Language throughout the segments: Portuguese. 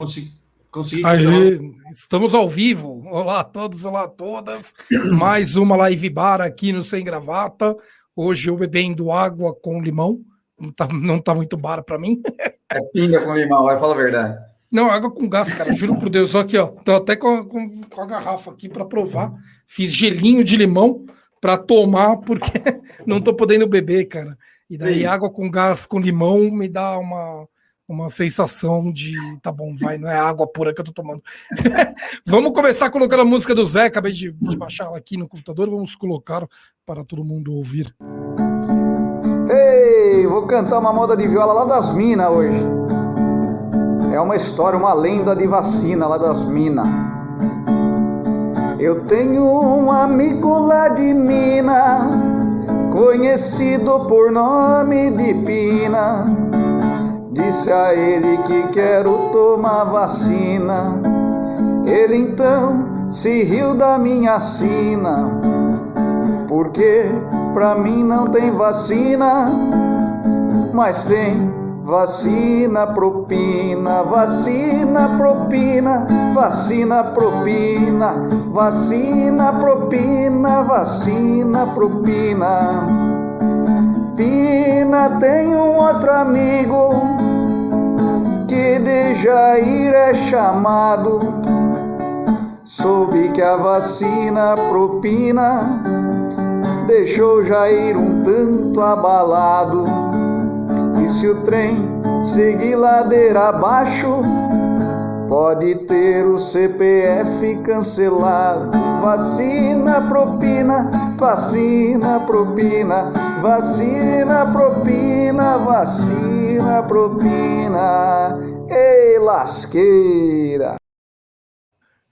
Consegui. Consegui Aí, estamos ao vivo. Olá a todos, olá a todas. Mais uma live bar aqui no Sem Gravata. Hoje eu bebendo água com limão. Não tá, não tá muito bar para mim. É pinga com limão, vai falar a verdade. Não, água com gás, cara. Juro por Deus. Aqui, ó. Tô até com, com, com a garrafa aqui para provar. Fiz gelinho de limão para tomar, porque não tô podendo beber, cara. E daí Sim. água com gás com limão me dá uma uma sensação de tá bom, vai, não é água pura que eu tô tomando. vamos começar colocando a música do Zé, acabei de, de baixar ela aqui no computador, vamos colocar para todo mundo ouvir. Ei, vou cantar uma moda de viola lá das minas hoje. É uma história, uma lenda de vacina lá das minas. Eu tenho um amigo lá de Minas, conhecido por nome de Pina Disse a ele que quero tomar vacina. Ele então se riu da minha sina, porque pra mim não tem vacina, mas tem vacina propina, vacina propina, vacina propina, vacina propina, vacina propina. Pina tem um outro amigo que de Jair é chamado. Soube que a vacina propina deixou Jair um tanto abalado. E se o trem seguir ladeira abaixo, pode ter o CPF cancelado. Vacina propina, vacina propina, vacina propina, vacina propina. Ei, lasqueira!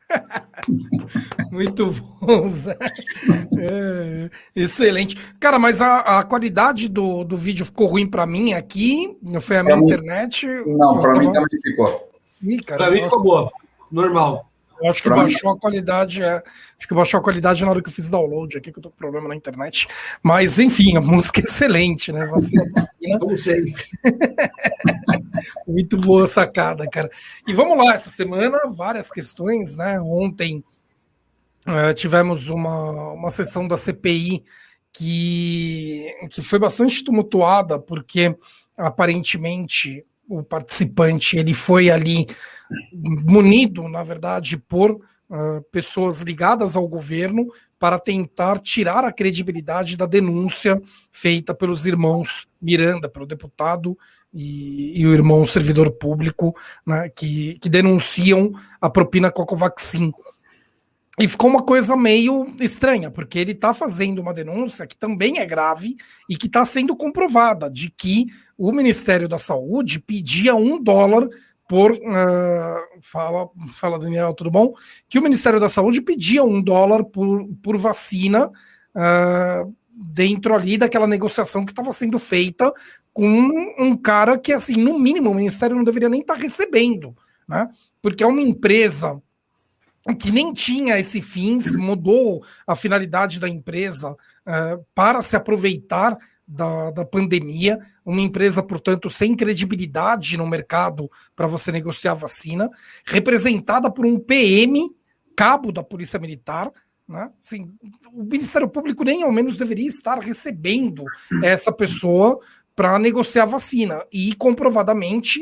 Muito bom, Zé. É, excelente. Cara, mas a, a, qualidade do, do vídeo ficou ruim para mim aqui. Não foi a minha internet? Não, para mim também ficou. Para mim ficou boa. Normal. Eu acho que baixou a qualidade, é. Acho que baixou a qualidade na hora que eu fiz download aqui, que eu tô com problema na internet. Mas, enfim, a música é excelente, né? Você, Como sempre. Muito boa sacada, cara. E vamos lá, essa semana, várias questões, né? Ontem uh, tivemos uma, uma sessão da CPI que, que foi bastante tumultuada, porque aparentemente o participante ele foi ali munido, na verdade, por uh, pessoas ligadas ao governo para tentar tirar a credibilidade da denúncia feita pelos irmãos Miranda, pelo deputado e, e o irmão servidor público, né, que, que denunciam a propina Cocovaxin. E ficou uma coisa meio estranha, porque ele está fazendo uma denúncia que também é grave e que está sendo comprovada, de que o Ministério da Saúde pedia um dólar por. Uh, fala, fala, Daniel, tudo bom? Que o Ministério da Saúde pedia um dólar por, por vacina uh, dentro ali daquela negociação que estava sendo feita com um, cara que, assim, no mínimo, o Ministério não deveria nem estar tá recebendo, né? Porque é uma empresa que nem tinha esse fins, mudou a finalidade da empresa uh, para se aproveitar da, da pandemia, uma empresa, portanto, sem credibilidade no mercado para você negociar vacina, representada por um PM, cabo da Polícia Militar, né? Assim, o Ministério Público nem ao menos deveria estar recebendo essa pessoa para negociar vacina. E comprovadamente,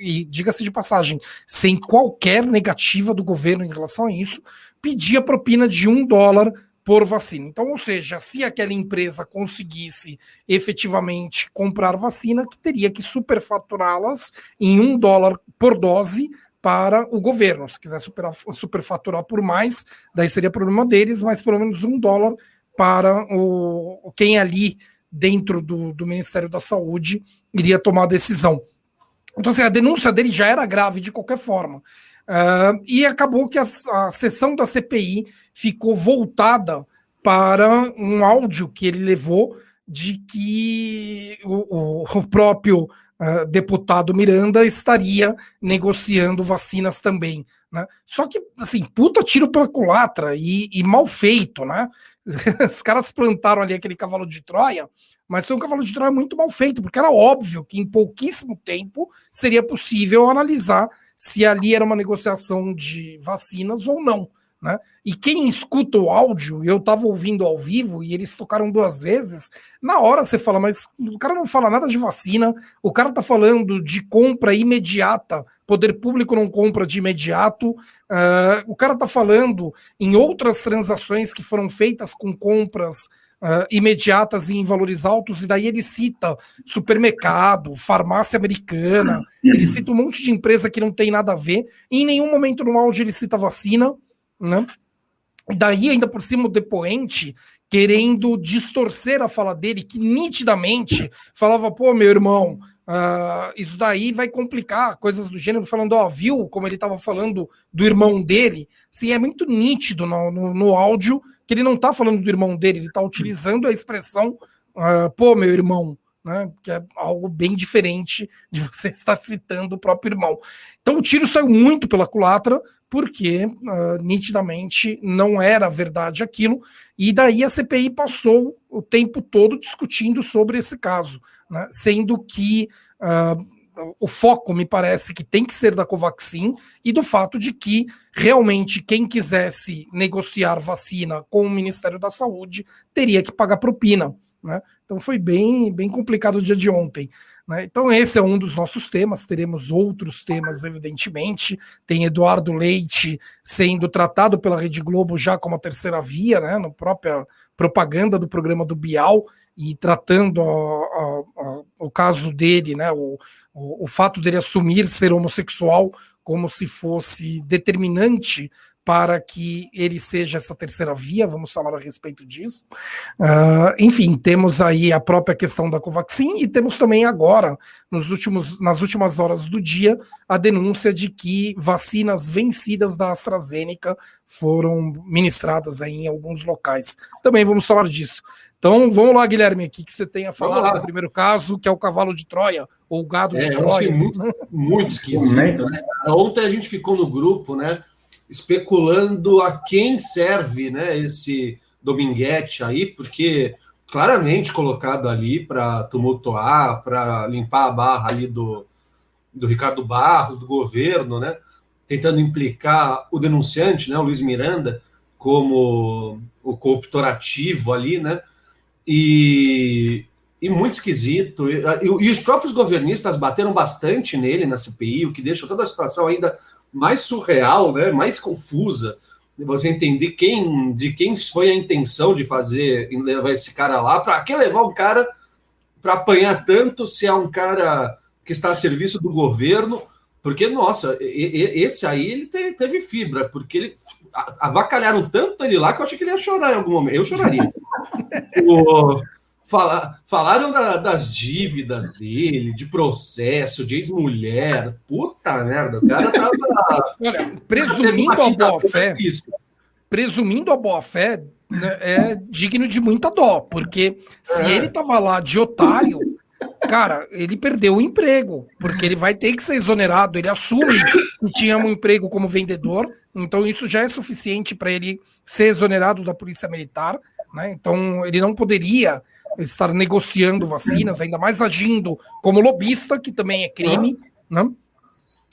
e diga-se de passagem, sem qualquer negativa do governo em relação a isso, pedia propina de um dólar por vacina. Então, ou seja, se aquela empresa conseguisse efetivamente comprar vacina, que teria que superfaturá-las em um dólar por dose para o governo. Se quiser superar, superfaturar por mais, daí seria problema deles, mas pelo menos um dólar para o quem ali dentro do, do Ministério da Saúde iria tomar a decisão. Então, assim, a denúncia dele já era grave de qualquer forma. Uh, e acabou que a, a sessão da CPI ficou voltada para um áudio que ele levou de que o, o, próprio uh, deputado Miranda estaria negociando vacinas também. Né? Só que, assim, puta tiro pela culatra e, e mal feito, né? Os caras plantaram ali aquele cavalo de Troia, mas foi um cavalo de Troia muito mal feito, porque era óbvio que em pouquíssimo tempo seria possível analisar se ali era uma negociação de vacinas ou não. Né? E quem escuta o áudio, eu estava ouvindo ao vivo e eles tocaram duas vezes, na hora você fala, mas o cara não fala nada de vacina, o cara está falando de compra imediata, poder público não compra de imediato, uh, o cara está falando em outras transações que foram feitas com compras uh, imediatas e em valores altos, e daí ele cita supermercado, farmácia americana, ele cita um monte de empresa que não tem nada a ver, e em nenhum momento no áudio ele cita vacina né? Daí, ainda por cima, o depoente querendo distorcer a fala dele, que nitidamente falava, pô, meu irmão, uh, isso daí vai complicar, coisas do gênero, falando, ó, viu como ele estava falando do irmão dele? Sim, é muito nítido no, no, no áudio que ele não está falando do irmão dele, ele está utilizando a expressão, uh, pô, meu irmão, né, que é algo bem diferente de você estar citando o próprio irmão. Então o tiro saiu muito pela culatra, porque uh, nitidamente não era verdade aquilo, e daí a CPI passou o tempo todo discutindo sobre esse caso, né, sendo que uh, o foco me parece que tem que ser da Covaxin e do fato de que realmente quem quisesse negociar vacina com o Ministério da Saúde teria que pagar propina. Né? Então foi bem, bem complicado o dia de ontem. Né? Então, esse é um dos nossos temas. Teremos outros temas, evidentemente. Tem Eduardo Leite sendo tratado pela Rede Globo já como a terceira via, né? na própria propaganda do programa do Bial, e tratando a, a, a, o caso dele, né? o, o, o fato dele assumir ser homossexual como se fosse determinante para que ele seja essa terceira via, vamos falar a respeito disso. Uh, enfim, temos aí a própria questão da Covaxin e temos também agora, nos últimos, nas últimas horas do dia, a denúncia de que vacinas vencidas da AstraZeneca foram ministradas aí em alguns locais. Também vamos falar disso. Então vamos lá, Guilherme, o que, que você tem a falar do primeiro caso, que é o cavalo de Troia, ou o gado é, de Troia. Eu achei muito, muito esquisito. Né? Ontem a gente ficou no grupo, né? Especulando a quem serve né, esse Dominguete aí, porque claramente colocado ali para tumultuar, para limpar a barra ali do, do Ricardo Barros, do governo, né? Tentando implicar o denunciante, né, o Luiz Miranda, como o cooptorativo ali, né? E, e muito esquisito. E, e, e, os próprios governistas bateram bastante nele na CPI, o que deixa toda a situação ainda mais surreal, né, mais confusa, você entender quem, de quem foi a intenção de fazer, levar esse cara lá, para que levar um cara para apanhar tanto se é um cara que está a serviço do governo, porque, nossa, esse aí ele teve fibra, porque ele avacalharam tanto ele lá que eu achei que ele ia chorar em algum momento. Eu choraria. o, Fala, falaram da, das dívidas dele, de processo, de ex-mulher. Puta merda, o cara tava. Olha, presumindo a boa-fé. Presumindo a boa-fé, né, é digno de muita dó, porque se é. ele tava lá de otário, cara, ele perdeu o emprego, porque ele vai ter que ser exonerado. Ele assume que tinha um emprego como vendedor, então isso já é suficiente para ele ser exonerado da Polícia Militar. Né? Então ele não poderia estar negociando vacinas, ainda mais agindo como lobista, que também é crime, né?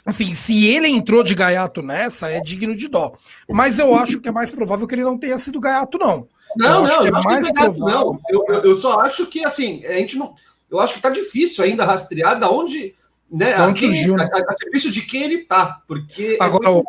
Assim, se ele entrou de gaiato nessa, é digno de dó. Mas eu acho que é mais provável que ele não tenha sido gaiato, não. Não, eu não, é mais não. Eu, eu, só acho que, assim, a gente não. Eu acho que tá difícil ainda rastrear da onde. Né, a, quem, a, a, a, serviço de quem ele tá. Porque. É Agora, é o,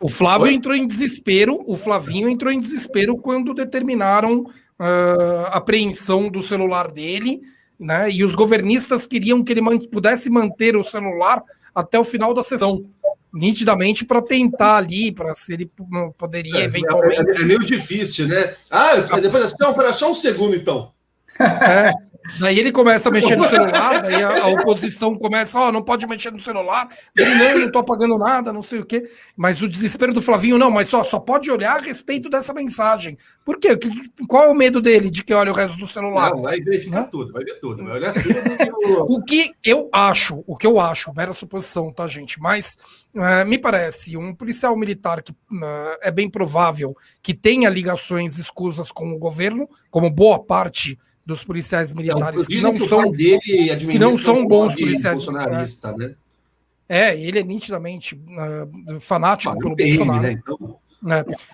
o Flávio Oi? entrou em desespero, o Flavinho entrou em desespero quando determinaram uh, apreensão do celular dele, né? E os governistas queriam que ele man pudesse manter o celular até o final da sessão, nitidamente para tentar ali, para se ele poderia é, eventualmente. É, é, meio difícil, né? Ah, depois assim, não, só um segundo então. É. Daí ele começa a mexer no celular, daí a, a oposição começa, ó, oh, não pode mexer no celular, ele não, não tô apagando nada, não sei o quê. Mas o desespero do Flavinho, não, mas só, só pode olhar a respeito dessa mensagem. Por quê? Qual é o medo dele de que olhe o resto do celular? Não, vai verificar tudo, vai ver tudo, vai olhar tudo. o que eu acho, o que eu acho, mera suposição, tá, gente? Mas uh, me parece um policial militar que uh, é bem provável que tenha ligações escusas com o governo, como boa parte dos policiais militares então, que não que são dele que não são bons policiais bolsonarista, né? É, ele é nitidamente uh, fanático ah, pelo PM, Bolsonaro. Né? Então,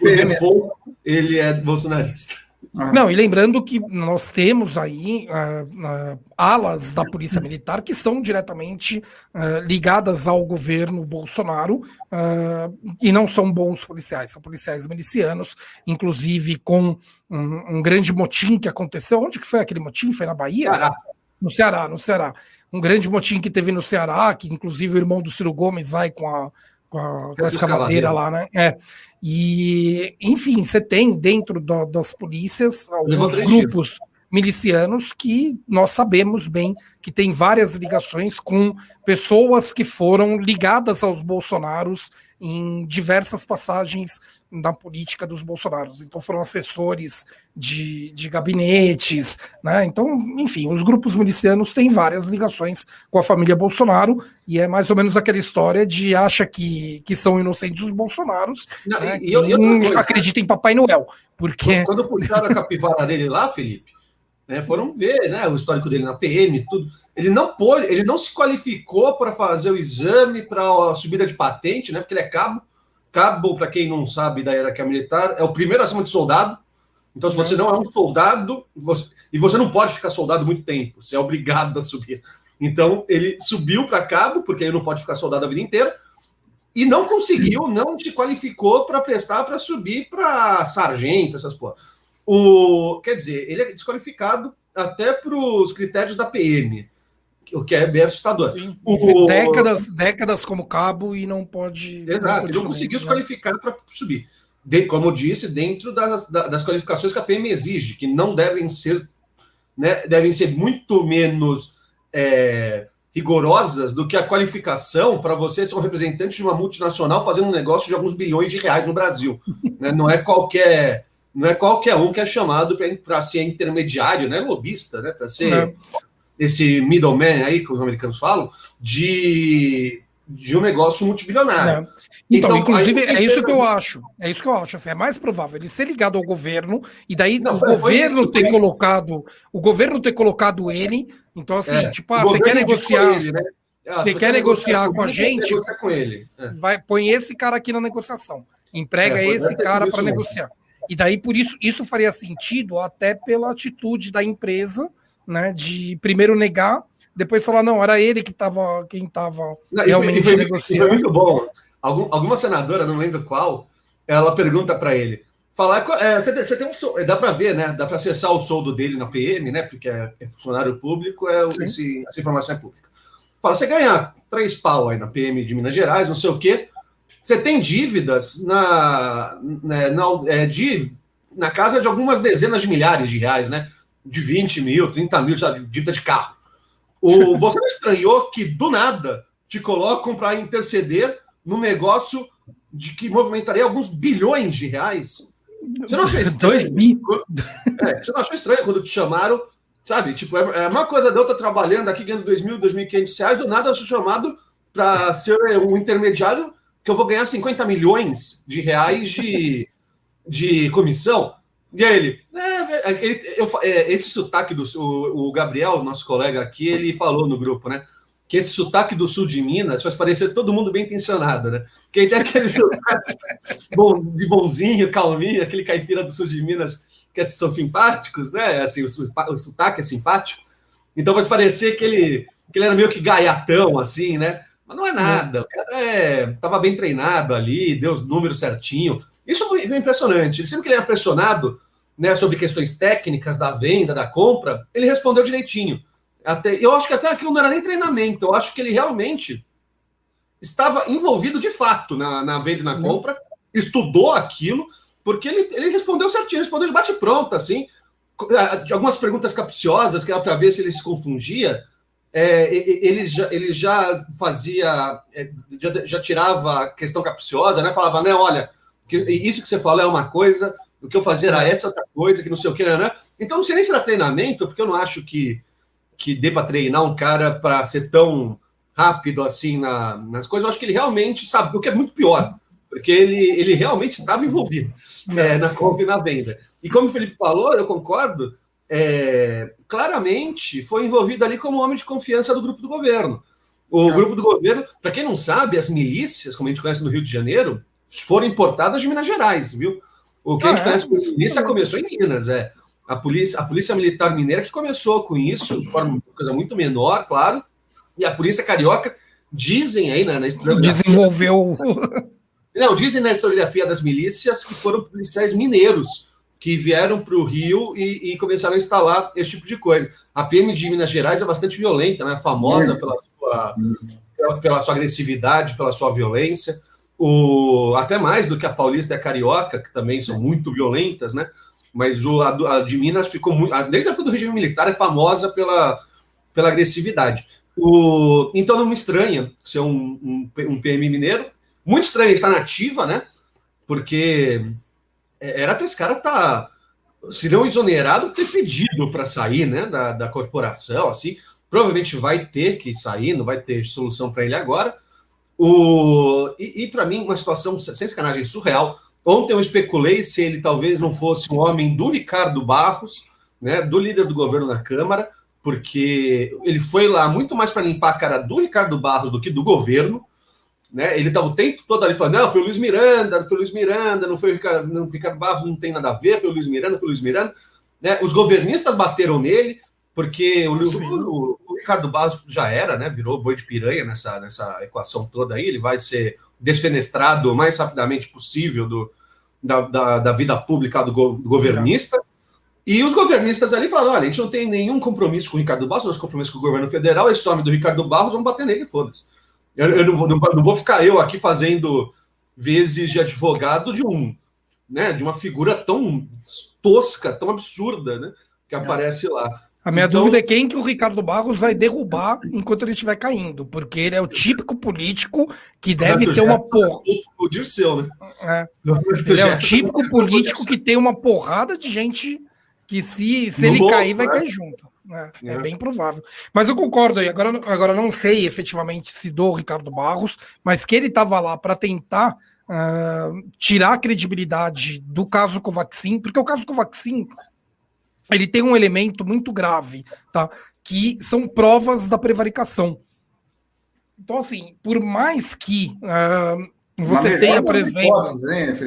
é. Default, ele é bolsonarista. Ah. Não, e lembrando que nós temos aí uh, uh, alas da Polícia Militar que são diretamente uh, ligadas ao governo Bolsonaro e não são bons policiais, são policiais milicianos, inclusive com um, um, grande motim que aconteceu. Onde que foi aquele motim? Foi na Bahia? Ceará. No Ceará, no Ceará. Um grande motim que teve no Ceará, que inclusive o irmão do Ciro Gomes vai com a, com a, com a escavadeira lá, né? É. E, enfim, você tem dentro do, das polícias alguns grupos milicianos que nós sabemos bem que tem várias ligações com pessoas que foram ligadas aos Bolsonaros em diversas passagens da política dos Bolsonaros. Então foram assessores de, de gabinetes, né? Então, enfim, os grupos milicianos têm várias ligações com a família Bolsonaro e é mais ou menos aquela história de acha que, que são inocentes os Bolsonaros, Não, né? e, e acredita em Papai Noel, porque quando puxaram a capivara dele lá, Felipe, né, foram ver, né, o histórico dele na PM, tudo. Ele não pôde, ele não se qualificou para fazer o exame para a subida de patente, né, porque ele é cabo Cabo, para quem não sabe da hierarquia militar, é o primeiro acima de soldado. Então, se você não é um soldado, você, e você não pode ficar soldado muito tempo, você é obrigado a subir. Então, ele subiu para cabo, porque ele não pode ficar soldado a vida inteira, e não conseguiu, não se qualificou para prestar para subir para sargento, essas porra. O, quer dizer, ele é desqualificado até para os critérios da PM o que é bem assustador. Sim, o... Décadas, décadas como cabo e não pode. Exato, não ele não conseguiu se né? qualificar para subir. De, como eu disse, dentro das, das qualificações que a PM exige, que não devem ser, né, devem ser muito menos é, rigorosas do que a qualificação para você ser um representante de uma multinacional fazendo um negócio de alguns bilhões de reais no Brasil. né? Não é qualquer não é qualquer um que é chamado para ser intermediário, né? Lobista, né? Para ser é esse middleman aí, que os americanos falam, de, de um negócio multibilionário. É. Então, então, inclusive, é isso que eu acho. É isso que eu acho. Assim, é mais provável ele ser ligado ao governo e daí não, o governo ter colocado o governo ter colocado ele. Então, assim, é, tipo, ah, você quer negociar. Ele, né? ah, você, quer negociar com a gente? Com ele. É. Vai, põe esse cara aqui na negociação. Emprega é, esse cara para negociar. E daí, por isso, isso faria sentido até pela atitude da empresa né? De primeiro negar, depois falar, não, era ele que estava quem estava realmente foi, negociando. Foi muito bom. Algum, alguma senadora, não lembro qual, ela pergunta para ele. Falar, é, você, você, tem um dá para ver, né? Dá para acessar o soldo dele na PM, né? Porque é, é funcionário público, é, esse, essa informação é pública. Fala, você ganha três pau aí na PM de Minas Gerais, não sei o quê. Você tem dívidas na, né, na, é, de, na casa de algumas dezenas de milhares de reais, né? De 20 mil, 30 mil, sabe, dívida de carro. O, você não estranhou que, do nada, te colocam para interceder no negócio de que movimentaria alguns bilhões de reais? Você não achou estranho? Dois mil. É, você não achou estranho quando te chamaram, sabe? Tipo, é, é uma coisa de eu estar trabalhando aqui ganhando 2 mil, 2.500 reais, do nada eu sou chamado para ser um intermediário que eu vou ganhar 50 milhões de reais de, de comissão. E aí ele, é, ele eu, é, esse sotaque do o, o, Gabriel, nosso colega aqui, ele falou no grupo, né? Que esse sotaque do sul de Minas faz parecer todo mundo bem intencionado, né? Que tem aquele sotaque bom, de bonzinho, calminho, aquele caipira do sul de Minas que são simpáticos, né? Assim, o, o sotaque é simpático. Então faz parecer que ele, que ele era meio que gaiatão, assim, né? Mas não é nada. O cara é, tava bem treinado ali, deu os números certinho. Isso foi impressionante. Ele sempre que ele era pressionado né, sobre questões técnicas da venda, da compra, ele respondeu direitinho. Até, eu acho que até aquilo não era nem treinamento, eu acho que ele realmente estava envolvido de fato na, na venda e na uhum. compra, estudou aquilo, porque ele, ele respondeu certinho, respondeu de bate-pronto, assim, de algumas perguntas capciosas, que era para ver se ele se confundia, é, ele, já, ele já fazia, é, já, já tirava a questão capciosa, né? Falava, né, olha, que isso que você falou é uma coisa, o que eu fazia era essa outra coisa, que não sei o que, né? Então não sei nem se era treinamento, porque eu não acho que, que dê para treinar um cara para ser tão rápido assim na, nas coisas. Eu acho que ele realmente sabe, o que é muito pior, porque ele, ele realmente estava envolvido é, na compra e na venda. E como o Felipe falou, eu concordo, é, claramente foi envolvido ali como homem de confiança do grupo do governo. O grupo do governo, para quem não sabe, as milícias, como a gente conhece no Rio de Janeiro, foram importadas de Minas Gerais, viu? O que ah, a gente ah, conhece é? como milícia começou em Minas, é. A polícia, a polícia Militar Mineira que começou com isso, de forma coisa muito menor, claro. E a polícia carioca dizem aí né, na historiografia. Desenvolveu. Não, dizem na historiografia das milícias que foram policiais mineiros que vieram para o Rio e, e, começaram a instalar esse tipo de coisa. A PM de Minas Gerais é bastante violenta, né? famosa pela sua, pela, pela sua agressividade, pela sua violência. O, até mais do que a paulista e a carioca, que também são muito violentas, né? Mas o, a, a de Minas ficou muito. Desde a época do regime militar é famosa pela, pela agressividade. O, então não me estranha ser um, um, um PM mineiro. Muito estranho estar nativa, né? Porque era para esse cara. Tá, se não exonerado, ter pedido para sair né, da, da corporação, assim. Provavelmente vai ter que sair, não vai ter solução para ele agora. O, e, e para mim, uma situação sem sacanagem surreal. Ontem eu especulei se ele talvez não fosse um homem do Ricardo Barros, né, do líder do governo na Câmara, porque ele foi lá muito mais para limpar a cara do Ricardo Barros do que do governo. Né? Ele estava o tempo todo ali falando: não, foi o Luiz Miranda, foi o Luiz Miranda, não foi o Ricardo, não, o Ricardo Barros, não tem nada a ver, foi o Luiz Miranda, foi o Luiz Miranda. Né? Os governistas bateram nele, porque o, o, o, Ricardo Barros já era, né? virou boi de piranha nessa, nessa equação toda aí, ele vai ser desfenestrado o mais rapidamente possível do, da, da, da vida pública do, go, do governista. E os governistas ali falaram: olha, a gente não tem nenhum compromisso com o Ricardo Barros, nosso compromisso com o governo federal, esse nome do Ricardo Barros, vamos bater nele, foda-se. Eu, eu não, vou, não, não, vou ficar eu aqui fazendo vezes de advogado de um, né, de uma figura tão tosca, tão absurda, né, que é. aparece lá. A minha então, dúvida é quem que o Ricardo Barros vai derrubar enquanto ele estiver caindo, porque ele é o típico político que deve ter uma porra. O Dirceu, né? É. Ele é o típico político que tem uma porrada de gente que se, se ele cair, vai né? cair junto. É, é, é, bem provável. Mas eu concordo aí. Agora, agora não sei efetivamente se do Ricardo Barros, mas que ele estava lá para tentar uh, tirar a credibilidade do caso Covaxin, porque o caso Covaxin ele tem um elemento muito grave, tá? Que são provas da prevaricação. Então, assim, por mais que uh, você tenha, por exemplo.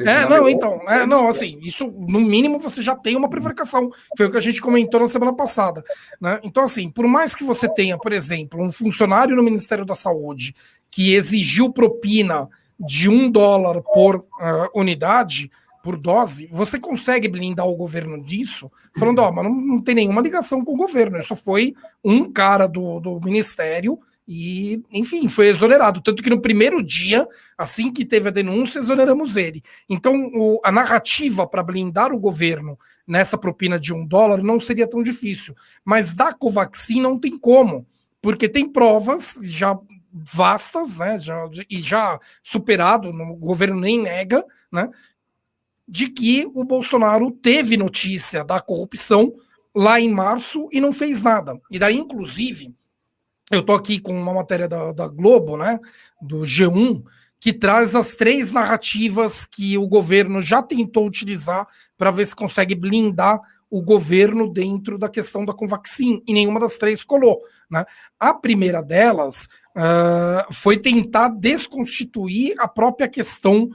é, não, então, é, não, assim, isso no mínimo você já tem uma prevaricação. Foi o que a gente comentou na semana passada. Né? Então, assim, por mais que você tenha, por exemplo, um funcionário no Ministério da Saúde que exigiu propina de um dólar por uh, unidade, por dose, você consegue blindar o governo disso, falando, ó, oh, mas não, não tem nenhuma ligação com o governo, isso foi um cara do, do ministério e, enfim, foi exonerado. Tanto que no primeiro dia, assim que teve a denúncia, exoneramos ele. Então, o, a narrativa para blindar o governo nessa propina de um dólar não seria tão difícil. Mas da Covaxin não tem como, porque tem provas já vastas, né? Já, e já superado, o governo nem nega, né? De que o Bolsonaro teve notícia da corrupção lá em março e não fez nada. E daí, inclusive eu estou aqui com uma matéria da, da Globo, né, do G1, que traz as três narrativas que o governo já tentou utilizar para ver se consegue blindar o governo dentro da questão da Convaxin, e nenhuma das três colou. Né? A primeira delas uh, foi tentar desconstituir a própria questão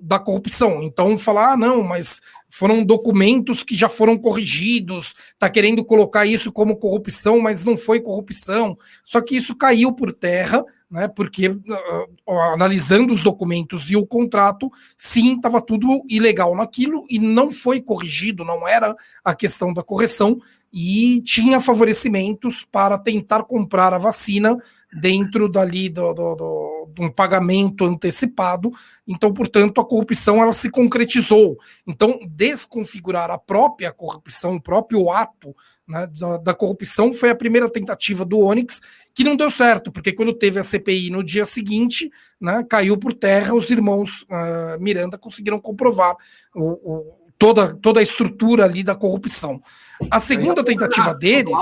da corrupção. Então, falar, ah, não, mas foram documentos que já foram corrigidos, está querendo colocar isso como corrupção, mas não foi corrupção. Só que isso caiu por terra, né? Porque uh, analisando os documentos e o contrato, sim, estava tudo ilegal naquilo e não foi corrigido, não era a questão da correção, e tinha favorecimentos para tentar comprar a vacina dentro dali do, do, do, um pagamento antecipado. Então, portanto, a corrupção ela se concretizou. Então, desconfigurar a própria corrupção, o próprio ato né, da, da, corrupção foi a primeira tentativa do Onyx, que não deu certo, porque quando teve a CPI no dia seguinte, né, caiu por terra, os irmãos uh, Miranda conseguiram comprovar o, o, toda, toda a estrutura ali da corrupção. A segunda tentativa deles.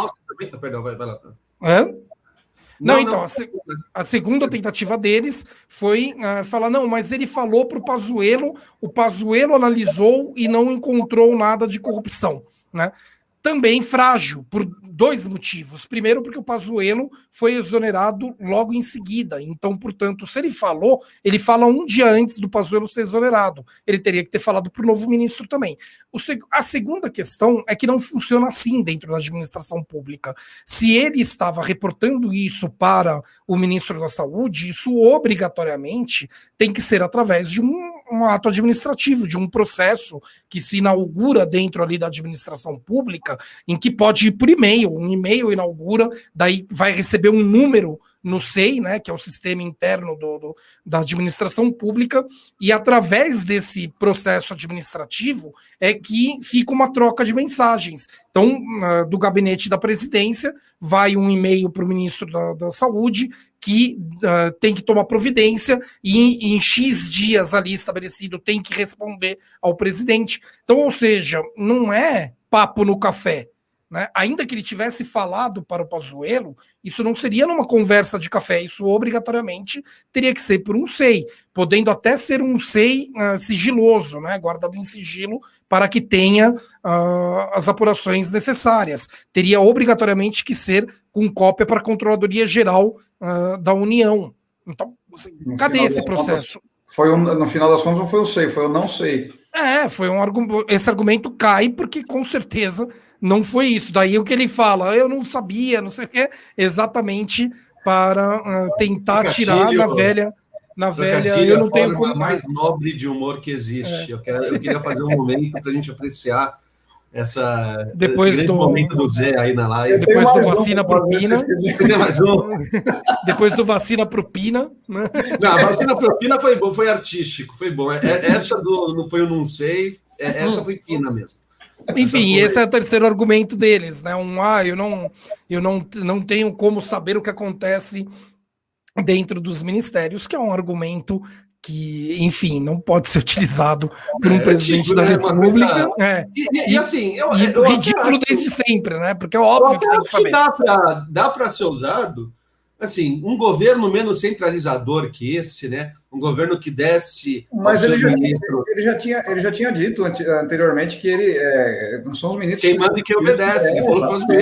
Perdão, vai, vai lá. Não, não, então, não. A, a, segunda tentativa deles foi uh, falar, não, mas ele falou para o Pazuello, o Pazuello analisou e não encontrou nada de corrupção, né? também frágil, por dois motivos. Primeiro, porque o Pazuello foi exonerado logo em seguida. Então, portanto, se ele falou, ele fala um dia antes do Pazuello ser exonerado. Ele teria que ter falado para o novo ministro também. Seg a segunda questão é que não funciona assim dentro da administração pública. Se ele estava reportando isso para o ministro da Saúde, isso obrigatoriamente tem que ser através de um um ato administrativo, de um processo que se inaugura dentro ali da administração pública, em que pode ir por e-mail. Um e-mail inaugura, daí vai receber um número no SEI, né, que é o sistema interno do, do, da administração pública, e através desse processo administrativo é que fica uma troca de mensagens. Então, uh, do gabinete da presidência, vai um e-mail para o ministro da, da Saúde, que uh, tem que tomar providência e em X dias ali estabelecido tem que responder ao presidente. Então, ou seja, não é papo no café. Né? Ainda que ele tivesse falado para o Pazuello, isso não seria numa conversa de café, isso obrigatoriamente teria que ser por um SEI, podendo até ser um SEI uh, sigiloso, né? guardado em sigilo, para que tenha uh, as apurações necessárias. Teria obrigatoriamente que ser com cópia para a Controladoria Geral uh, da União. Então, assim, cadê esse processo? Contas, foi um, no final das contas não foi o SEI, foi o não sei. É, foi um argumento. Esse argumento cai porque com certeza não foi isso. Daí o que ele fala, eu não sabia, não sei o que, exatamente para uh, tentar tirar na velha. Na velha, eu não tenho como. mais nobre de humor que existe. É. Eu, quero, eu queria fazer um momento para a gente apreciar essa depois do momento do Zé aí na live. Depois do vacina um, pro Pina. um. depois do vacina pro Pina. Né? Não, a vacina pro Pina foi bom, foi artístico, foi bom. É, essa do não foi o não sei, é, essa foi fina mesmo. Enfim, esse é o terceiro argumento deles, né? Um, ah, eu não, eu não, não tenho como saber o que acontece dentro dos ministérios, que é um argumento que, enfim, não pode ser utilizado por um é, presidente tipo, da né, República. É. E, e, assim, eu, e eu ridículo desde sempre, né? Porque é óbvio que tem que saber. Que dá para ser usado, assim, um governo menos centralizador que esse, né? Um governo que desse. Mas ele já, ele já, tinha, ele já tinha dito anteriormente que ele é, não são os ministros. Quem manda e quem obedece. É, falou que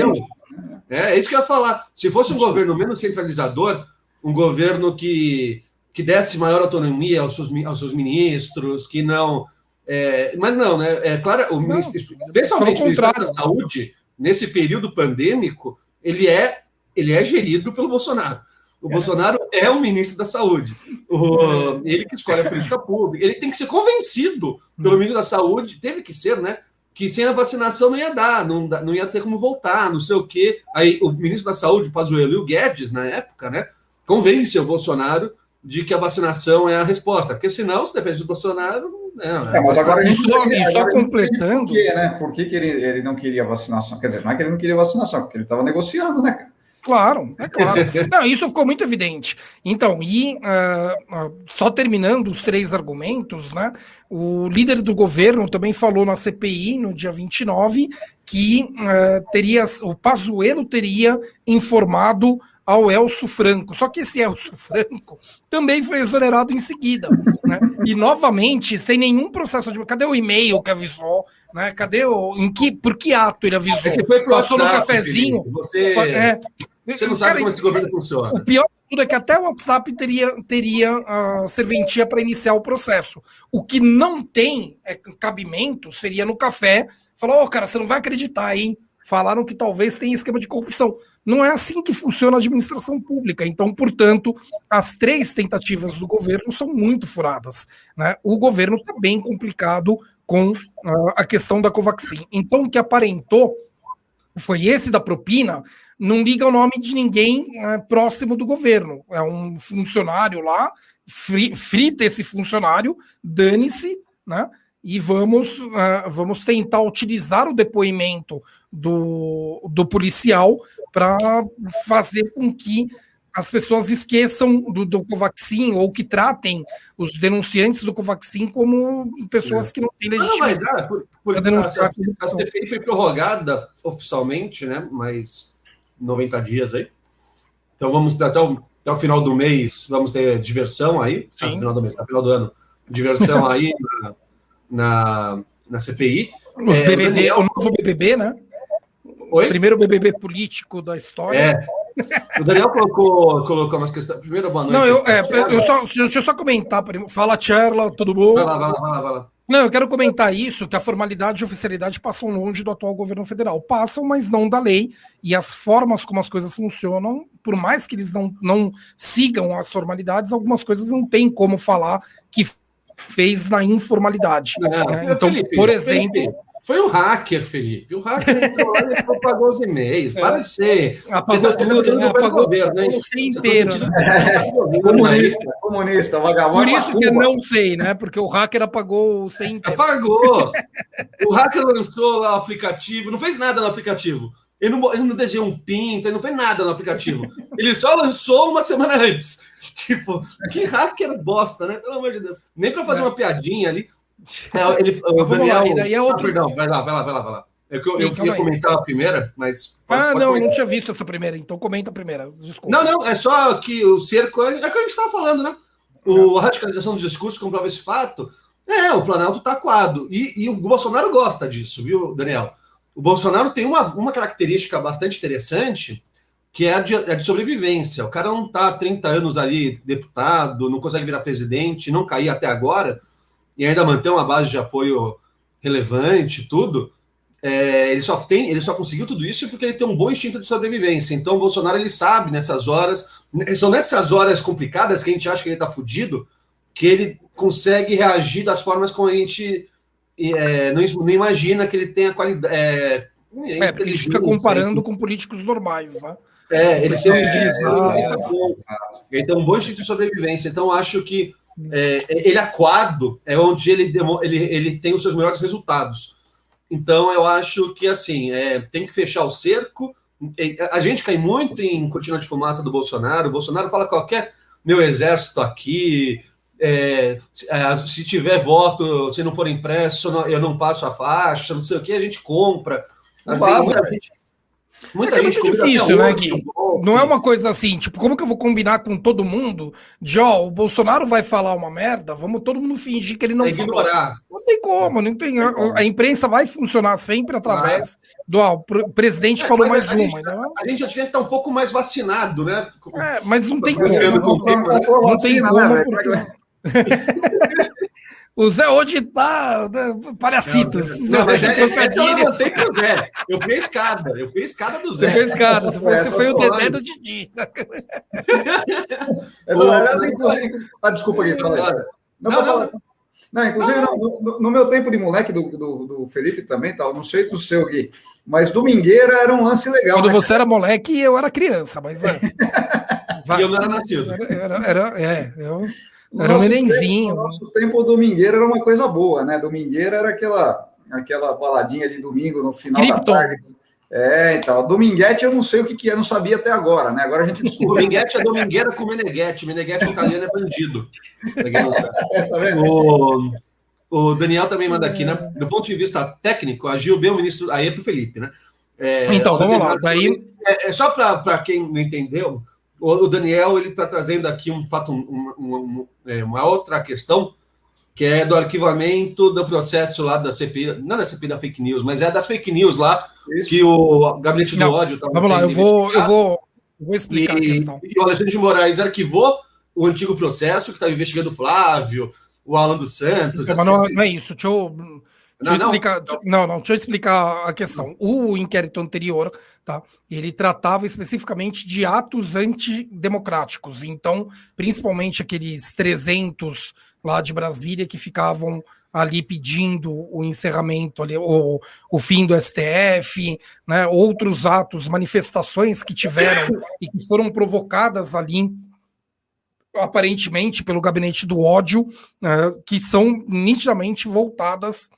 é, é isso que eu ia falar. Se fosse um governo menos centralizador, um governo que, que desse maior autonomia aos seus, aos seus ministros, que não. É, mas não, né? É claro, o não, ministro, especialmente o Ministério da Saúde, nesse período pandêmico, ele é, ele é gerido pelo Bolsonaro. O Bolsonaro é o ministro da Saúde. O, ele que escolhe a política pública. Ele tem que ser convencido pelo ministro da Saúde, teve que ser, né? Que sem a vacinação não ia dar, não, não ia ter como voltar, não sei o quê. Aí o ministro da Saúde, o Pazuello e o Guedes, na época, né? Convence o Bolsonaro de que a vacinação é a resposta. Porque senão, se depende do Bolsonaro, não, é, mas agora isso, só, só completando. Por, quê, né? por que, que ele, ele não queria vacinação? Quer dizer, não é que ele não queria vacinação, porque ele estava negociando, né, cara? Claro, é claro. Não, isso ficou muito evidente. Então, e uh, uh, só terminando os três argumentos, né? O líder do governo também falou na CPI no dia 29 que uh, teria o Pazuello teria informado ao Elso Franco. Só que esse Elso Franco também foi exonerado em seguida. Né? E novamente, sem nenhum processo de. Cadê o e-mail que avisou? Né? Cadê o. Em que, por que ato ele avisou? É Passou WhatsApp, no cafezinho. Você... É, você não sabe cara, como esse governo funciona. O pior de tudo é que até o WhatsApp teria, teria a serventia para iniciar o processo. O que não tem é, cabimento seria no café falar: Ô, oh, cara, você não vai acreditar, hein? Falaram que talvez tenha esquema de corrupção. Não é assim que funciona a administração pública. Então, portanto, as três tentativas do governo são muito furadas. Né? O governo está bem complicado com uh, a questão da Covaxin. Então, o que aparentou foi esse da propina, não liga o nome de ninguém é, próximo do governo. É um funcionário lá, frita esse funcionário, dane-se, né? E vamos, uh, vamos tentar utilizar o depoimento do, do policial para fazer com que as pessoas esqueçam do, do Covaxin ou que tratem os denunciantes do Covaxin como pessoas que não têm legitimidade. Não, mas, por, por, a, a CPI foi prorrogada oficialmente, né? Mas 90 dias aí. Então vamos até o, até o final do mês, vamos ter diversão aí, até o final do mês, até o final do ano, diversão aí na, na, na CPI. É, BBB, o, o novo BBB, né? Oi? Primeiro BBB político da história. É. O Daniel colocou, colocou umas questões. Primeiro, boa noite. Não, eu, é, eu só, deixa eu só comentar. Fala, Tcherla, tudo bom? Vai lá, vai lá, vai lá, vai lá. Não, eu quero comentar isso, que a formalidade e a oficialidade passam longe do atual governo federal. Passam, mas não da lei. E as formas como as coisas funcionam, por mais que eles não, não sigam as formalidades, algumas coisas não tem como falar que fez na informalidade. Né? Então, Felipe, por exemplo. Felipe, foi um hacker, Felipe. O hacker entrou lá e apagou os e-mails. Para de ser. Apagou você tá, tudo, você tá apagou governo? Você inteiro. Né? comunista, comunista, vagabundo. Por isso que eu não sei, né? Porque o hacker apagou o sem inteiro. Apagou. o hacker lançou lá o aplicativo, não fez nada no aplicativo. Ele não, ele não desenhou um pinto, ele não fez nada no aplicativo. Ele só lançou uma semana antes. Tipo, que hacker bosta, né? Pelo amor de Deus. Nem para fazer é. uma piadinha ali. É, ele, o Daniel. Lá, é outro... ah, perdão, vai lá, vai lá, vai lá, vai lá. É que eu, eu ia comentar a primeira, mas. Pode, ah, pode não, comentar. não tinha visto essa primeira, então comenta a primeira. Desculpa. Não, não, é só que o cerco. É, é que a gente estava falando, né? O, a radicalização do discurso comprova esse fato. É, o Planalto está coado. E, e, o Bolsonaro gosta disso, viu, Daniel? O Bolsonaro tem uma, uma característica bastante interessante, que é a de, a de sobrevivência. O cara não está há 30 anos ali, deputado, não consegue virar presidente, não cair até agora e ainda manter uma base de apoio relevante, tudo, é, ele só tem, ele só conseguiu tudo isso porque ele tem um bom instinto de sobrevivência. Então, o Bolsonaro ele sabe nessas horas, são nessas horas complicadas que a gente acha que ele está fudido, que ele consegue reagir das formas como a gente é, não, não, imagina que ele tem a qualidade. É, é, porque ele fica comparando com políticos normais, né? É, ele tem, é, ele tem um bom instinto de sobrevivência. Então, acho que é, ele aquado é onde ele, ele, ele tem os seus melhores resultados. Então, eu acho que assim é, tem que fechar o cerco. A gente cai muito em cortina de fumaça do Bolsonaro. O Bolsonaro fala qualquer meu exército aqui. É, é se tiver voto, se não for impresso, eu não passo a faixa, não sei o que, a gente compra. Não basta, a gente, Muita é, é gente muito difícil, né, Gui? Não é uma coisa assim, tipo, como que eu vou combinar com todo mundo de, ó, o Bolsonaro vai falar uma merda, vamos todo mundo fingir que ele não ignorar. Não tem como, não tem. A, a, imprensa vai funcionar sempre através do, ó, o presidente é, falou mais a uma. Gente, né? A gente já tinha que estar um pouco mais vacinado, né? É, mas não tem como. Não, não tem como. Porque... O Zé hoje tá Zé, eu, o Zé. Eu fui a escada. Eu fui a escada do Zé. Você fez escada. Você foi, você foi o Dedé do Didi. ah, desculpa aqui. Não, não, não. Não, inclusive, não, no, no, meu tempo de moleque do, do, do, Felipe também, tal, não sei do seu aqui, mas Domingueira era um lance legal. Quando né? você era moleque, eu era criança, mas. É. e eu não era nascido. Era, era, era é, eu. Era um nenenzinho. No nosso tempo, o Domingueira era uma coisa boa, né? Domingueira era aquela, aquela baladinha de domingo no final Krypton. da tarde. É, então, Dominguete eu não sei o que, que é, não sabia até agora, né? Agora a gente descobriu. Dominguete é domingueira com Meneghetti. Meneghetti italiano é bandido. é, tá vendo? O, o Daniel também manda aqui, né? Do ponto de vista técnico, agiu bem o ministro. Aí é para o Felipe, né? É, então, vamos lá. Daí... É, é só para quem não entendeu, o Daniel ele está trazendo aqui um fato, uma, é, uma, outra questão que é do arquivamento do processo lá da CPI, não é da CPI da fake news, mas é das fake news lá Isso. que o gabinete do não, ódio tá Vamos lá, eu vou, eu vou, eu vou explicar e, a questão. E o Alexandre de Moraes arquivou o antigo processo que estava investigando o Flávio, o Alan dos Santos. Mas não, não, é isso. Deixa eu, Deixa não, explicar, não, não, não, deixa eu explicar a questão. O inquérito anterior, tá? Ele tratava especificamente de atos antidemocráticos. Então, principalmente aqueles 300 lá de Brasília que ficavam ali pedindo o encerramento, ali, o, o fim do STF, né? Outros atos, manifestações que tiveram e que foram provocadas ali aparentemente pelo gabinete do ódio, né, que são nitidamente voltadas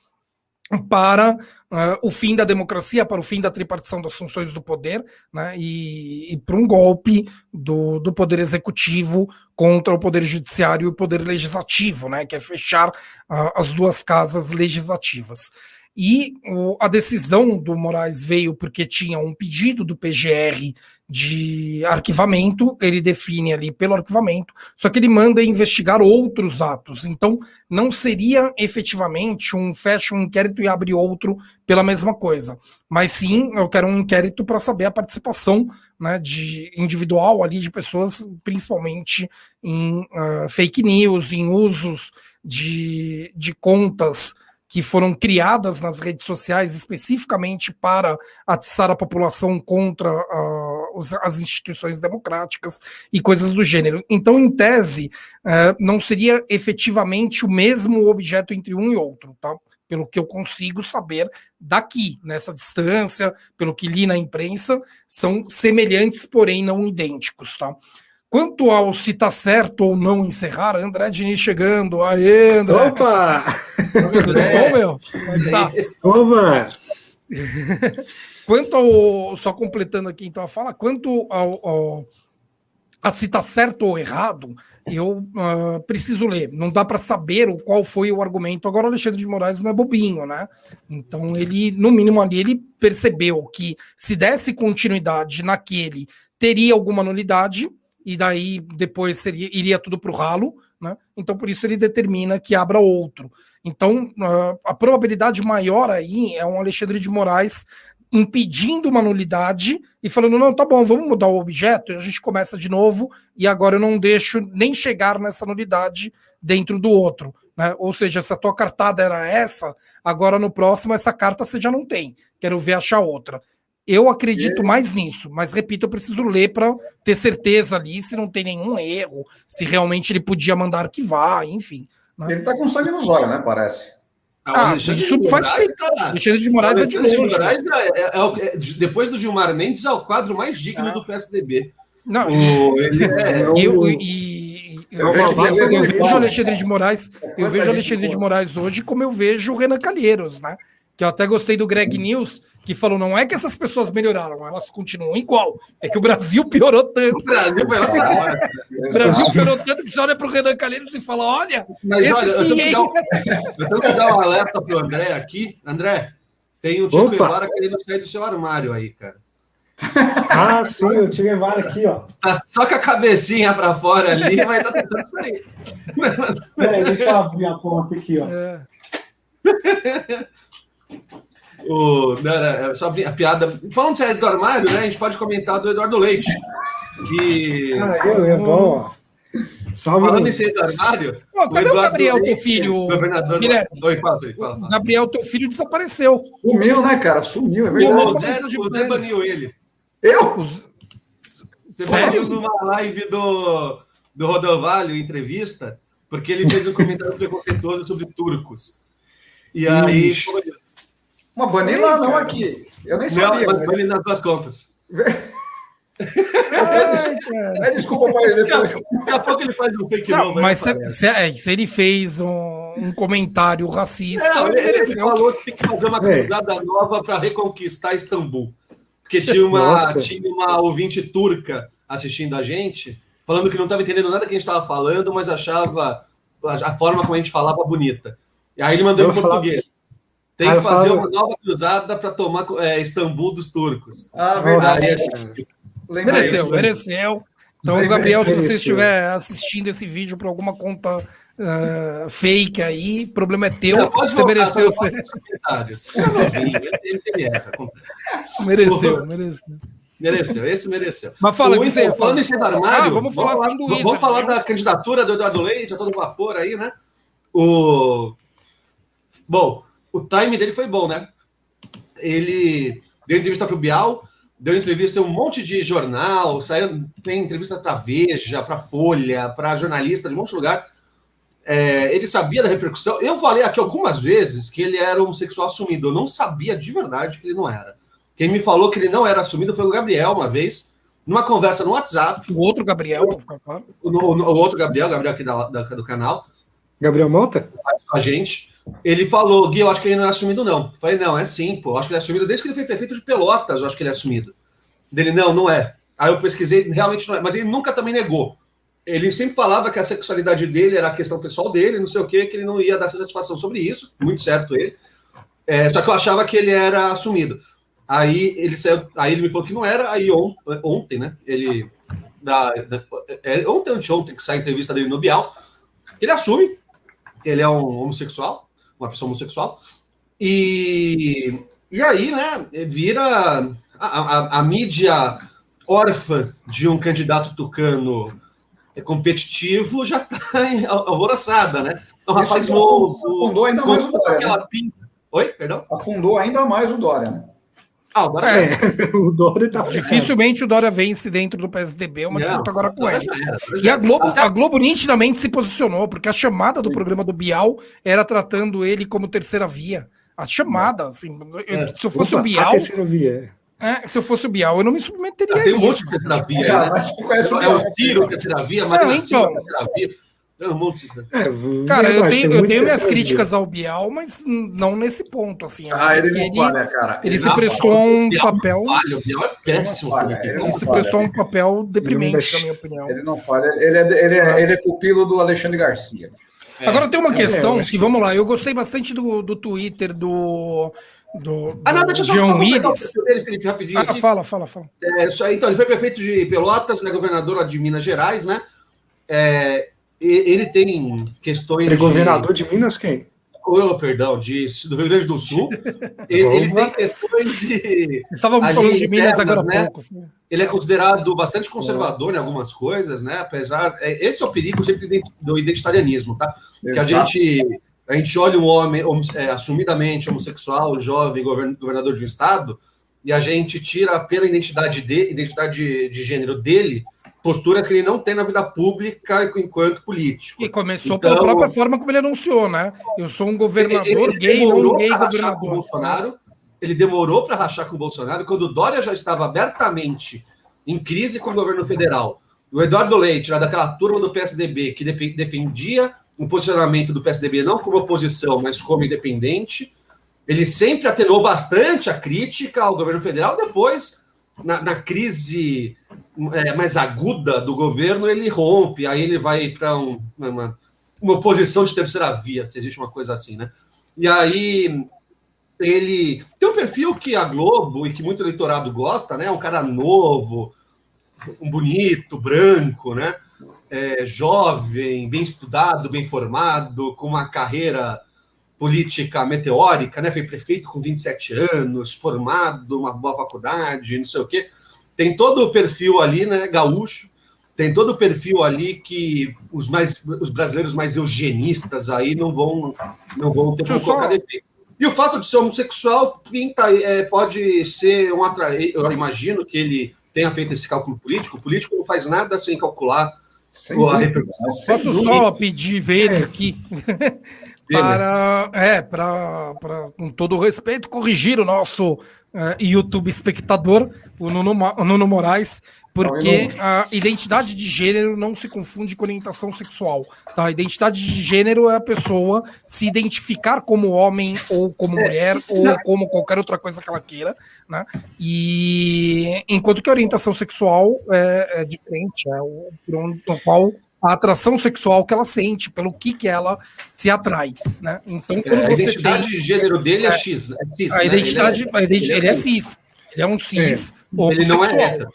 para uh, o fim da democracia, para o fim da tripartição das funções do poder, né, e, e para um golpe do, do poder executivo contra o poder judiciário e o poder legislativo, né, que é fechar uh, as duas casas legislativas. E o, a decisão do Moraes veio porque tinha um pedido do PGR de arquivamento, ele define ali pelo arquivamento, só que ele manda investigar outros atos. Então, não seria efetivamente um fecha um inquérito e abre outro pela mesma coisa. Mas sim, eu quero um inquérito para saber a participação né, de individual ali de pessoas, principalmente em uh, fake news, em usos de, de contas que foram criadas nas redes sociais especificamente para atiçar a população contra uh, os, as instituições democráticas e coisas do gênero. Então, em tese, uh, não seria efetivamente o mesmo objeto entre um e outro, tá? Pelo que eu consigo saber daqui, nessa distância, pelo que li na imprensa, são semelhantes, porém não idênticos, tá? Quanto ao se está certo ou não encerrar, André Diniz chegando. Aê, André. Opa! Tudo bom, meu? Tá. Opa! quanto ao. Só completando aqui então a fala, quanto ao, ao a se está certo ou errado, eu uh, preciso ler. Não dá para saber o, qual foi o argumento. Agora, o Alexandre de Moraes não é bobinho, né? Então, ele, no mínimo ali, ele percebeu que se desse continuidade naquele, teria alguma nulidade e daí depois seria, iria tudo para o ralo, né? Então, por isso ele determina que abra outro. Então, a probabilidade maior aí é um Alexandre de Moraes impedindo uma nulidade e falando: não, tá bom, vamos mudar o objeto, e a gente começa de novo, e agora eu não deixo nem chegar nessa nulidade dentro do outro. Né? Ou seja, se a tua cartada era essa, agora no próximo essa carta você já não tem. Quero ver achar outra. Eu acredito mais nisso, mas repito, eu preciso ler para ter certeza ali se não tem nenhum erro, se realmente ele podia mandar arquivar, enfim. Né? Ele está com sangue nos olhos, né? Parece. Ah, ah isso de faz Moraes, tá... Alexandre de Moraes é de longe. De Moraes é, é, é, é, depois do Gilmar Mendes é o quadro mais digno ah. do PSDB. Não, o, ele é, eu, e, eu, eu, eu, vejo Alexandre de Moraes, eu vejo Alexandre de Moraes hoje como eu vejo o Renan Calheiros, né? Que eu até gostei do Greg News, que falou: não é que essas pessoas melhoraram, elas continuam igual. É que o Brasil piorou tanto. O Brasil, o Brasil piorou tanto que você olha para o Renan Calheiros e fala: olha, Mas, olha eu, tenho dar, eu tenho que dar um alerta para o André aqui. André, tem o Tico Evara querendo sair do seu armário aí, cara. Ah, sim, o Tico Evara aqui, ó. Tá só com a cabecinha para fora ali, mas tá tentando sair. É, deixa eu abrir a porta aqui, ó. É. O, não, era, só a piada. Falando de sair do armário, né? A gente pode comentar do Eduardo Leite. Que. Ah, eu, é bom. Salve Falando em sair do armário. Pô, cadê o, o Gabriel, Leite, teu filho? Governador. Oi, fala, fala, fala. Gabriel, teu filho, desapareceu. Sumiu, né, cara? Sumiu, é verdade. O Zé, o Zé baniu ele. Eu? Você baniu numa live do, do Rodovalho, entrevista, porque ele fez um comentário preconceituoso sobre turcos. E aí. Uma banir lá, não aqui. Eu nem sabia. Não, mas banir nas duas contas. é, desculpa, pai. Depois. Daqui a pouco ele faz um fake não, novo. Mas se, se, é, se, ele fez um, um comentário racista, não, ele, ele, falou que tem que fazer uma é. cruzada nova para reconquistar Istambul. Porque tinha uma, tinha uma ouvinte turca assistindo a gente, falando que não estava entendendo nada que a gente estava falando, mas achava a forma como a gente falava bonita. E aí ele mandou em português. Falar... Tem que fazer falo... uma nova cruzada para tomar é, Istambul dos turcos. Ah, verdade. Aí, mereceu, mereceu. Então, Gabriel, se você estiver assistindo esse vídeo por alguma conta uh, fake aí, o problema é teu. Não, você mereceu ser. mereceu, mereceu. Mereceu, esse mereceu. Mas fala, o, falando em ser armário, ah, vamos falar, vamos falar, vamos falar da candidatura do Eduardo Leite, a todo vapor aí, né? O Bom, o time dele foi bom, né? Ele deu entrevista para o Bial, deu entrevista em um monte de jornal, saiu, tem entrevista para Veja, para Folha, para jornalista de um monte de lugar. É, ele sabia da repercussão. Eu falei aqui algumas vezes que ele era homossexual assumido. Eu não sabia de verdade que ele não era. Quem me falou que ele não era assumido foi o Gabriel, uma vez, numa conversa no WhatsApp. O outro Gabriel. O, o, o, outro Gabriel, Gabriel aqui da, da, do canal. Gabriel Mota? Com a gente. Ele falou, Gui, eu acho que ele não é assumido, não. Eu falei, não, é sim, pô. Eu acho que ele é assumido desde que ele foi prefeito de Pelotas, eu acho que ele é assumido. Dele, não, não é. Aí eu pesquisei, realmente não é. Mas ele nunca também negou. Ele sempre falava que a sexualidade dele era a questão pessoal dele, não sei o quê, que ele não ia dar satisfação sobre isso. Muito certo ele. É, só que eu achava que ele era assumido. Aí ele saiu, aí ele me falou que não era, aí on, ontem, né? Ele. Da, da, é, ontem, anteontem, que sai a entrevista dele no Bial, ele assume, ele é um homossexual, uma pessoa homossexual, e, e aí, né, vira a, a, a mídia órfã de um candidato tucano competitivo já está alvoroçada, né? Um rapaz novo. Afundou ainda mais o Dória. Né? Oi, perdão? Afundou ainda mais o Dória, né? Ah, o Dória, é, o Dória tá Dificilmente o Dória vence dentro do PSDB, é uma disputa agora com ele. E a Globo, a Globo nitidamente se posicionou, porque a chamada do programa do Bial era tratando ele como terceira via. A chamada, assim, é. se eu fosse Opa, o Bial. via. É, se eu fosse o Bial, eu não me submeteria ah, Tem um monte de terceira via. É, né? mas é o Ciro, terceira via, mas não, então, terceira via. É, cara, eu tenho, eu tenho minhas críticas ao Bial, mas não nesse ponto, assim. Ah, ele não ele, falha, cara. Ele, ele se prestou a um papel. Falha, o Bial é péssimo. Falha, ele, ele se prestou a um papel deprimente, na minha opinião. Ele não falha, ele é, ele é, ele é pupilo do Alexandre Garcia. É. Agora tem uma é, questão que, vamos lá, eu gostei bastante do, do Twitter do. Do, ah, não, deixa eu só, só dele, Felipe, rapidinho. Ah, fala, fala, fala. É, isso aí, então, ele foi prefeito de Pelotas, né, governador de Minas Gerais, né? É, ele tem questões. Ele governador de... de Minas quem? Oh, perdão, de, do Rio Grande do Sul. ele, ele tem questões de. Estávamos falando de Minas agora há né? pouco. Ele é considerado bastante conservador é. em algumas coisas, né? Apesar. É, esse é o perigo sempre do identitarianismo, tá? Exato. Que a gente, a gente olha um homem é, assumidamente homossexual, jovem, governador de um estado, e a gente tira pela identidade de identidade de gênero dele posturas que ele não tem na vida pública enquanto político. E começou então, pela própria forma como ele anunciou, né? Eu sou um governador ele, ele gay, não gay governador. Bolsonaro, ele demorou para rachar com o Bolsonaro quando o Dória já estava abertamente em crise com o governo federal. O Eduardo Leite, lá daquela turma do PSDB, que defendia um posicionamento do PSDB não como oposição, mas como independente, ele sempre atenuou bastante a crítica ao governo federal. Depois, na, na crise é, mais aguda do governo, ele rompe, aí ele vai para um, uma, uma posição de terceira via, se existe uma coisa assim, né? E aí ele tem um perfil que a Globo e que muito eleitorado gosta, né? Um cara novo, um bonito, branco, né? É, jovem, bem estudado, bem formado, com uma carreira política meteórica, né? Foi prefeito com 27 anos, formado, uma boa faculdade, não sei o quê tem todo o perfil ali, né, gaúcho, tem todo o perfil ali que os mais os brasileiros mais eugenistas aí não vão não vão ter como colocar defeito. E o fato de ser homossexual pinta, é, pode ser um atraente. Eu imagino que ele tenha feito esse cálculo político. O político não faz nada sem calcular sem a repercussão. Posso só pedir ver aqui para, é, para, para, com todo o respeito, corrigir o nosso uh, YouTube espectador, o Nuno, o Nuno Moraes, porque a identidade de gênero não se confunde com orientação sexual. Tá? A identidade de gênero é a pessoa se identificar como homem ou como é, mulher ou como qualquer outra coisa que ela queira, né? E enquanto que a orientação sexual é, é diferente, é o, o qual a atração sexual que ela sente, pelo que, que ela se atrai. Né? Então, quando é, a identidade tem, de gênero dele é, é X. É cis, a né? identidade, ele, é, a identidade, ele, é, ele é cis. Ele é um cis. É. Ele não é hétero.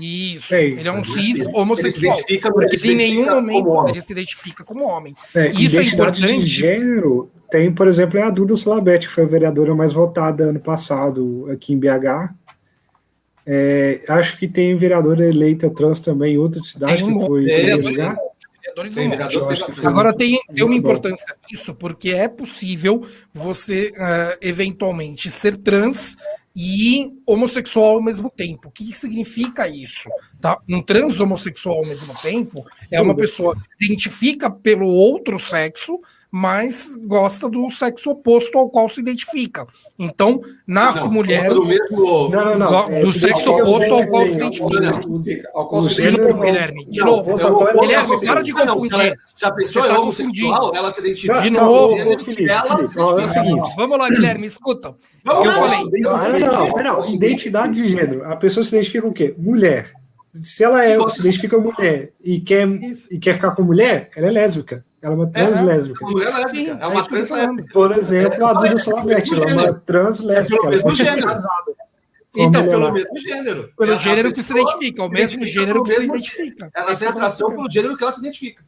Isso, é, ele é um cis homossexual. Ele porque em nenhum momento ele se identifica como homem. É, Isso é importante. De gênero tem, por exemplo, é a Duda Slabete, que foi a vereadora mais votada ano passado aqui em BH. É, acho que tem vereadora eleita trans também em outra cidade um, que foi. É, tem, vereador tem Agora tem, tem uma importância nisso, porque é possível você uh, eventualmente ser trans e homossexual ao mesmo tempo. O que, que significa isso? Tá? Um trans homossexual ao mesmo tempo é uma pessoa que se identifica pelo outro sexo, mas gosta do sexo oposto ao qual se identifica. Então, nasce não, mulher do, mesmo... não, não, não. do é, sexo oposto ao qual se identifica. De novo, Guilherme, de novo. Guilherme, para de confundir. Se a pessoa é homossexual, ela se identifica. De novo, é o seguinte. Vamos lá, Guilherme, escuta. Vamos eu falei. Não, não, não. Identidade de gênero. A pessoa se identifica com o quê? Mulher. Se ela é, se identifica mulher e quer, e quer ficar com mulher, ela é lésbica Ela é uma trans lésbica. É uma mulher lésbica. é uma trans lésbica. Por exemplo, a Duda Salabete, ela é uma trans lésbica. pelo mesmo gênero. Então, pelo mesmo gênero. Pelo gênero que se identifica, o mesmo gênero que se identifica. Ela tem atração pelo gênero que ela se identifica.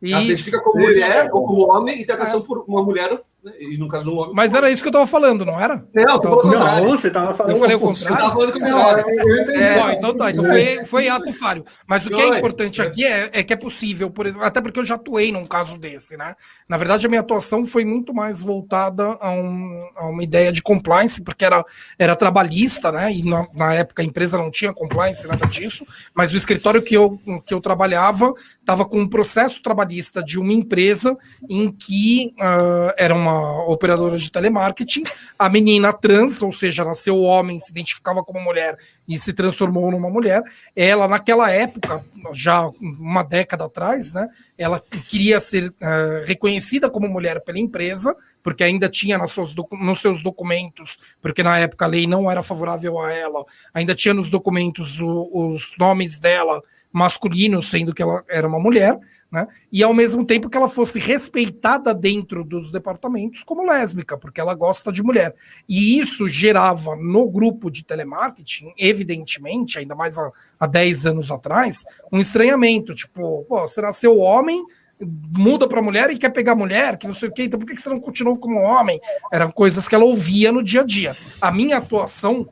Ela se identifica como mulher ou como homem e tem atração por uma mulher? E no caso homem. Mas era isso que eu tava falando, não era? Não, você falou o contrário. Não, você tava falando. Eu falei o Você contrário. tava falando que entendi. É. Bom, então tá, então foi, foi ato falho. Mas o que é importante aqui é, é que é possível, por exemplo, até porque eu já atuei num caso desse, né? Na verdade, a minha atuação foi muito mais voltada a, um- a uma ideia de compliance, porque era, era trabalhista, né? E na, na época a empresa não tinha compliance, nada disso, mas o escritório que eu, que eu trabalhava estava com um processo trabalhista de uma empresa em que ah, era uma operadora de telemarketing, a menina trans, ou seja, nasceu homem, se identificava como mulher e se transformou numa mulher. Ela, naquela época, já uma década atrás, né, ela queria ser ah, reconhecida como mulher pela empresa, porque ainda tinha nas suas nos seus documentos, porque na época a lei não era favorável a ela, ainda tinha nos documentos o- os nomes dela masculinos, sendo que ela era uma mulher, né? E ao mesmo tempo que ela fosse respeitada dentro dos departamentos como lésbica, porque ela gosta de mulher. E isso gerava no grupo de telemarketing, evidentemente, ainda mais há, há 10 anos atrás, um estranhamento. Tipo, pô, você nasceu homem, muda para mulher e quer pegar mulher, que não sei o quê, então por que que você não continuou como homem? Eram coisas que ela ouvia no dia a dia. A minha atuação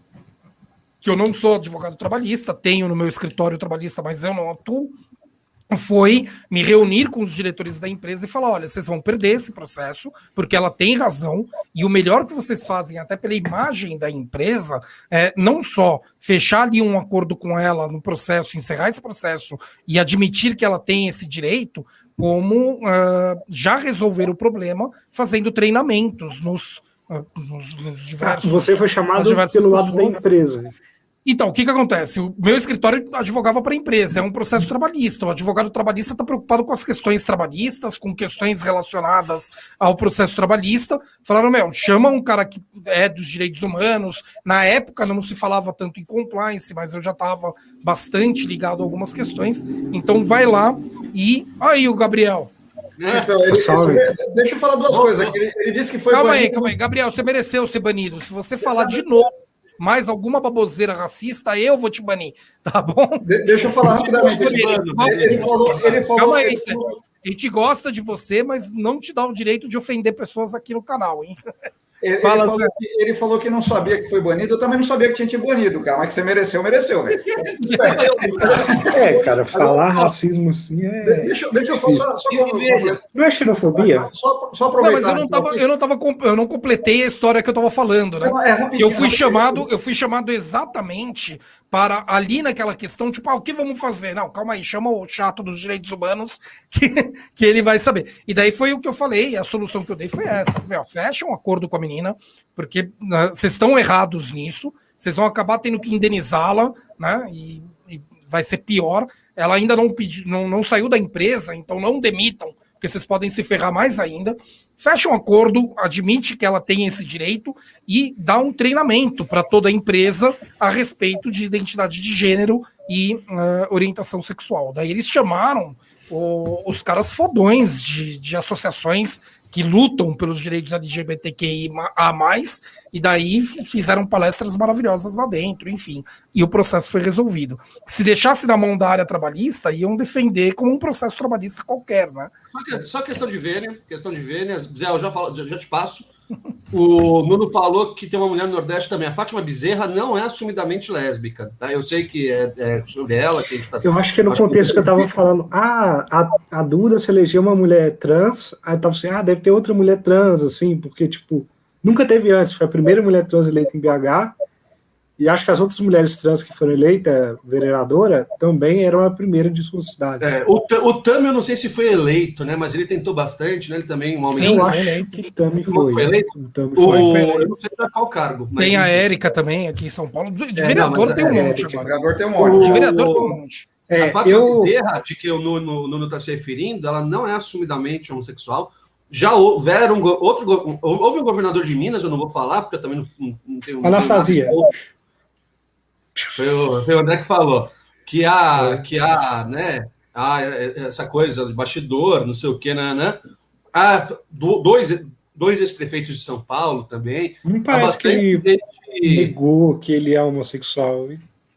que eu não sou advogado trabalhista, tenho no meu escritório trabalhista, mas eu não atuo, foi me reunir com os diretores da empresa e falar: olha, vocês vão perder esse processo, porque ela tem razão, e o melhor que vocês fazem, até pela imagem da empresa, é não só fechar ali um acordo com ela no processo, encerrar esse processo e admitir que ela tem esse direito, como ah, já resolver o problema fazendo treinamentos nos. ah, nos, nos Ah, diversos Você foi chamado pelo lado da pessoas. empresa. Então, o que, que acontece? O meu escritório advogava para a empresa, é um processo trabalhista. O advogado trabalhista está preocupado com as questões trabalhistas, com questões relacionadas ao processo trabalhista. Falaram, meu, chama um cara que é dos direitos humanos. Na época não se falava tanto em compliance, mas eu já estava bastante ligado a algumas questões. Então, vai lá e. Aí, o Gabriel. Então, ele- esse- deixa eu falar duas coisas. aqui. Ele, ele disse que foi calma aí, banido- calma aí. Gabriel, você mereceu ser banido. Se você falar de novo mais alguma baboseira racista, eu vou te banir. Tá bom? De- deixa eu falar rapidamente. Ele, Ele- ele falou, ele falou, Calma aí, falou- A gente gosta de você, mas não te dá o direito de ofender pessoas aqui no canal, hein? ele- ele Fala, falou Zé. que, ele falou que não sabia que foi banido. Eu também não sabia que tinha te banido, cara. Mas que você mereceu, mereceu, velho. É, cara, falar racismo assim é. Deixa, eu- deixa eu falar só, só, veja, Não é xenofobia? só, só Não, aproveitar. mas eu não tava, eu não tava, eu não completei a história que eu tava falando, né? É rapidinho, Eu fui rapidinho. chamado, eu fui chamado exatamente para ali naquela questão, tipo, ah, o que vamos fazer? Não, calma aí, chama o chato dos direitos humanos que, que ele vai saber. E daí foi o que eu falei, a solução que eu dei foi essa. Meu, fecha um acordo com a menina, porque né, vocês estão errados nisso, vocês vão acabar tendo que indenizá-la, né? E, e vai ser pior. Ela ainda não pediu, não, não saiu da empresa, então não demitam, porque vocês podem se ferrar mais ainda. Fecha um acordo, admite que ela tem esse direito e dá um treinamento para toda a empresa a respeito de identidade de gênero e ah, orientação sexual. Daí eles chamaram o- os caras fodões de, de associações que lutam pelos direitos LGBTQI a mais, e daí fizeram palestras maravilhosas lá dentro, enfim, e o processo foi resolvido. Se deixasse na mão da área trabalhista, iam defender como um processo trabalhista qualquer, né? Só, que- só questão de vênia, questão de vênia. Zé, eu já, falo, já te passo. O Nuno falou que tem uma mulher no Nordeste também. A Fátima Bezerra não é assumidamente lésbica. Tá? Eu sei que é, é sobre ela que a gente está. Eu acho que no contexto que eu tava falando, ah, a, a Duda se elegeu uma mulher trans, aí tava assim, ah, deve ter outra mulher trans, assim, porque, tipo, nunca teve antes, foi a primeira mulher trans eleita em BH, e acho que as outras mulheres trans que foram eleitas vereadora também eram a primeira de sua cidade. É, o, o Tami, eu não sei se foi eleito, né? Mas ele tentou bastante, né? Ele também, um homem. Sim, eu foi acho eleito. que também Como foi. foi eleito? O Tami O, foi. foi eu não sei qual cargo. mas Tem a. Érica também aqui em São Paulo. De É, vereador não, tem um monte Érica- vereador tem um monte. De vereador tem um monte. É, a Fátima eu, Bezerra, de que o Nuno Nuno está se referindo, ela não é assumidamente homossexual. Já houveram outro, houve um governador de Minas, eu não vou falar, porque eu também não, não, não tenho. Anastasia. Foi o, foi o André que falou que a, que a, né, ah, é, essa coisa de bastidor, não sei o que, né? né? Ah, dois, dois ex-prefeitos de São Paulo também. Não parece que ele gente... negou que ele é homossexual.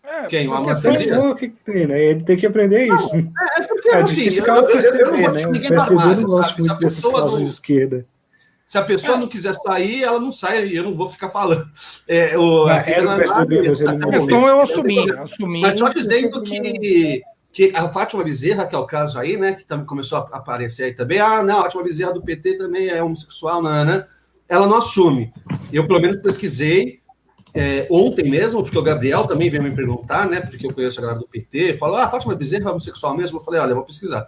É, Quem? O Amazonia? que tem, né? Ele tem que aprender isso. Não, é, é porque, é, assim, eu, eu, eu, eu, não né? O PSDB não gosta muito dessas causas de esquerda. Se a pessoa é. não quiser sair, ela não sai, e eu não vou ficar falando. É, o, a, não questão eu assumi, assumi. Mas só dizendo que, que a Fátima Bezerra, que é o caso aí, né, que também começou a aparecer aí também, ah, não, a Fátima Bezerra do PT também é homossexual, né? Ela não assume. Eu, pelo menos, pesquisei é, ontem mesmo, porque o Gabriel também veio me perguntar, né, porque eu conheço a galera do PT, falou, ah, Fátima Bezerra é homossexual mesmo? Eu falei, olha, eu vou pesquisar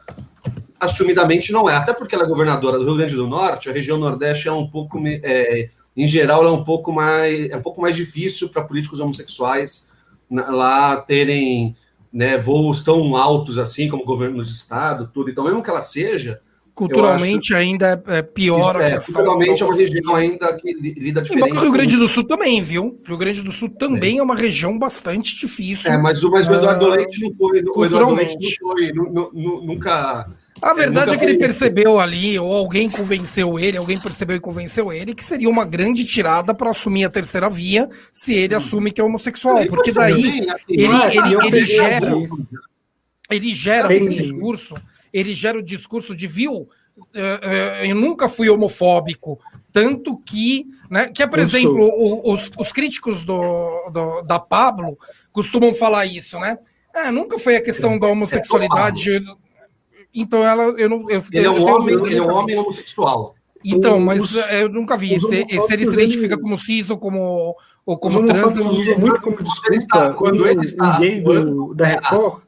assumidamente não é, até porque ela é governadora do Rio Grande do Norte, a região Nordeste é um pouco, é, em geral, é um pouco mais, é um pouco mais difícil para políticos homossexuais lá terem né, voos tão altos assim como governo de estado, tudo. Então, mesmo que ela seja, Culturalmente acho... ainda é pior. É, culturalmente é uma região ainda que lida diferente. O Rio Grande do Sul também, viu? O Rio Grande do Sul também é, é uma região bastante difícil. É, mas, mas o Eduardo uh, Leite não foi. O Eduardo Leite não foi, nunca a verdade é que ele percebeu ali, ou alguém convenceu ele, alguém percebeu e convenceu ele, que seria uma grande tirada para assumir a terceira via se ele hum. assume que é homossexual. Porque daí assim, ele, ele, ele gera, ele gera um discurso, ele gera o discurso de viu. Eu nunca fui homofóbico, tanto que, né, que é, por exemplo, os, os críticos do, do, da Pablo costumam falar isso, né? É, nunca foi a questão da homossexualidade então ela, eu não. Eu, ele, é um homem, ele é um homem homossexual. Então, mas os, eu nunca vi. Se, se ele se identifica como cis ou como, ou como trans. Eu muito como desculpa quando ele está. gay do, da Record.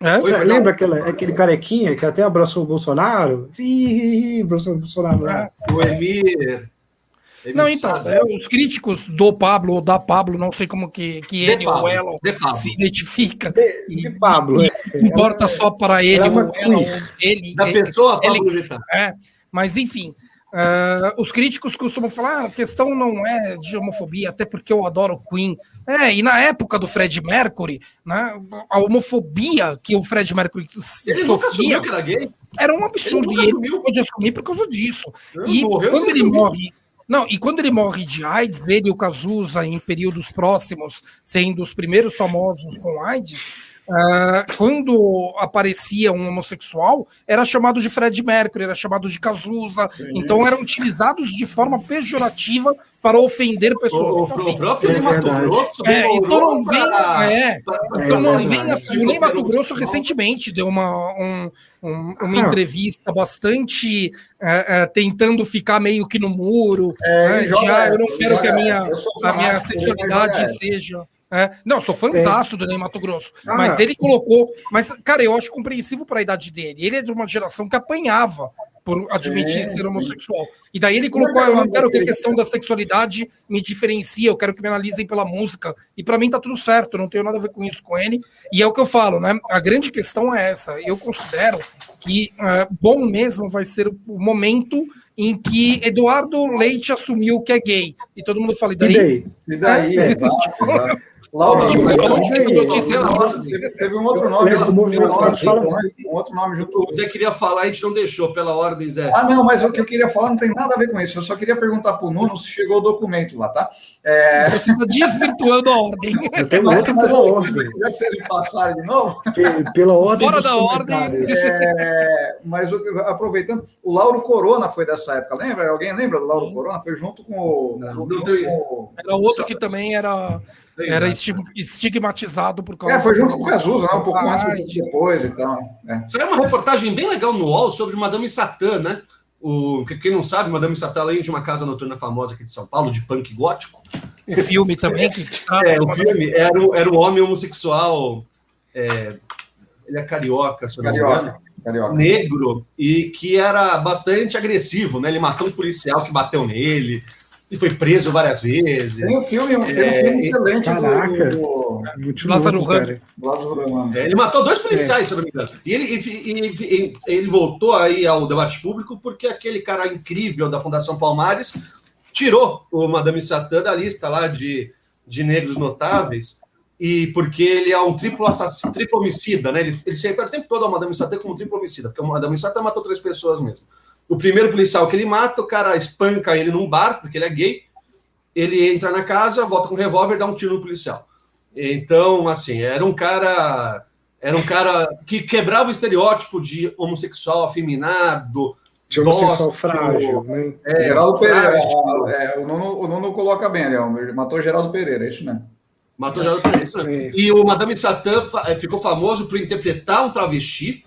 É? Você lembra aquele, aquele carequinha que até abraçou o Bolsonaro? Ih, abraçou o Bolsonaro. É. O Emir. Não, então, é, os críticos do Pablo ou da Pablo, não sei como que, que ele Pablo, ou ela se identifica. De, de Pablo. E, é. importa ela, só para ele ou ela, ele. Da ele, pessoa, ele, Pablo ele, é, Mas, enfim, uh, os críticos costumam falar, ah, a questão não é de homofobia, até porque eu adoro Queen. É, e na época do Fred Mercury, né, a homofobia que o Fred Mercury ele sofria que era, gay. era um absurdo. Ele e ele não pôde assumir por causa disso. e quando ele morre não, e quando ele morre de AIDS, ele e o Cazuza, em períodos próximos, sendo os primeiros famosos com AIDS, Uh, quando aparecia um homossexual, era chamado de Fred Mercury, era chamado de Cazuza, Sim. então eram utilizados de forma pejorativa para ofender pessoas. O, então, assim, o próprio é Mato Grosso. É, então não vem. É, então não vem assim, o Ney Mato Grosso recentemente deu uma, um, um, uma ah. entrevista bastante é, é, tentando ficar meio que no muro. É, né, já, eu não quero que a minha, a minha sexualidade seja. É, não, sou fãzaço é. do Ney Mato Grosso. Ah. Mas ele colocou. Mas, cara, eu acho compreensivo para a idade dele. Ele é de uma geração que apanhava por admitir é. ser homossexual. E daí ele colocou: eu não quero que a questão da sexualidade me diferencie, eu quero que me analisem pela música. E para mim tá tudo certo, não tenho nada a ver com isso com ele. E é o que eu falo, né? A grande questão é essa. Eu considero que uh, bom mesmo vai ser o momento em que Eduardo Leite assumiu que é gay. E todo mundo fala, e daí? E daí? É, exato, exato. Laura, teve um outro nome. Um outro nome junto. O Zé queria falar, a gente não deixou pela ordem, Zé. Ah, não, mas o que eu queria falar não tem nada a ver com isso. Eu só queria perguntar para o Nuno se chegou o documento lá, tá? É... Você está desvirtuando a ordem. Eu tenho outro pela ordem. Já que vocês me passaram de novo. Pela ordem. Fora da ordem. É... Mas aproveitando, o Lauro Corona foi dessa época, lembra? Alguém lembra do Lauro Corona? Foi junto com o. Não, não, com... Era outro que também era era estigmatizado por causa. É, foi junto com o Cazuza, né? um pouco antes depois e tal. É. Isso é uma reportagem bem legal no UOL sobre Madame Satã, né? O, quem não sabe, Madame Satã, além de uma casa noturna famosa aqui de São Paulo, de punk gótico. O filme também. Que é, o filme era, o, era o homem homossexual. É, ele é carioca, se não me engano. Carioca. Negro, e que era bastante agressivo, né? Ele matou um policial que bateu nele. Ele foi preso várias vezes. Tem um filme, é, um filme excelente caraca, do, do Lázaro Ramos. É, ele matou dois policiais, é. se não me engano. E ele, ele, ele, voltou aí ao debate público porque aquele cara incrível da Fundação Palmares tirou o Madame Satã da lista lá de, de negros notáveis e porque ele é um triplo assassino, triplo homicida, né? Ele, ele se refere o tempo todo ao Madame Satã como um triplo homicida, porque o Madame Satã matou três pessoas mesmo. O primeiro policial que ele mata, o cara espanca ele num bar, porque ele é gay. Ele entra na casa, volta com um revólver, dá um tiro no policial. Então, assim, era um cara. Era um cara que quebrava o estereótipo de homossexual afeminado. De homossexual frágil, né? É, Geraldo Pereira. É, o, Nuno, o Nuno coloca bem ali, ó, matou Geraldo Pereira, é isso mesmo. Matou Geraldo Pereira. E o Madame Satã ficou famoso por interpretar um travesti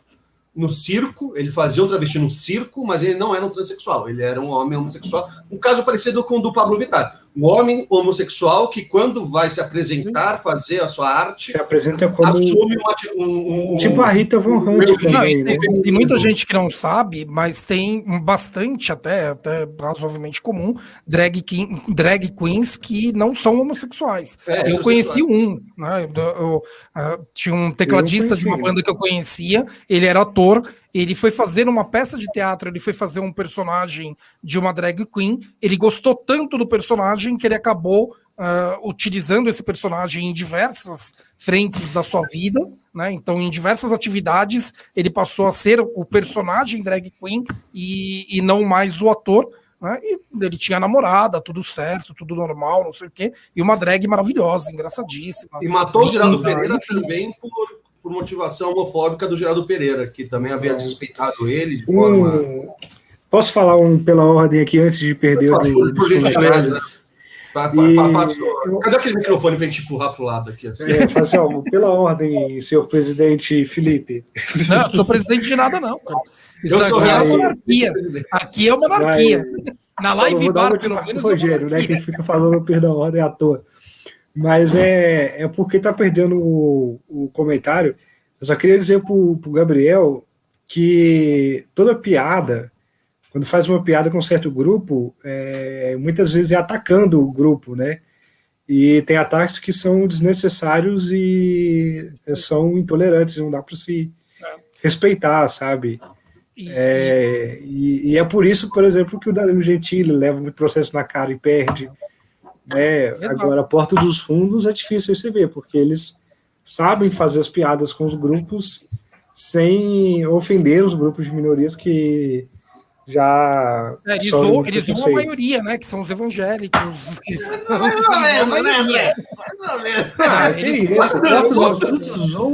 no circo, ele fazia um travesti no circo, mas ele não era um transexual, ele era um homem homossexual. Um caso parecido com o do Pablo Vittar. Um homem homossexual que, quando vai se apresentar, fazer a sua arte, se apresenta como. Assume uma, um, um, Tipo a Rita Von Hunt também. Né? Tem muita gente que não sabe, mas tem bastante, até, até razoavelmente comum, drag, king, drag queens que não são homossexuais. É, eu conheci um, né? Eu, eu, eu, uh, tinha um tecladista de uma banda que eu conhecia, ele era ator ele foi fazer uma peça de teatro, ele foi fazer um personagem de uma drag queen, ele gostou tanto do personagem que ele acabou uh, utilizando esse personagem em diversas frentes da sua vida, né? Então, em diversas atividades, ele passou a ser o personagem drag queen e, e não mais o ator. Né? E ele tinha namorada, tudo certo, tudo normal, não sei o quê, e uma drag maravilhosa, engraçadíssima. E matou o Geraldo Pereira também por por motivação homofóbica do Geraldo Pereira, que também havia desrespeitado ele de forma. Um... Posso falar um pela ordem aqui antes de perder o do, por gentileza. E... Cadê aquele microfone para a gente empurrar para o lado aqui? Assim? É, assim, ó, pela ordem, senhor presidente Felipe. Não, eu sou presidente de nada, não. Isso eu sou aqui é monarquia. Aqui é monarquia. Vai... Na live bar, pelo menos. Rogério, né? Que fica falando pela ordem à toa. Mas é, é porque tá perdendo o, o comentário. Eu só queria dizer pro, pro Gabriel que toda piada, quando faz uma piada com um certo grupo, é, muitas vezes é atacando o grupo, né? E tem ataques que são desnecessários e são intolerantes, não dá para se respeitar, sabe? É, e, e, é por isso, por exemplo, que o Danilo Gentili leva um processo na cara e perde. É, agora, a Porta dos Fundos é difícil receber, porque eles sabem fazer as piadas com os grupos sem ofender os grupos de minorias que já. É, eles zoam, eles zoam a maioria, né? Que são os evangélicos. Mais ou menos, né? Mais ou menos. Ah, eles,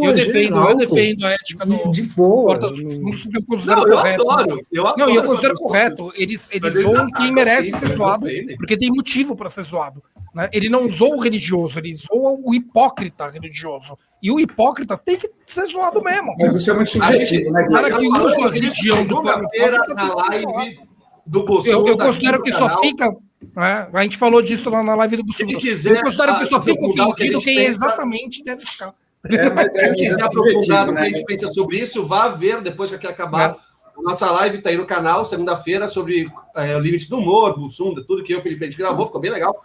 eu, defendo, eu defendo a ética do. De boa. Eu considero não, correto. Eu adoro, eu adoro, não, eu considero correto. Eles, eles zoam quem merece ser zoado, porque tem motivo para ser zoado. Né? Ele não zoa o religioso, ele zoa o hipócrita religioso. E o hipócrita tem que ser zoado mesmo. Mas isso é muito subjetivo, né? Cara que usa a religião do feira na live do Bolsonaro. Eu, eu considero que só fica. Né? A gente falou disso lá na live do Bolsonaro. Quiser, eu considero que só fica ofendido quem exatamente deve ficar. É, mas é, Quem quiser aprofundar no que a gente pensa sobre isso, vá ver depois que aqui acabar. É. Nossa live está aí no canal, segunda-feira, sobre é, o limite do humor, Bussunda, tudo que eu o Felipe a gente gravou, ficou bem legal.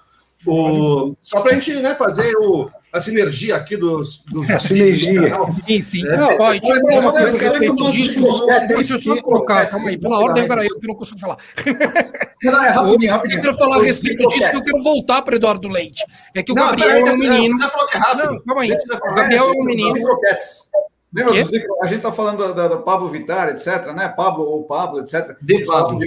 O, só para a gente né, fazer o, a sinergia aqui dos. dos a sinergia. Sim, sim. É, não, ó, deixa eu falar uma coisa a respeito disso. Deixa eu só colocar, calma aí, pela ordem, agora eu que não consigo falar. Não, é rapidinho, rapidinho. Eu quero falar a respeito disso, porque eu quero voltar para Eduardo Leite. É que o Gabriel é um menino. Não, calma aí. O Gabriel é um menino. Lembra a gente está falando do, Pablo Vittar, etc., né? Pablo ou Pablo, etc. De Pablo.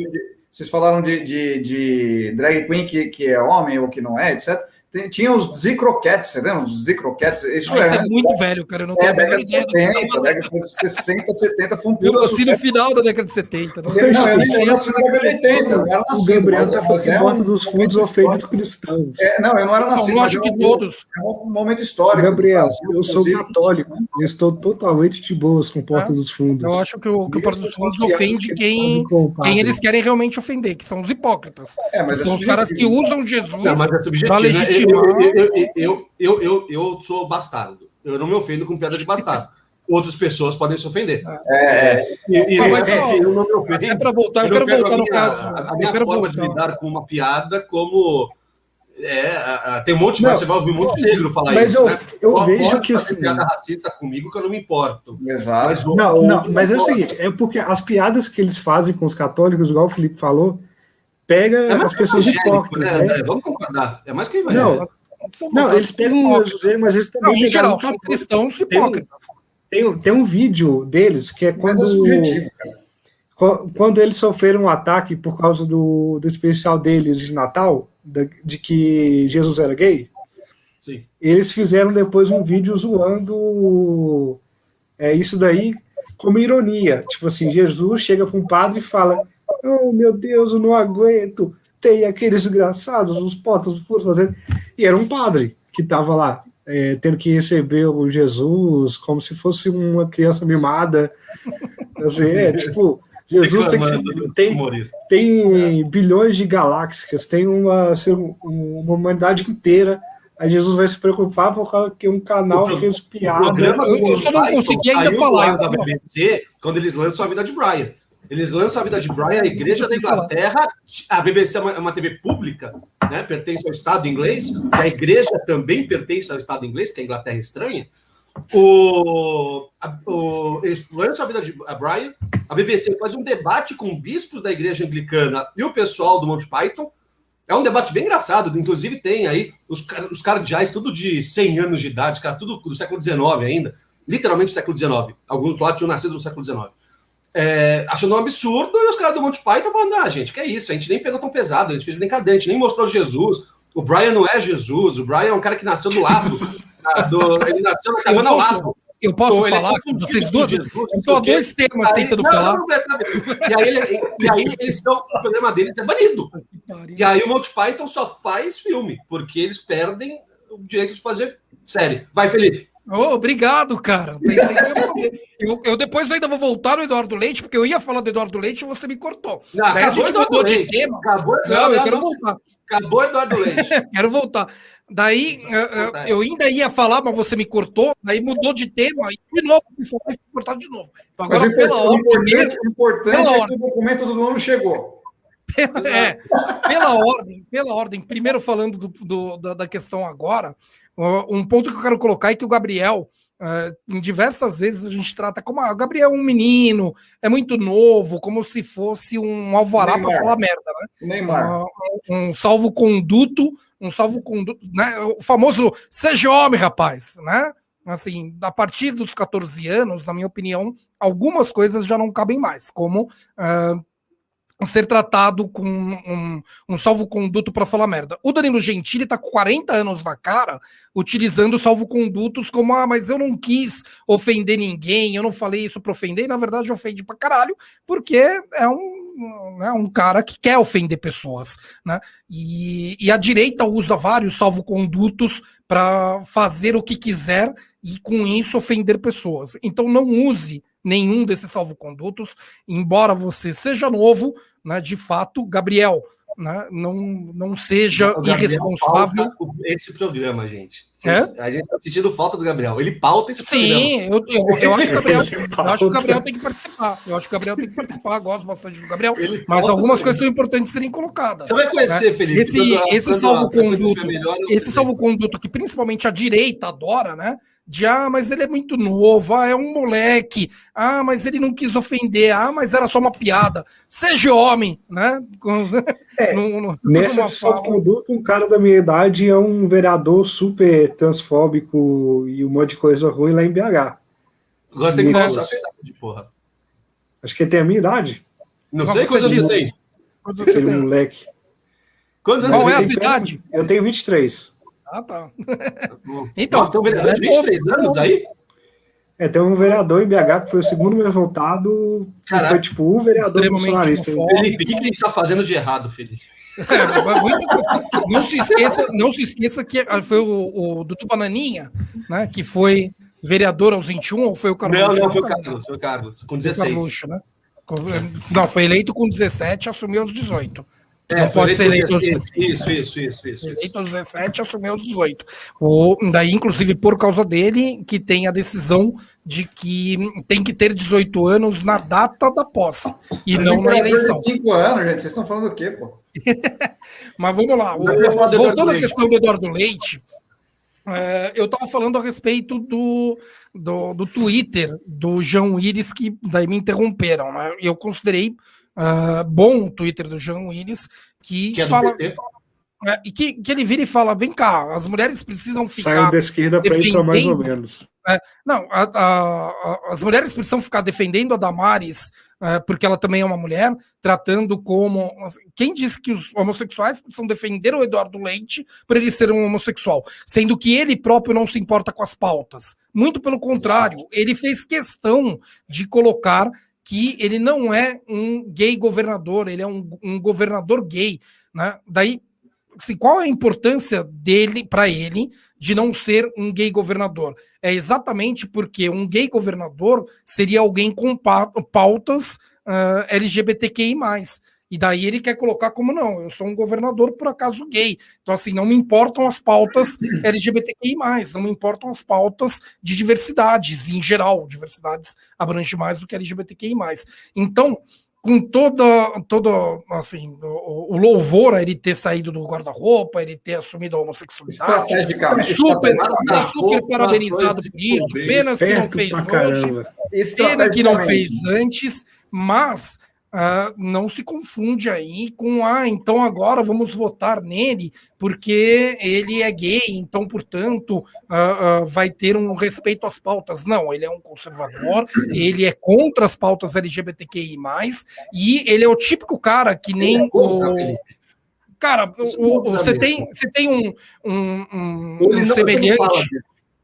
Vocês falaram de, de, de drag queen que, que é homem ou que não é, etc. Tem, tinha os Z-Croquettes, você lembra? Os Z-Croquettes. Isso, é, é, muito velho, cara. Eu não é, década de 70, década de 60, 70, foi um puta Eu nasci no final da década de 70. Não, não eu nasci na década de 80. o Gabriel já fazendo Porta dos Fundos ofende cristãos. É, não, eu não era nascido. Não, lógico que todos. É um momento histórico. Gabriel, eu sou católico. Eu estou totalmente de boas com Porta dos Fundos. Eu acho que o, que o Porta dos Fundos ofende quem, quem eles querem realmente ofender, que são os hipócritas. É, são os caras que usam Jesus para legitimar eu, eu, eu, eu sou bastardo. Eu não me ofendo com piada de bastardo. Outras pessoas podem se ofender. É, é. E, e, é, eu não me ofendo. É para voltar, eu, quero voltar no caso. A, a minha forma voltar. de lidar com uma piada como. É, tem um monte, não, você vai ouvir um monte de negro falar mas isso, eu, né? Eu, eu vejo que assim, piada racista comigo que eu não me importo. Exato. Mas, não, não, mas é o seguinte, é porque as piadas que eles fazem com os católicos, igual o Felipe falou, pega é as pessoas hipócritas. Né, né? Vamos concordar. É mais que evangélico. Não, Não, eles pegam Jesus, mas eles também não, em geral, são cristãos hipócritas. Tem, tem, tem um vídeo deles que é, é quando. É subjetivo, quando eles sofreram um ataque por causa do, do especial deles de Natal, de que Jesus era gay, Sim. eles fizeram depois um vídeo zoando é, isso daí como ironia. Tipo assim, Jesus chega para um padre e fala: Oh meu Deus, eu não aguento. Tem aqueles desgraçados, os potos furos fazendo. E era um padre que estava lá, é, tendo que receber o Jesus como se fosse uma criança mimada. Assim, é, tipo, Jesus tem, tem, tem, bilhões de galáxias, tem uma, assim, uma humanidade inteira. Aí Jesus vai se preocupar porque um canal pro, fez piada. Eu, eu só não consegui ainda falar. da BBC, quando eles lançam a vida de Brian. Eles lançam a vida de Brian, a igreja da Inglaterra, a BBC é uma, é uma, TV pública, né? Pertence ao Estado inglês, e a igreja também pertence ao Estado inglês, porque a Inglaterra é estranha. O, a, o, eles lançam a vida de Brian, a BBC faz um debate com bispos da igreja anglicana e o pessoal do Monty Python. É um debate bem engraçado, inclusive tem aí os, os cardeais, tudo de 100 anos de idade, cara, tudo do século XIX ainda, literalmente do século XIX. Alguns lá tinham nascido no século XIX é, achando um absurdo, e os caras do Monty Python falando, ah, gente, que é isso, a gente nem pegou tão pesado, a gente fez brincadeira, a gente nem mostrou Jesus, o Brian não é Jesus, o Brian é um cara que nasceu do lado, do, ele nasceu na cabana ao lado. Eu posso então, falar com vocês duas? Estou dois temas aí, tentando não, falar. Não, e, aí, ele, e aí eles estão, o programa deles é banido. E aí o Monty Python só faz filme, porque eles perdem o direito de fazer série. Vai, Felipe. Oh, obrigado, cara. Eu, eu, depois ainda vou voltar no Eduardo Leite, porque eu ia falar do Eduardo Leite e você me cortou. Não, Daí a gente mudou de tema. Acabou, não, eu quero voltar. Acabou Eduardo Leite. quero voltar. Daí eu, eu, ainda ia falar, mas você me cortou, daí mudou de tema e de novo me foi cortado de novo. Então, agora, mas pela o importante, mesmo, o importante é que o documento do dono chegou. Pela, é, pela ordem, pela ordem. Primeiro falando do, do da, da questão agora, um ponto que eu quero colocar é que o Gabriel, uh, em diversas vezes a gente trata como ah, o Gabriel é um menino, é muito novo, como se fosse um alvará para falar merda, né? Neymar. Uh, um salvo-conduto, um salvo-conduto, né? O famoso seja homem, rapaz, né? Assim, a partir dos 14 anos, na minha opinião, algumas coisas já não cabem mais, como uh, ser tratado com um, um salvo-conduto para falar merda. O Danilo Gentili tá com 40 anos na cara utilizando salvo-condutos como, ah, mas eu não quis ofender ninguém, eu não falei isso para ofender, e na verdade ofende pra caralho, porque é um, né, um cara que quer ofender pessoas, né? E, e a direita usa vários salvo-condutos para fazer o que quiser e com isso ofender pessoas. Então não use nenhum desses salvo-condutos, embora você seja novo, né, de fato, Gabriel, né, não, não seja irresponsável. Esse programa, gente. É? A gente está sentindo falta do Gabriel. Ele pauta esse Sim, programa. Sim, eu, eu, eu, acho que Gabriel, eu acho que o Gabriel tem que participar. Eu acho que o Gabriel tem que participar. Gosto bastante do Gabriel. Ele mas algumas coisas são importantes serem colocadas. Você vai conhecer, né? Felipe. Esse, esse salvo-conduto, esse salvo-conduto que principalmente a direita adora, né? de ah, mas ele é muito novo, ah, é um moleque, ah, mas ele não quis ofender, ah, mas era só uma piada. Seja homem, né? É, no, no, nessa salvo-conduto, um cara da minha idade é um vereador super transfóbico e um monte de coisa ruim lá em BH. Gosta de falar de porra. Acho que ele tem a minha idade. Não sei quantos anos você tem. Aquele moleque. Quantos anos Qual é a tua idade? Eu tenho 23. Ah, tá. então, Nossa, tem um vereador de 23 anos aí? É, tem um vereador em BH que foi o segundo mais votado, que foi tipo o vereador bolsonarista. Felipe, o que, que ele está fazendo de errado, Felipe? É, não, se esqueça, não se esqueça que foi o, o Dudu Bananinha, né, que foi vereador aos 21, ou foi o Carlos? Não, não, foi o Carlos, foi o Carlos, com 16. Carlos, né? Não, foi eleito com 17, assumiu aos 18. É, não pode ser eleito isso, isso, isso, isso, isso. Eleito aos 17 assumiu aos 18. O, daí, inclusive, por causa dele, que tem a decisão de que tem que ter 18 anos na data da posse e Mas não na eleição. 5 anos, gente. Vocês estão falando o quê, pô? Mas vamos lá. O, voltando à questão do Eduardo Leite, é, eu estava falando a respeito do, do, do, Twitter do João Iris, que daí me interromperam. Né? Eu considerei uh, bom o Twitter do João Willis, que, que é fala. É, e que, que ele vira e fala: vem cá, as mulheres precisam ficar. Saiu da esquerda para ir para mais ou menos. É, não, a, a, a, as mulheres precisam ficar defendendo a Damares, é, porque ela também é uma mulher, tratando como. Quem disse que os homossexuais precisam defender o Eduardo Leite por ele ser um homossexual? Sendo que ele próprio não se importa com as pautas. Muito pelo contrário, ele fez questão de colocar que ele não é um gay governador, ele é um, um governador gay. Né? Daí assim, qual a importância dele para ele de não ser um gay governador? É exatamente porque um gay governador seria alguém com pautas uh, LGBTQI. E daí ele quer colocar como não, eu sou um governador por acaso gay. Então, assim, não me importam as pautas LGBTQI, não me importam as pautas de diversidades em geral. Diversidades abrange mais do que LGBTQI. Então, com toda, toda assim, o, o, louvor a ele ter saído do guarda-roupa, ele ter assumido a homossexualidade. Super, tá super parabenizado por isso. Pena que não fez hoje. Pena que não fez antes, mas Uh, não se confunde aí com ah, então agora vamos votar nele porque ele é gay, então, portanto, uh, uh, vai ter um respeito às pautas. Não, ele é um conservador, ele é contra as pautas LGBTQI, e ele é o típico cara que nem é o. Cara, você tem, você tem um, um, um, um semelhante.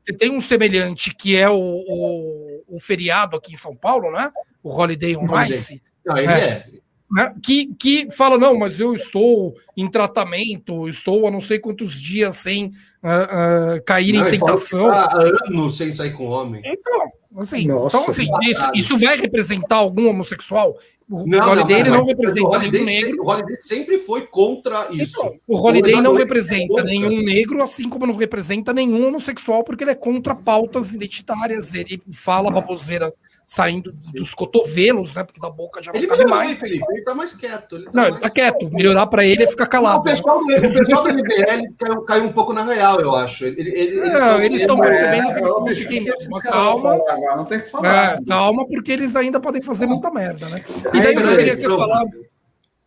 Você tem um semelhante que é o, o, o, feriado aqui em São Paulo, né? O Holiday on Ice não, ele é. é. Né? Que, que fala, não, mas eu estou em tratamento, estou há não sei quantos dias sem uh, uh, cair não, em tentação. Há anos sem sair com homem. Então, assim, então, assim isso, isso, vai representar algum homossexual? O não, Holiday não, não, não representa nenhum negro. O Holiday sempre foi contra isso. Então, o Holiday o não representa nenhum negro, assim como não representa nenhum homossexual, porque ele é contra pautas identitárias. Ele fala baboseira saindo dos cotovelos, né? Porque da boca já não ele cabe mais. Felipe, ele tá mais quieto. Ele tá não, mais... ele tá quieto. Melhorar para ele é ficar calado. O pessoal, do, o pessoal do MBL caiu, caiu, um pouco na real, eu acho. Ele, ele, não, eles estão percebendo que eles estão ficando uma calma. Não tem que falar. É, calma, porque eles ainda podem fazer muita merda, né? E daí eu queria que eu falar.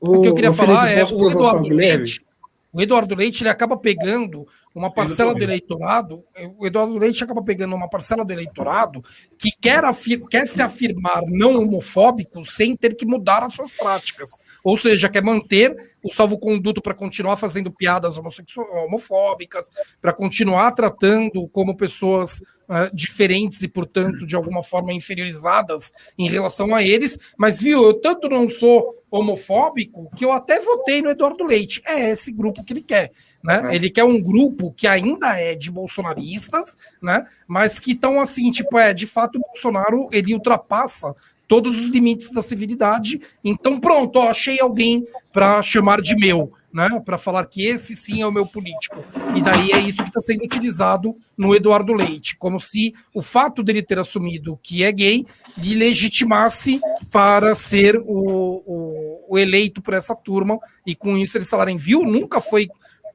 O, o que eu queria falar é o Eduardo Leite. O Eduardo Leite ele acaba pegando uma parcela do eleitorado, o Eduardo Leite acaba pegando uma parcela do eleitorado que quer, quer se afirmar não homofóbico sem ter que mudar as suas práticas. Ou seja, quer manter o salvo-conduto para continuar fazendo piadas homofóbicas, para continuar tratando como pessoas uh, diferentes e, portanto, de alguma forma inferiorizadas em relação a eles. Mas, viu, eu tanto não sou homofóbico que eu até votei no Eduardo Leite. É esse grupo que ele quer. Né? É. Ele quer um grupo que ainda é de bolsonaristas, né? mas que estão assim, tipo, é, de fato, o Bolsonaro ele ultrapassa todos os limites da civilidade. Então, pronto, ó, achei alguém para chamar de meu, né? Para falar que esse sim é o meu político. E daí é isso que está sendo utilizado no Eduardo Leite, como se o fato dele ter assumido que é gay lhe legitimasse para ser o, o, o eleito por essa turma, e com isso eles falarem, viu, nunca foi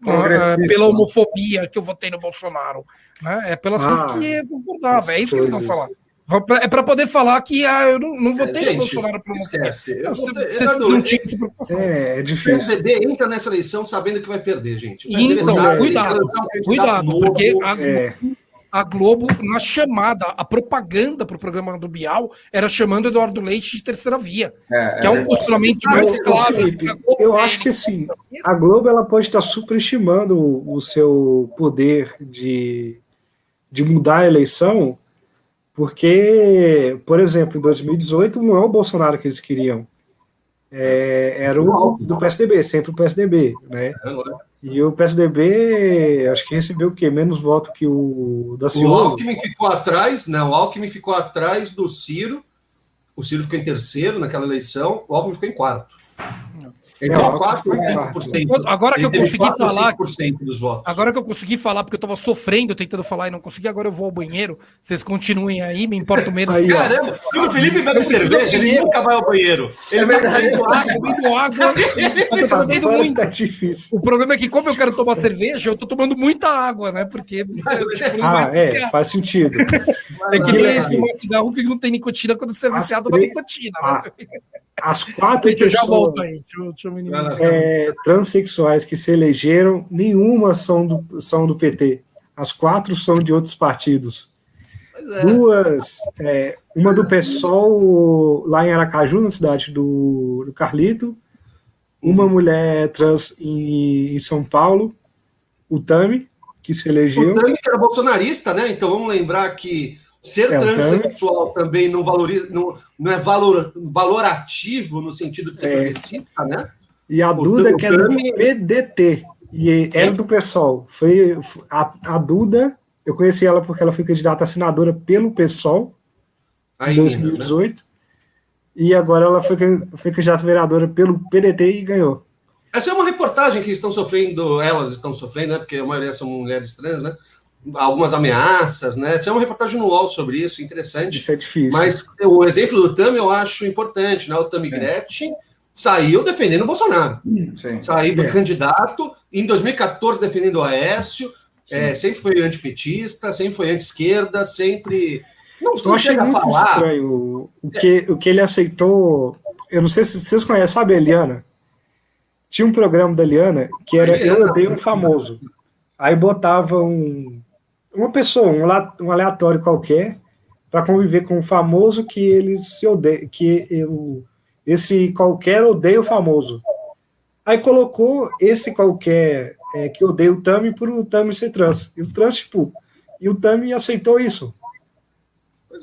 uh, pela homofobia que eu votei no Bolsonaro. Né? É pelas ah, coisas que eu concordava. É isso que eles vão falar. É para poder falar que ah, eu não, não votei é, no Bolsonaro por esquece. Você, você não tinha essa preocupação. É, é difícil. O PSDB entra nessa eleição sabendo que vai perder, gente. Então, sabe, cuidado, cuidado, porque a, é. a, Globo, na chamada, a propaganda para o programa do Bial era chamando Eduardo Leite de terceira via, é, que é um é. posicionamento mais claro. Felipe, eu acho que assim, a Globo ela pode estar superestimando o seu poder de, de mudar a eleição porque, por exemplo, em 2018 não é o Bolsonaro que eles queriam. É, era o do PSDB, sempre o PSDB, né? E o PSDB, acho que recebeu o quê? Menos voto que o da Silva. O Alckmin ficou atrás, não, o Alckmin ficou atrás do Ciro. O Ciro ficou em terceiro naquela eleição, o Alckmin ficou em quarto. É, 4, 5%. Agora que eu consegui falar. Dos votos. Agora que eu consegui falar, porque eu estava sofrendo tentando falar e não consegui, agora eu vou ao banheiro. Vocês continuem aí, me importa menos. Aí, Caramba, o Felipe bebe cerveja, ele nunca vai ao banheiro. Ele é tá bebendo água, bebendo água. Eu tô bebendo muito. Tá difícil. O problema é que, como eu quero tomar cerveja, eu tô tomando muita água, né? Porque. Tipo, ah, é, faz sentido. É que nem fumar cigarro que não tem nicotina quando você é viciado na nicotina. Né? as quatro eu já volto aí. Deixa eu, é, transexuais que se elegeram, nenhuma são do, são do PT. As quatro são de outros partidos. É. Duas, é, uma do PSOL lá em Aracaju, na cidade do, do Carlito, uma uhum. mulher trans em, em, São Paulo, o Tami, que se elegeu. O Tami que era bolsonarista, né? Então vamos lembrar que ser é, transexual também não valoriza, não, não é valor, valorativo no sentido de ser é. progressista, né? E a Duda, o, que era do PDT, e era do PSOL. Foi a, a Duda, eu conheci ela porque ela foi candidata a senadora pelo PSOL em 2018. né? E agora ela foi, foi candidata vereadora pelo PDT e ganhou. Essa é uma reportagem que estão sofrendo, elas estão sofrendo, né? Porque a maioria são mulheres trans, né? algumas ameaças, né? Tem uma reportagem no UOL sobre isso, interessante. Isso é difícil. Mas o exemplo do Tami eu acho importante, né? O Tami é. Gretchen saiu defendendo o Bolsonaro. Sim. Saiu é. candidato, em 2014 defendendo o Aécio, é, sempre foi antipetista, sempre foi anti-esquerda, sempre. Não, eu achei muito falar. estranho o que, o que ele aceitou. Eu não sei se vocês conhecem, sabe a Eliana? Tinha um programa da Eliana que era Eliana. Eu Odeio um Famoso. Aí botava um, uma pessoa, um, um aleatório qualquer, para conviver com o famoso que eles se odeiam, que eu, esse qualquer odeia o famoso. Aí colocou esse qualquer é, que odeia o Tami por o Tami ser trans. E o trans, tipo, e o Tami aceitou isso.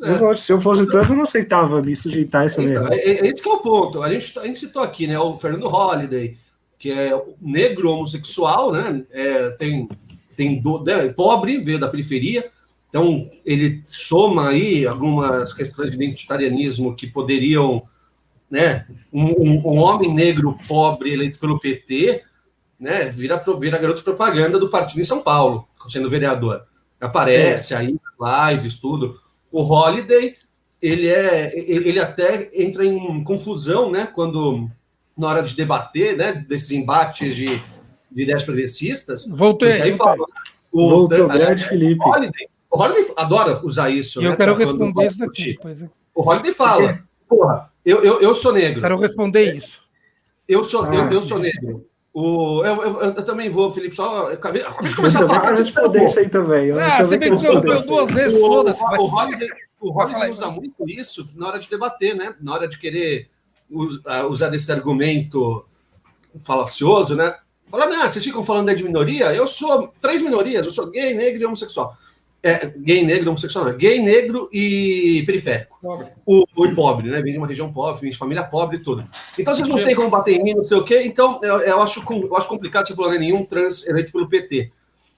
É. Eu, se eu fosse trans, eu não aceitava me sujeitar a essa então, é, é, esse que é o ponto. A gente, a gente citou aqui, né? O Fernando Holliday, que é negro homossexual, né? É, tem tem do, né, pobre, veio da periferia, então ele soma aí algumas questões de identitarianismo que poderiam, né, um, um, homem negro pobre eleito pelo PT, né, vira, vira garoto propaganda do partido em São Paulo, sendo vereador. Aparece é. aí nas lives, tudo. O Holiday, ele é, ele até entra em confusão, né, quando na hora de debater, né, desses embates de de ideias progressistas. Voltei. Aí fala, o, Voltou, grande Felipe. O Holiday, o Holiday adora usar isso. E né, eu quero responder isso daqui. É. O Holiday fala, porra, eu, eu, eu sou negro. Quero responder isso. Eu sou, ah, eu, eu sou negro. O, eu, eu, eu, também vou, Felipe, só acabei, acabei de começar a falar. Eu responder isso aí também. Eu ah, você me interrompeu duas vezes, foda-se. O, o Holiday, o Holiday usa muito isso na hora de debater, né? Na hora de querer ah, usar desse argumento falacioso, né? Fala, não, vocês ficam falando de minoria? Eu sou três minorias, eu sou gay, negro e homossexual. É, gay, negro, homossexual, não. Gay, negro e periférico. Pobre. O, o pobre, né? Vem de uma região pobre, vem de família pobre e tudo. Então vocês não têm como bater em mim, não sei o quê. Então eu, eu acho, eu acho complicado você falar nenhum trans eleito pelo PT.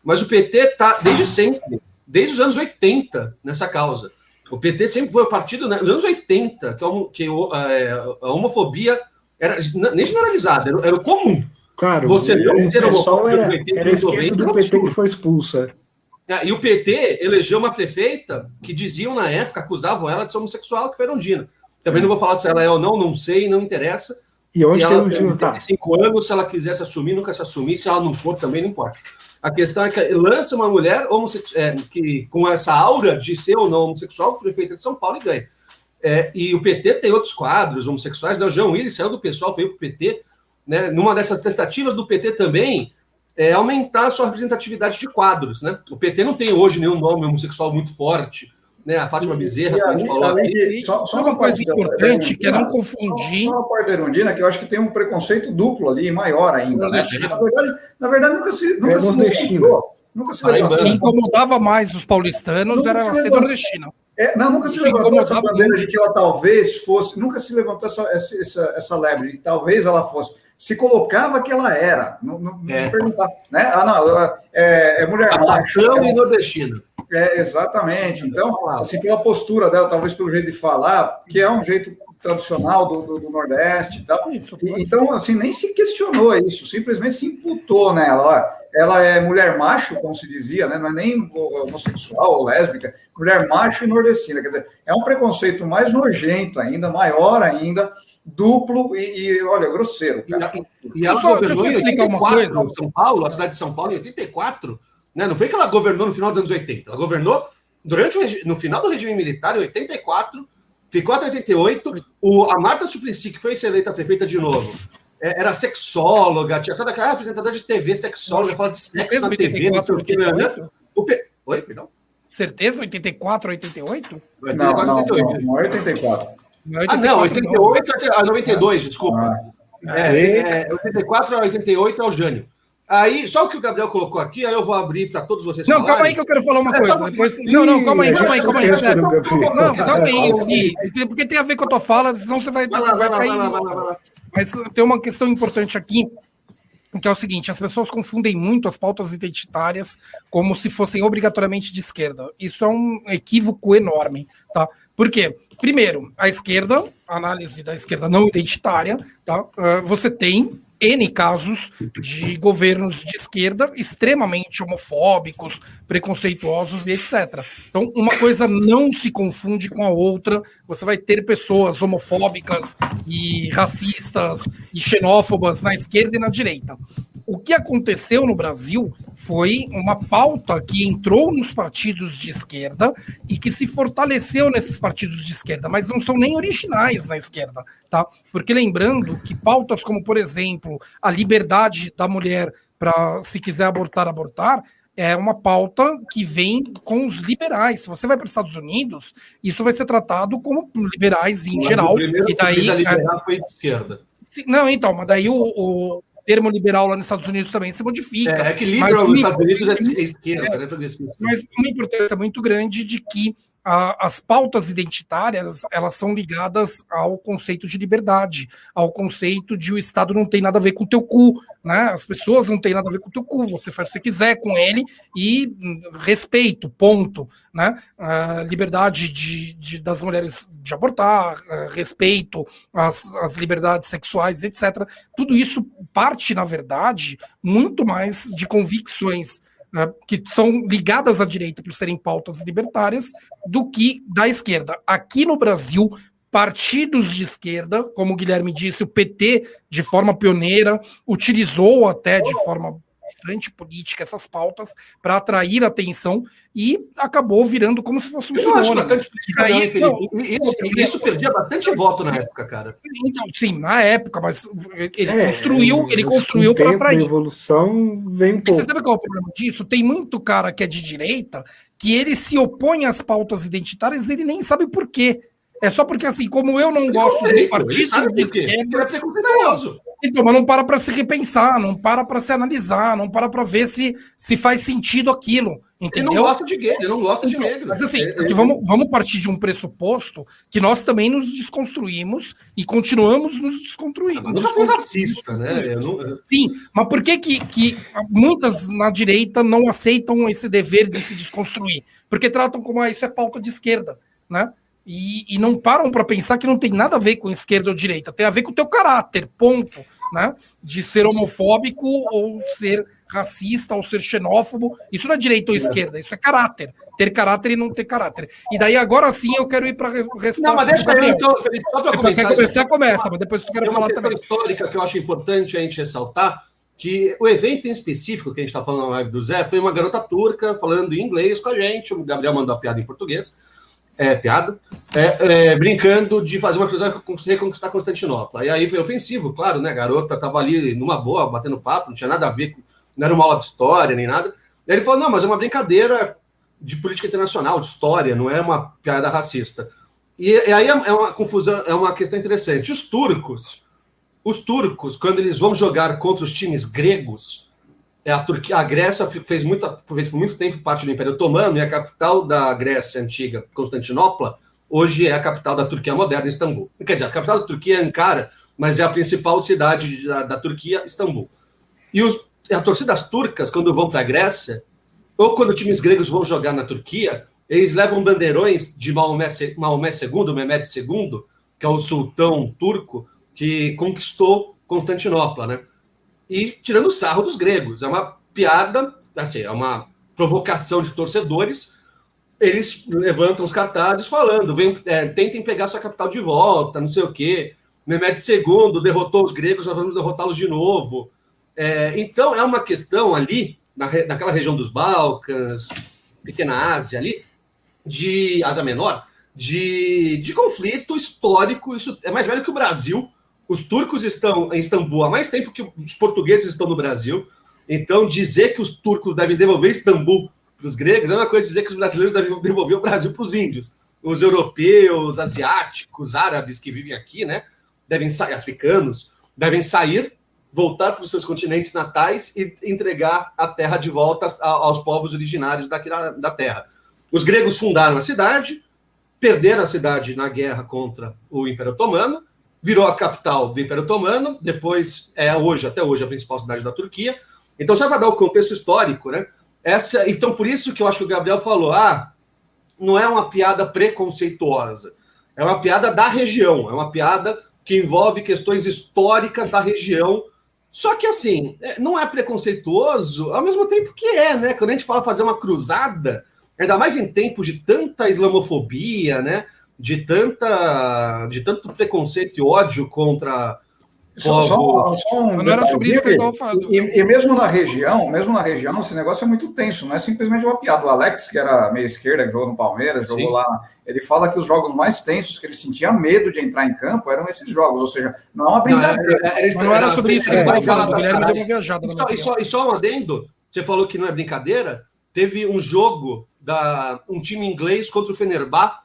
Mas o PT tá desde sempre, desde os anos 80, nessa causa. O PT sempre foi o partido, né, nos anos 80, que, a, que é, a homofobia era nem generalizada, era, era o comum. Claro, você não o pessoal era, era esquerdo do PT que foi expulsa. É, e o PT elegeu uma prefeita que diziam na época, acusavam ela de ser homossexual, que foi Erundina. Também não vou falar se ela é ou não, não sei, não interessa. E onde e que ela tem tá? cinco anos, se ela quisesse assumir, nunca se assumir, se ela não for, também não importa. A questão é que lança uma mulher é, que, com essa aura de ser ou não homossexual, prefeita de São Paulo, e ganha. É, e o PT tem outros quadros homossexuais, né? O João Willis saiu do pessoal, veio para o PT, né, numa dessas tentativas do PT também, é aumentar a sua representatividade de quadros. Né? O PT não tem hoje nenhum nome homossexual muito forte. Né? A Fátima Bezerra, a gente falou aqui. Só, só uma coisa importante, que é não confundir. Só, só uma parte da Erundina, que eu acho que tem um preconceito duplo ali, maior ainda. Né? Na, verdade, na verdade, nunca se, nunca é se levantou. Nunca se levantou. Quem incomodava mais os paulistanos nunca era a ser nordestina. É, não, nunca se levantou essa bandeira de que ela talvez fosse, nunca se levantou essa, essa, essa lebre, de que talvez ela fosse se colocava que ela era. Não, não, é. perguntar, né? Ah, não, é, é mulher macho. É, e nordestina. É, exatamente. Então, assim, pela postura dela, talvez pelo jeito de falar, que é um jeito tradicional do, do, do Nordeste e tal. E, então, assim, nem se questionou isso, simplesmente se imputou nela. Ela é mulher macho, como se dizia, né? não é nem homossexual ou lésbica, mulher macho e nordestina. Quer dizer, é um preconceito mais nojento ainda, maior ainda, duplo e, e olha, grosseiro. E, e ela só, governou em 84 São Paulo, a cidade de São Paulo, em 84. Né? Não foi que ela governou no final dos anos 80, ela governou durante o, no final do regime militar, em 84, ficou até 88. O, a Marta Suplicy, que foi eleita prefeita de novo, é, era sexóloga, tinha toda aquela apresentadora de TV, sexóloga, fala de sexo na TV, não sei o que. Né? Oi, perdão. Certeza? 84, 88? Não, não, 88. Não, 84. Ah, não, 88 a 92, desculpa. Ah, é, é, 84 a 88 é o Jânio. Aí, só o que o Gabriel colocou aqui, aí eu vou abrir para todos vocês. Não, falarem. calma aí que eu quero falar uma é, coisa. Depois... Não, não, calma aí, calma aí, calma aí. Não, calma aí, porque tem a ver com a tua fala, senão você vai. Vai lá, vai lá, vai lá, vai lá. Mas tem uma questão importante aqui, que é o seguinte: as pessoas confundem muito as pautas identitárias como se fossem obrigatoriamente de esquerda. Isso é um equívoco enorme, tá? Por quê? Primeiro, a esquerda, análise da esquerda não identitária, tá? Uh, você tem N casos de governos de esquerda extremamente homofóbicos, preconceituosos e etc. Então, uma coisa não se confunde com a outra. Você vai ter pessoas homofóbicas e racistas e xenófobas na esquerda e na direita. O que aconteceu no Brasil foi uma pauta que entrou nos partidos de esquerda e que se fortaleceu nesses partidos de esquerda, mas não são nem originais na esquerda, tá? Porque lembrando que pautas como, por exemplo, a liberdade da mulher para, se quiser abortar, abortar, é uma pauta que vem com os liberais. Se você vai para os Estados Unidos, isso vai ser tratado como liberais em mas geral. O primeiro e daí, que liberar foi de esquerda. Não, então, mas daí o, o, termo liberal lá nos Estados Unidos também se modifica. É, é que liberal nos Estados Unidos é esquerda, né? Mas uma importância muito grande de que a, as pautas identitárias elas são ligadas ao conceito de liberdade, ao conceito de o Estado não tem nada a ver com o teu cu, né? As pessoas não têm nada a ver com o teu cu, você faz o que você quiser com ele e hum, respeito, ponto, né? Liberdade de, de, das mulheres de abortar, respeito às, às liberdades sexuais, etc. Tudo isso parte, na verdade, muito mais de convicções né, que são ligadas à direita por serem pautas libertárias, do que da esquerda. Aqui no Brasil, partidos de esquerda, como o Guilherme disse, o PT, de forma pioneira, utilizou até de forma bastante política essas pautas para atrair atenção e acabou virando como se fosse um Eu acho bastante política não, isso, isso perdia bastante voto na época, cara. Então, sim, na época, mas ele é, construiu, ele construiu para ir. A evolução vem um pouco. Você sabe qual é o problema disso? Tem muito cara que é de direita que ele se opõe às pautas identitárias, ele nem sabe por quê. É só porque, assim, como eu não gosto dos partidos de esquerda. É preconceituoso. Então, mas não para para se repensar, não para para se analisar, não para para ver se, se faz sentido aquilo. Entendeu? Ele não gosta de gay, ele não gosta de negro. Mas assim, é, é... vamos, vamos partir de um pressuposto que nós também nos desconstruímos e continuamos nos desconstruindo. Mas não foi racista, né? Não... Sim, mas por que, que, que muitas na direita não aceitam esse dever de se desconstruir? Porque tratam como ah, isso é pauta de esquerda, né? E, e não param para pensar que não tem nada a ver com esquerda ou direita, tem a ver com o teu caráter, ponto. Né? De ser homofóbico ou ser racista ou ser xenófobo. Isso não é direita ou esquerda, isso é caráter. Ter caráter e não ter caráter. E daí agora sim eu quero ir para resposta. Não, mas deixa eu então, Felipe, só para comentar. Quer começar, começa, mas depois tu quero falar também. Uma histórica que eu acho importante a gente ressaltar, que o evento em específico que a gente está falando na live do Zé foi uma garota turca falando em inglês com a gente, o Gabriel mandou a piada em português, é, piada, é, é, brincando de fazer uma cruzada reconquistar Constantinopla. E aí foi ofensivo, claro, né? A garota tava ali numa boa, batendo papo, não tinha nada a ver, não era uma aula de história nem nada. E aí ele falou: não, mas é uma brincadeira de política internacional, de história, não é uma piada racista. E, e aí é, é uma confusão, é uma questão interessante. Os turcos, os turcos, quando eles vão jogar contra os times gregos, a, Turquia, a Grécia fez, muita, fez por muito tempo parte do Império Otomano e a capital da Grécia antiga, Constantinopla, hoje é a capital da Turquia moderna, Istambul. Quer dizer, a capital da Turquia é Ankara, mas é a principal cidade da, da Turquia, Istambul. E os, as torcidas turcas, quando vão para a Grécia, ou quando times gregos vão jogar na Turquia, eles levam bandeirões de Maomé, Maomé II, Mehmed II, que é o sultão turco que conquistou Constantinopla, né? E tirando sarro dos gregos. É uma piada, assim, é uma provocação de torcedores. Eles levantam os cartazes falando: vem, é, tentem pegar sua capital de volta, não sei o quê. Mehmed II derrotou os gregos, nós vamos derrotá-los de novo. É, então, é uma questão ali, na, naquela região dos Balcãs, Pequena Ásia ali, de Ásia Menor, de, de conflito histórico. Isso é mais velho que o Brasil. Os turcos estão em Istambul há mais tempo que os portugueses estão no Brasil. Então, dizer que os turcos devem devolver Istambul para os gregos é uma coisa dizer que os brasileiros devem devolver o Brasil para os índios. Os europeus, asiáticos, árabes que vivem aqui, né? Devem sair, africanos, devem sair, voltar para os seus continentes natais e entregar a terra de volta aos povos originários daqui da, da terra. Os gregos fundaram a cidade, perderam a cidade na guerra contra o Império Otomano, virou a capital do Império Otomano, depois é hoje, até hoje, a principal cidade da Turquia. Então, só para dar o contexto histórico, né? Essa, então, por isso que eu acho que o Gabriel falou: ah, não é uma piada preconceituosa, é uma piada da região, é uma piada que envolve questões históricas da região. Só que, assim, é, não é preconceituoso, ao mesmo tempo que é, né? Quando a gente fala fazer uma cruzada, ainda mais em tempos de tanta islamofobia, né? De, tanta, de tanto preconceito e ódio contra só, só, só um não era sobre isso que eu falando. E, e, mesmo na região, mesmo na região, esse negócio é muito tenso, não é simplesmente uma piada. O Alex, que era meia esquerda, que jogou no Palmeiras, jogou Sim. lá, ele fala que os jogos mais tensos, que ele sentia medo de entrar em campo, eram esses jogos, ou seja, não é uma brincadeira. Não, era, era, não era sobre isso que ele estava falando, o Guilherme deu uma viajada. E só, e, só, e só um adendo, você falou que não é brincadeira, teve um jogo da um time inglês contra o Fenerbah,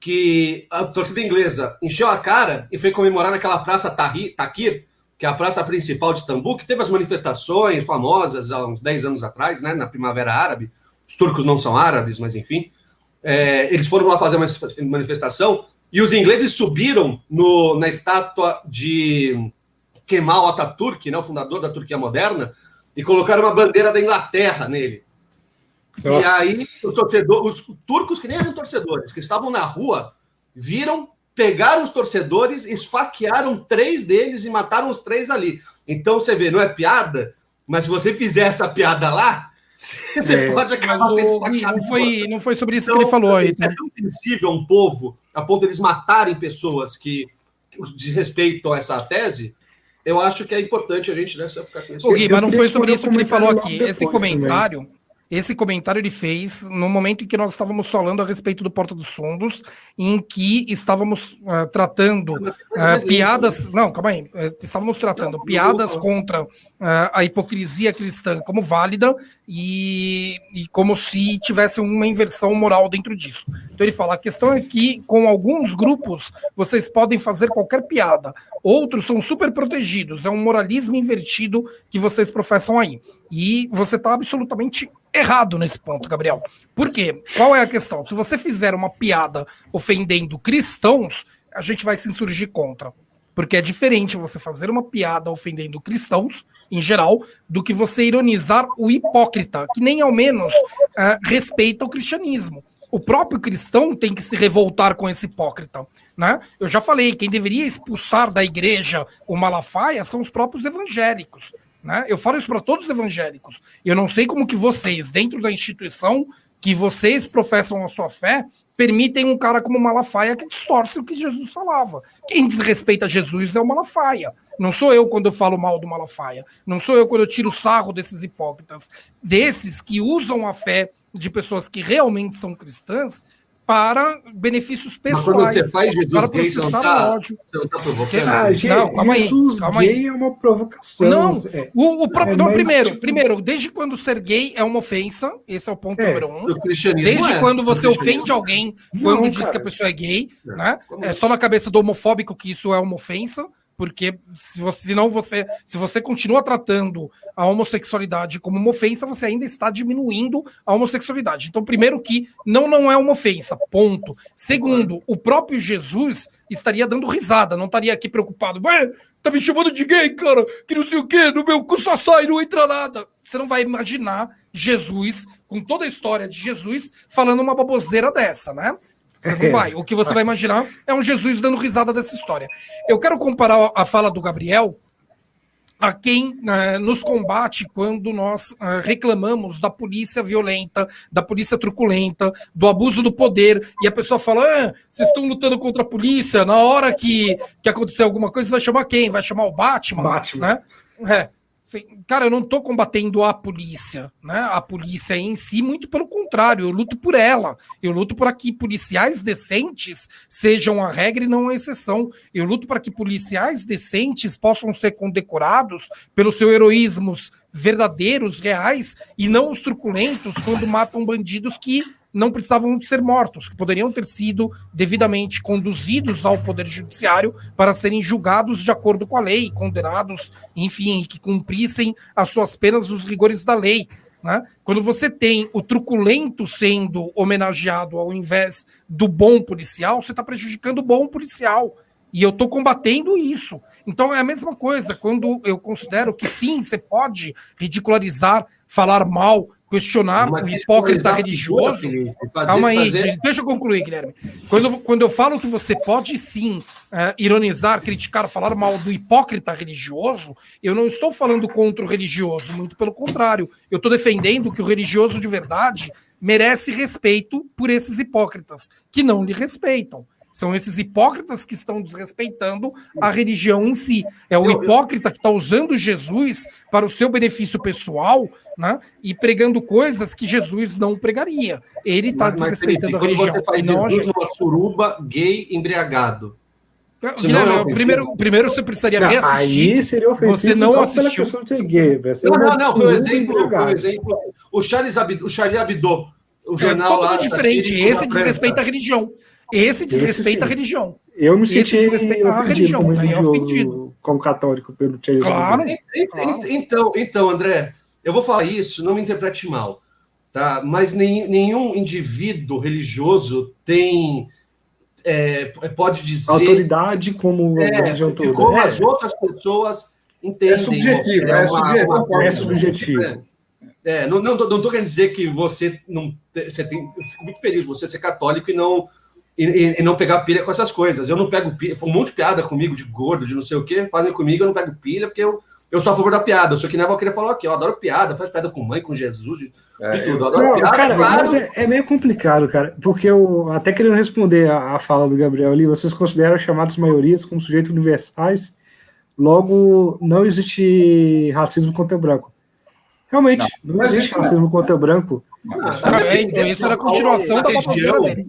que a torcida inglesa encheu a cara e foi comemorar naquela praça Takir, que é a praça principal de Istambul, que teve as manifestações famosas há uns 10 anos atrás, né, na Primavera Árabe. Os turcos não são árabes, mas enfim. É, eles foram lá fazer uma manifestação e os ingleses subiram no, na estátua de Kemal Atatürk, né, o fundador da Turquia moderna, e colocaram uma bandeira da Inglaterra nele. Nossa. E aí, o torcedor, os turcos, que nem eram torcedores, que estavam na rua, viram, pegaram os torcedores, esfaquearam três deles e mataram os três ali. Então, você vê, não é piada, mas se você fizer essa piada lá, você é. pode acabar sendo esfaqueado. Não foi, não foi sobre isso então, que ele falou aí. É tão sensível a um povo, a ponto de eles matarem pessoas que desrespeitam essa tese, eu acho que é importante a gente né, ficar com isso. Gui, mas não foi sobre isso que ele falou aqui. Esse comentário. Também esse comentário ele fez no momento em que nós estávamos falando a respeito do Porta dos Fundos, em que estávamos uh, tratando uh, piadas. Não, calma aí. Uh, estávamos tratando piadas contra a hipocrisia cristã como válida e, e como se tivesse uma inversão moral dentro disso. Então ele fala: a questão é que com alguns grupos vocês podem fazer qualquer piada, outros são super protegidos, é um moralismo invertido que vocês professam aí. E você está absolutamente errado nesse ponto, Gabriel. Por quê? Qual é a questão? Se você fizer uma piada ofendendo cristãos, a gente vai se insurgir contra. Porque é diferente você fazer uma piada ofendendo cristãos, em geral, do que você ironizar o hipócrita, que nem ao menos uh, respeita o cristianismo. O próprio cristão tem que se revoltar com esse hipócrita. Né? Eu já falei, quem deveria expulsar da igreja o Malafaia são os próprios evangélicos. Né? Eu falo isso para todos os evangélicos. Eu não sei como que vocês, dentro da instituição que vocês professam a sua fé, permitem um cara como Malafaia que distorce o que Jesus falava. Quem desrespeita Jesus é o Malafaia. Não sou eu quando eu falo mal do Malafaia. Não sou eu quando eu tiro sarro desses hipócritas. Desses que usam a fé de pessoas que realmente são cristãs para benefícios pessoais. Mas quando você faz Jesus gay, você não está tá provocando? Ah, não, calma aí. Jesus calma gay aí. é uma provocação. Não, é, o, o próprio, é, não primeiro, tipo... primeiro, desde quando ser gay é uma ofensa, esse é o ponto é, número um. Desde é, quando você ofende alguém quando não, diz cara. que a pessoa é gay, né? É só na cabeça do homofóbico que isso é uma ofensa porque se você, senão você, se você continua tratando a homossexualidade como uma ofensa, você ainda está diminuindo a homossexualidade. Então, primeiro que não não é uma ofensa, ponto. Segundo, o próprio Jesus estaria dando risada, não estaria aqui preocupado. Tá me chamando de gay, cara, que não sei o quê, no meu cu só sai, não entra nada. Você não vai imaginar Jesus, com toda a história de Jesus, falando uma baboseira dessa, né? Você não vai. O que você vai imaginar é um Jesus dando risada dessa história. Eu quero comparar a fala do Gabriel a quem uh, nos combate quando nós uh, reclamamos da polícia violenta, da polícia truculenta, do abuso do poder, e a pessoa fala: ah, vocês estão lutando contra a polícia, na hora que, que acontecer alguma coisa, vai chamar quem? Vai chamar o Batman? Batman. Né? É. Cara, eu não estou combatendo a polícia, né? A polícia em si, muito pelo contrário, eu luto por ela. Eu luto para que policiais decentes sejam a regra e não a exceção. Eu luto para que policiais decentes possam ser condecorados pelos seus heroísmos verdadeiros, reais, e não os truculentos quando matam bandidos que não precisavam ser mortos, que poderiam ter sido devidamente conduzidos ao Poder Judiciário para serem julgados de acordo com a lei, condenados, enfim, que cumprissem as suas penas nos rigores da lei. Né? Quando você tem o truculento sendo homenageado ao invés do bom policial, você está prejudicando o bom policial. E eu estou combatendo isso. Então é a mesma coisa quando eu considero que sim, você pode ridicularizar, falar mal, questionar o hipócrita religioso. Figura, fazer, Calma aí, fazer... deixa eu concluir, Guilherme. Quando, quando eu falo que você pode sim uh, ironizar, criticar, falar mal do hipócrita religioso, eu não estou falando contra o religioso, muito pelo contrário. Eu estou defendendo que o religioso de verdade merece respeito por esses hipócritas que não lhe respeitam. São esses hipócritas que estão desrespeitando a religião em si. É o hipócrita que está usando Jesus para o seu benefício pessoal né, e pregando coisas que Jesus não pregaria. Ele está desrespeitando mas, Felipe, a religião. Você faz Jesus numa suruba gay embriagado. Guilherme, é primeiro, primeiro você precisaria não, reassistir. Aí seria ofensivo você não assistiu. De ser gay, não, não, não, foi um exemplo, foi um exemplo. O Charles Abdo, o Charlie Abdo, o é jornal é lá, diferente. Esse desrespeita a religião. Esse desrespeita a religião. Eu me senti ofendido a religião, como, é ofendido. como católico pelo Charles claro, claro. Então, então, André, eu vou falar isso, não me interprete mal, tá? Mas nem, nenhum indivíduo religioso tem é, pode dizer autoridade como é, a religião toda. Como é. as outras pessoas entendem. É subjetivo, é, uma, subjetivo. Uma, é subjetivo. É, é não, não, não tô querendo dizer que você não. Você tem, eu fico muito feliz você ser católico e não e, e, não pegar pilha com essas coisas. Eu não pego pilha, foi um monte de piada comigo, de gordo, de não sei o quê, fazem comigo, eu não pego pilha, porque eu, eu sou a favor da piada. Eu sou que nem a Valkyria falou aqui, eu adoro piada, faz piada com mãe, com Jesus, de, é, de tudo. Eu adoro não, piada, cara, claro. Mas é, é, meio complicado, cara, porque eu até querendo responder a, a fala do Gabriel ali, vocês consideram chamadas maiorias como sujeitos universais, logo não existe racismo contra branco. Realmente, não, não existe racismo contra branco. Não, é, então isso era a continuação da região, dele.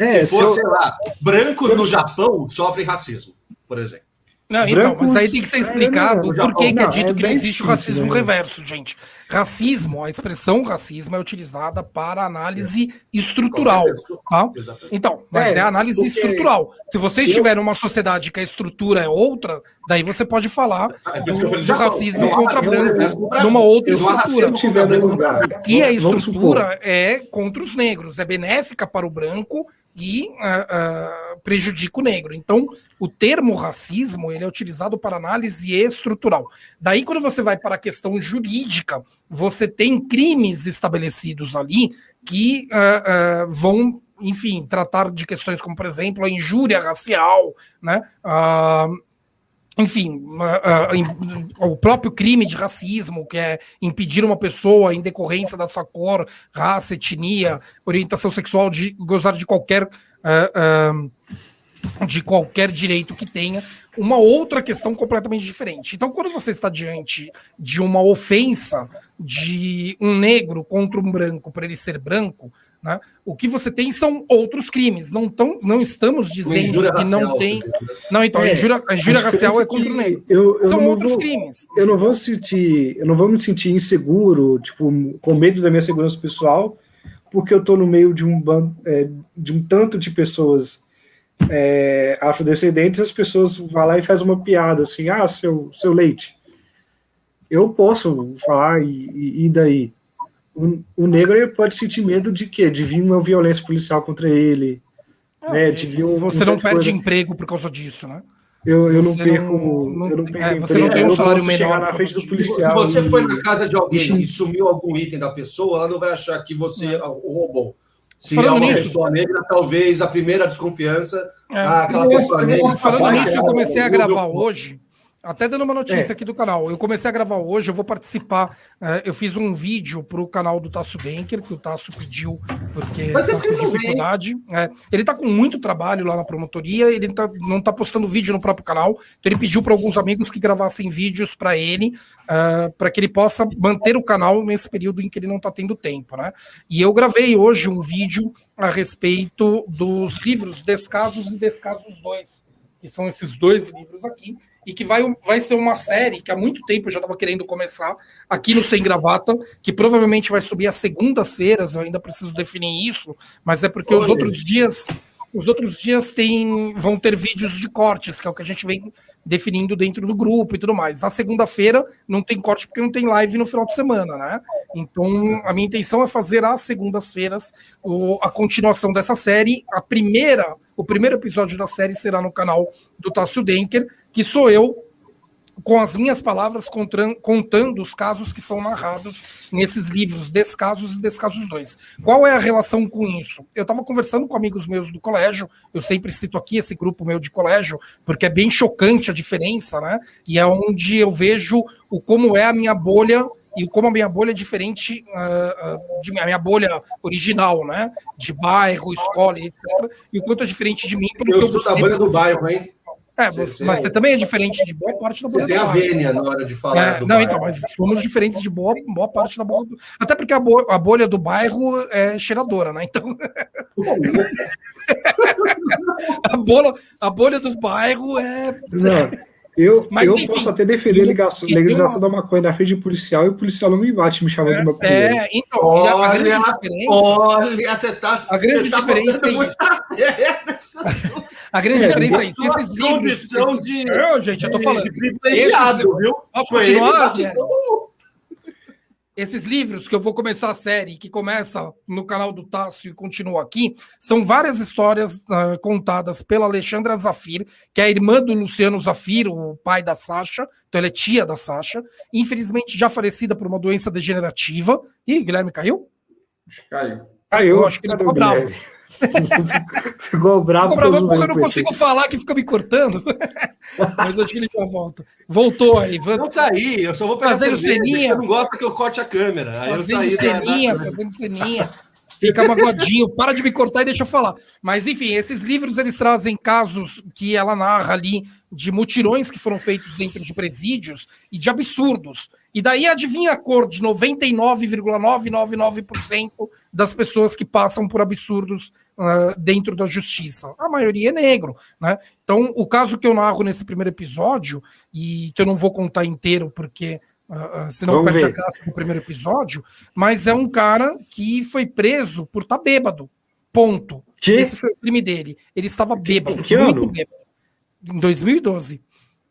É, se for, se eu... sei lá, brancos no Japão sofrem racismo, por exemplo. Não, então, Brancos, mas aí tem que ser explicado é, por que, que é dito é que não existe o racismo né? reverso, gente. Racismo, a expressão racismo é utilizada para análise estrutural, tá? Então, mas é, é análise estrutural. Se você estiver numa sociedade que a estrutura é outra, daí você pode falar é, do, do racismo contra branco numa outra estrutura. Aqui a estrutura é contra os negros, é benéfica para o branco e uh, uh, prejudica o negro. Então, o termo racismo ele é utilizado para análise estrutural. Daí, quando você vai para a questão jurídica, você tem crimes estabelecidos ali que uh, vão, enfim, tratar de questões como, por exemplo, a injúria racial, né? Enfim, uh, uh, o próprio crime de racismo, que é impedir uma pessoa, em decorrência da sua cor, raça, etnia, orientação sexual, de gozar de qualquer. Uh, de qualquer direito que tenha, uma outra questão completamente diferente. Então, quando você está diante de uma ofensa de um negro contra um branco por ele ser branco, né? O que você tem são outros crimes. Não, tão, não estamos dizendo que racial, não tem. Não, então, é, a injúria, a injúria racial é contra o negro. Eu, eu são outros vou, crimes. Eu não vou sentir, eu não vou me sentir inseguro, tipo, com medo da minha segurança pessoal, porque eu estou no meio de um é, de um tanto de pessoas é, afrodescendentes, as pessoas vão lá e fazem uma piada assim, ah, seu, seu leite. Eu posso falar, e, e daí? O, o negro ele pode sentir medo de quê? De vir uma violência policial contra ele. Ah, né? de vir um, você não perde coisa. emprego por causa disso, né? Eu, eu não perco. Não, eu não perco é, você não tem um salário menor na frente do policial. Se você e... foi na casa de alguém e sumiu algum item da pessoa, ela não vai achar que você é. o roubou. Se falando é uma nisso, pessoa negra, talvez a primeira desconfiança. É. Ah, aquela pessoa negra. Falando nisso, eu comecei a gravar hoje Até dando uma notícia é. aqui do canal. Eu comecei a gravar hoje, eu vou participar. Uh, eu fiz um vídeo para o canal do Tasso Banker, que o Tasso pediu, porque Mas tá com dificuldade. É, ele está com muito trabalho lá na promotoria, ele tá, não está postando vídeo no próprio canal. Então ele pediu para alguns amigos que gravassem vídeos para ele, uh, é, para que ele possa manter o canal nesse período em que ele não está tendo tempo, né? E eu gravei hoje um vídeo a respeito dos livros Descasos e Descasos 2, que são esses dois livros aqui e que vai, vai ser uma série que há muito tempo eu já estava querendo começar aqui no Sem Gravata, que provavelmente vai subir às segundas-feiras, eu ainda preciso definir isso, mas é porque Olha. os outros dias os outros dias tem, vão ter vídeos de cortes, que é o que a gente vem definindo dentro do grupo e tudo mais. A segunda-feira não tem corte porque não tem live no final de semana, né? Então, a minha intenção é fazer às segundas-feiras a continuação dessa série. A primeira, o primeiro episódio da série será no canal do Tássio Denker, que sou eu com as minhas palavras, contando os casos que são narrados nesses livros, Descasos e Descasos 2. Qual é a relação com isso? Eu estava conversando com amigos meus do colégio, eu sempre cito aqui esse grupo meu de colégio, porque é bem chocante a diferença, né? E é onde eu vejo o como é a minha bolha e como a minha bolha é diferente uh, uh, de minha, minha bolha original, né? De bairro, escola, etc. E o quanto é diferente de mim. Pelo eu sou da bolha do bairro, hein? É, você, mas você também é diferente de boa parte da bola. Você tem a vênia na hora de falar. É, não, bairro. então, mas somos diferentes de boa, boa parte da bola. Até porque a, bo, a bolha do bairro é cheiradora, né? Então. a, bola, a bolha do bairro é. Não. Eu, Mas, eu enfim, posso até defender a legalização, legalização da maconha na frente de policial e o policial não me bate, me chamando é, de maconha. É, então, olha, a grande diferença. Olha, você tá. A grande tá diferença é isso. a grande é, diferença é isso. Esses livros. De, eu, gente, eu tô falando. De privilegiado, viu? Posso continuar? Esses livros que eu vou começar a série, que começa no canal do Tássio e continua aqui, são várias histórias uh, contadas pela Alexandra Zafir, que é a irmã do Luciano Zafir, o pai da Sasha, então ela é tia da Sasha, infelizmente já falecida por uma doença degenerativa. Ih, Guilherme caiu? Caiu. Caiu. Eu acho que ele ficou bravo. Ficou bravo. Ficou bravo porque eu não consigo falar, que fica me cortando. Mas acho que ele já volta. Voltou aí. Não saí, eu só vou pegar fazendo ceninha. Você não gosta que eu corte a câmera. Aí fazendo eu saí ceninha, da... fazendo ceninha. Fica magoadinho, para de me cortar e deixa eu falar. Mas, enfim, esses livros eles trazem casos que ela narra ali de mutirões que foram feitos dentro de presídios e de absurdos. E daí adivinha a cor de 99,999% das pessoas que passam por absurdos uh, dentro da justiça. A maioria é negro, né? Então, o caso que eu narro nesse primeiro episódio, e que eu não vou contar inteiro porque Uh, senão Vamos perde ver. a graça no primeiro episódio, mas é um cara que foi preso por estar tá bêbado. Ponto. Que? Esse foi o crime dele. Ele estava bêbado, que muito ano? bêbado. Em 2012.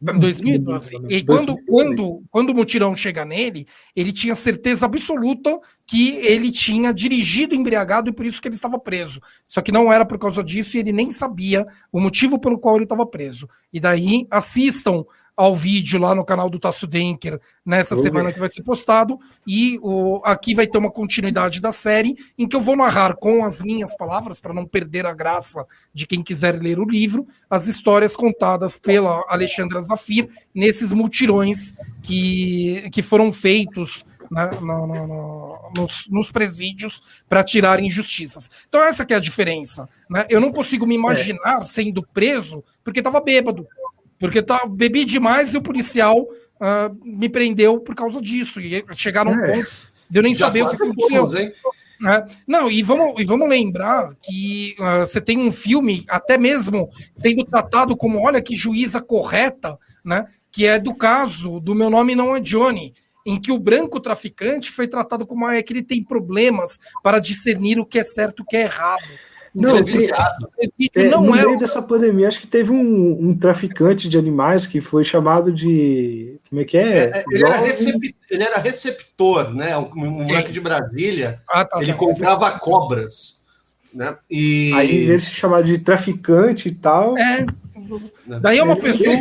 Em 2012. E quando, quando, quando o mutirão chega nele, ele tinha certeza absoluta que ele tinha dirigido embriagado e por isso que ele estava preso. Só que não era por causa disso e ele nem sabia o motivo pelo qual ele estava preso. E daí assistam ao vídeo lá no canal do Tasso Denker nessa semana que vai ser postado. E o, aqui vai ter uma continuidade da série em que eu vou narrar com as minhas palavras, para não perder a graça de quem quiser ler o livro, as histórias contadas pela Alexandra Zafir nesses multirões que, que foram feitos. Né, no, no, no, nos, nos, presídios para tirar injustiças. Então, essa que é a diferença. Né? Eu não consigo me imaginar é. sendo preso porque estava bêbado. Porque tá, bebi demais e o policial uh, me prendeu por causa disso. E chegaram é. ponto de eu nem Já saber o que aconteceu. É. Não, e vamos, e vamos lembrar que uh, você tem um filme, até mesmo sendo tratado como, olha que juíza correta, né? Que é do caso do Meu Nome Não é Johnny, em que o branco traficante foi tratado como ah, é que ele tem problemas para discernir o que é certo e o que é errado. Não, tem, é, não no é meio dessa pandemia, acho que teve um, um, traficante de animais que foi chamado de. Como é que é? é, é ele, era ele, era receptor, né? Um, um moleque de Brasília. Ah, tá, ele tá, comprava tá. cobras. Né? E... Aí, em vez de chamar de traficante e tal. É. Daí é uma pessoa.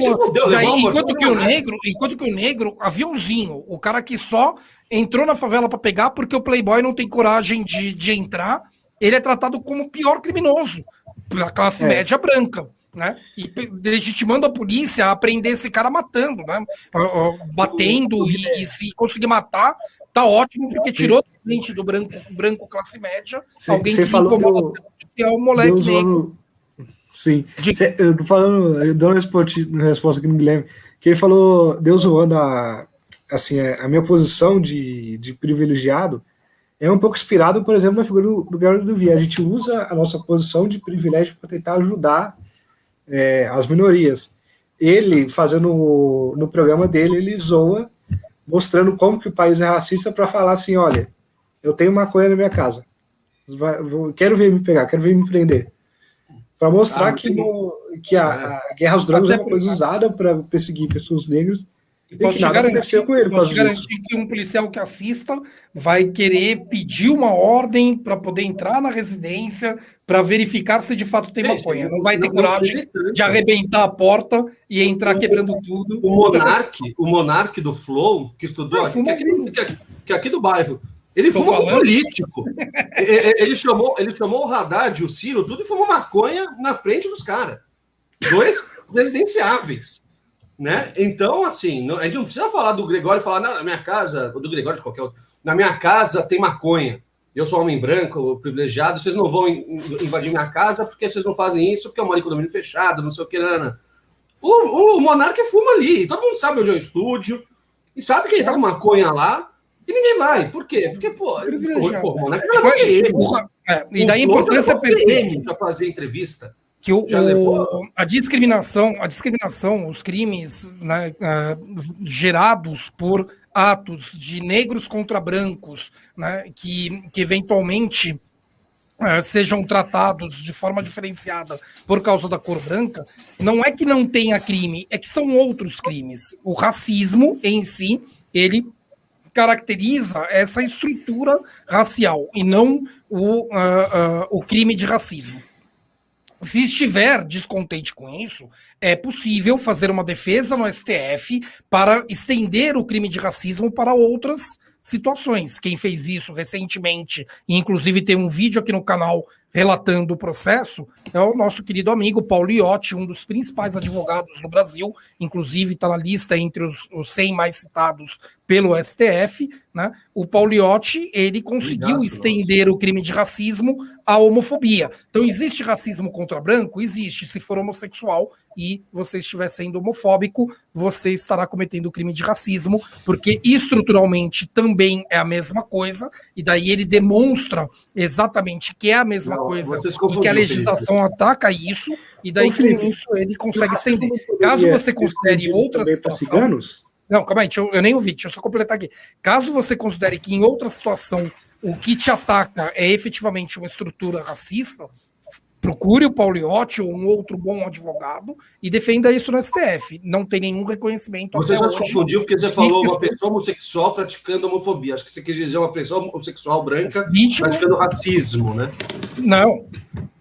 Daí, enquanto que o negro, enquanto que o negro, aviãozinho, o cara que só entrou na favela para pegar porque o Playboy não tem coragem de, de entrar ele é tratado como o pior criminoso pela classe é. média branca. né? E legitimando a polícia a prender esse cara matando, né? Batendo e, e se conseguir matar, tá ótimo, porque tirou da frente do branco, branco classe média cê, alguém cê que falou do, que é o moleque negro. Sim, cê, eu tô falando, eu dou uma resposta, que não me lembro, que ele falou, Deus zoando a, assim, a minha posição de, de privilegiado é um pouco inspirado, por exemplo, na figura do, do do Via. A gente usa a nossa posição de privilégio para tentar ajudar é, as minorias. Ele, fazendo no programa dele, ele zoa, mostrando como que o país é racista para falar assim, olha, eu tenho maconha na minha casa, quero ver me pegar, quero ver me prender. Para mostrar ah, que, no, que a, a, guerra às drogas é uma coisa usada para perseguir pessoas negras e posso te garantir, com ele, posso te garantir que um policial que assista vai querer pedir uma ordem para poder entrar na residência para verificar se de fato tem maconha. Não vai ter coragem de arrebentar a porta e entrar o, quebrando tudo. O monarque, o monarque do Flow, que estudou aqui, que, aqui, que, aqui, que aqui do bairro, ele foi um político. ele, chamou, ele chamou o Haddad o Ciro, tudo e fumou maconha na frente dos caras. Dois presidenciáveis. Né? Então, assim, a gente não precisa falar do Gregório e falar, na minha casa, ou do Gregório de qualquer outro, na minha casa tem maconha. Eu sou homem branco, privilegiado, vocês não vão invadir minha casa porque vocês não fazem isso, porque é um condomínio fechado, não sei o que, Ana. O, o Monarca fuma ali, todo mundo sabe onde é o estúdio, e sabe que ele tá com maconha lá, e ninguém vai. Por quê? Porque, pô, pô, o Monarca não é, é, E daí a importância perceber. para fazer entrevista que o, o, a discriminação, a discriminação, os crimes né, uh, gerados por atos de negros contra brancos, né, que, que eventualmente uh, sejam tratados de forma diferenciada por causa da cor branca, não é que não tenha crime, é que são outros crimes. O racismo em si, ele caracteriza essa estrutura racial e não o, uh, o crime de racismo. Se estiver descontente com isso, é possível fazer uma defesa no STF para estender o crime de racismo para outras situações. Quem fez isso recentemente, inclusive tem um vídeo aqui no canal relatando o processo, é o nosso querido amigo Paulo Iotti, um dos principais advogados no Brasil, inclusive está na lista entre os, os 100 mais citados pelo STF, né? O Paulo Iotti, ele conseguiu Obrigado, estender o crime de racismo à homofobia. Então, existe racismo contra branco? Existe. Se for homossexual e você estiver sendo homofóbico, você estará cometendo o crime de racismo, porque estruturalmente também é a mesma coisa, e daí ele demonstra exatamente que é a mesma coisa e que a legislação Felipe. ataca isso, e daí Ô, com isso ele consegue estender. Caso você considere outra situação. Não, calma aí, eu, eu nem ouvi, deixa eu só completar aqui. Caso você considere que em outra situação o que te ataca é efetivamente uma estrutura racista, procure o Pauliotti ou um outro bom advogado e defenda isso no STF. Não tem nenhum reconhecimento. Você já se confundiu porque você falou uma pessoa homossexual praticando homofobia. Acho que você quis dizer uma pessoa homossexual branca Vítima... praticando racismo, né? Não.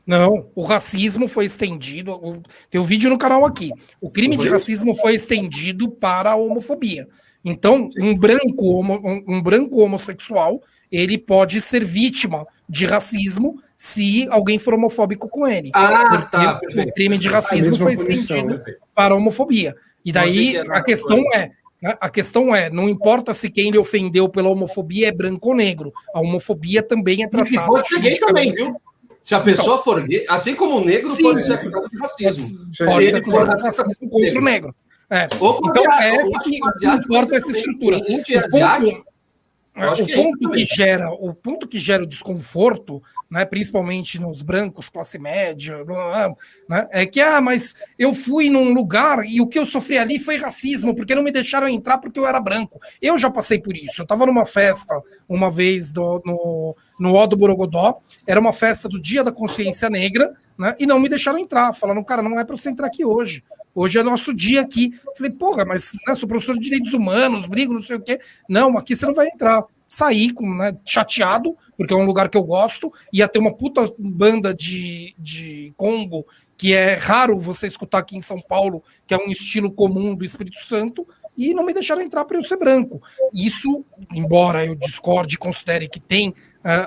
Não, o racismo foi estendido. Tem um vídeo no canal aqui. O crime de racismo foi estendido para a homofobia. Então, um branco, um, um branco homossexual, ele pode ser vítima de racismo se alguém for homofóbico com ele. Ah, tá. O crime de racismo foi estendido para a homofobia. E daí a questão é, né, a questão é, não importa se quem lhe ofendeu pela homofobia é branco ou negro. A homofobia também é tratada. E pode ser gay também, viu? Se a pessoa então, for gay, assim como o negro sim, pode ser acusado de racismo. Pode, pode ser acusado de racismo contra o negro. É. Então, é essa que, que importa essa estrutura. O ponto, o ponto que gera o ponto que gera o desconforto né, principalmente nos brancos, classe média, né, é que, ah, mas eu fui num lugar e o que eu sofri ali foi racismo, porque não me deixaram entrar porque eu era branco. Eu já passei por isso. Eu estava numa festa uma vez do, no, no O do Borogodó, era uma festa do Dia da Consciência Negra, né, e não me deixaram entrar, falando, cara, não é para você entrar aqui hoje. Hoje é nosso dia aqui. Falei, porra, mas né, sou professor de direitos humanos, brigo, não sei o quê. Não, aqui você não vai entrar saí com, né, chateado, porque é um lugar que eu gosto, ia ter uma puta banda de, de Congo, que é raro você escutar aqui em São Paulo, que é um estilo comum do Espírito Santo, e não me deixaram entrar para eu ser branco. Isso, embora eu discorde e considere que tem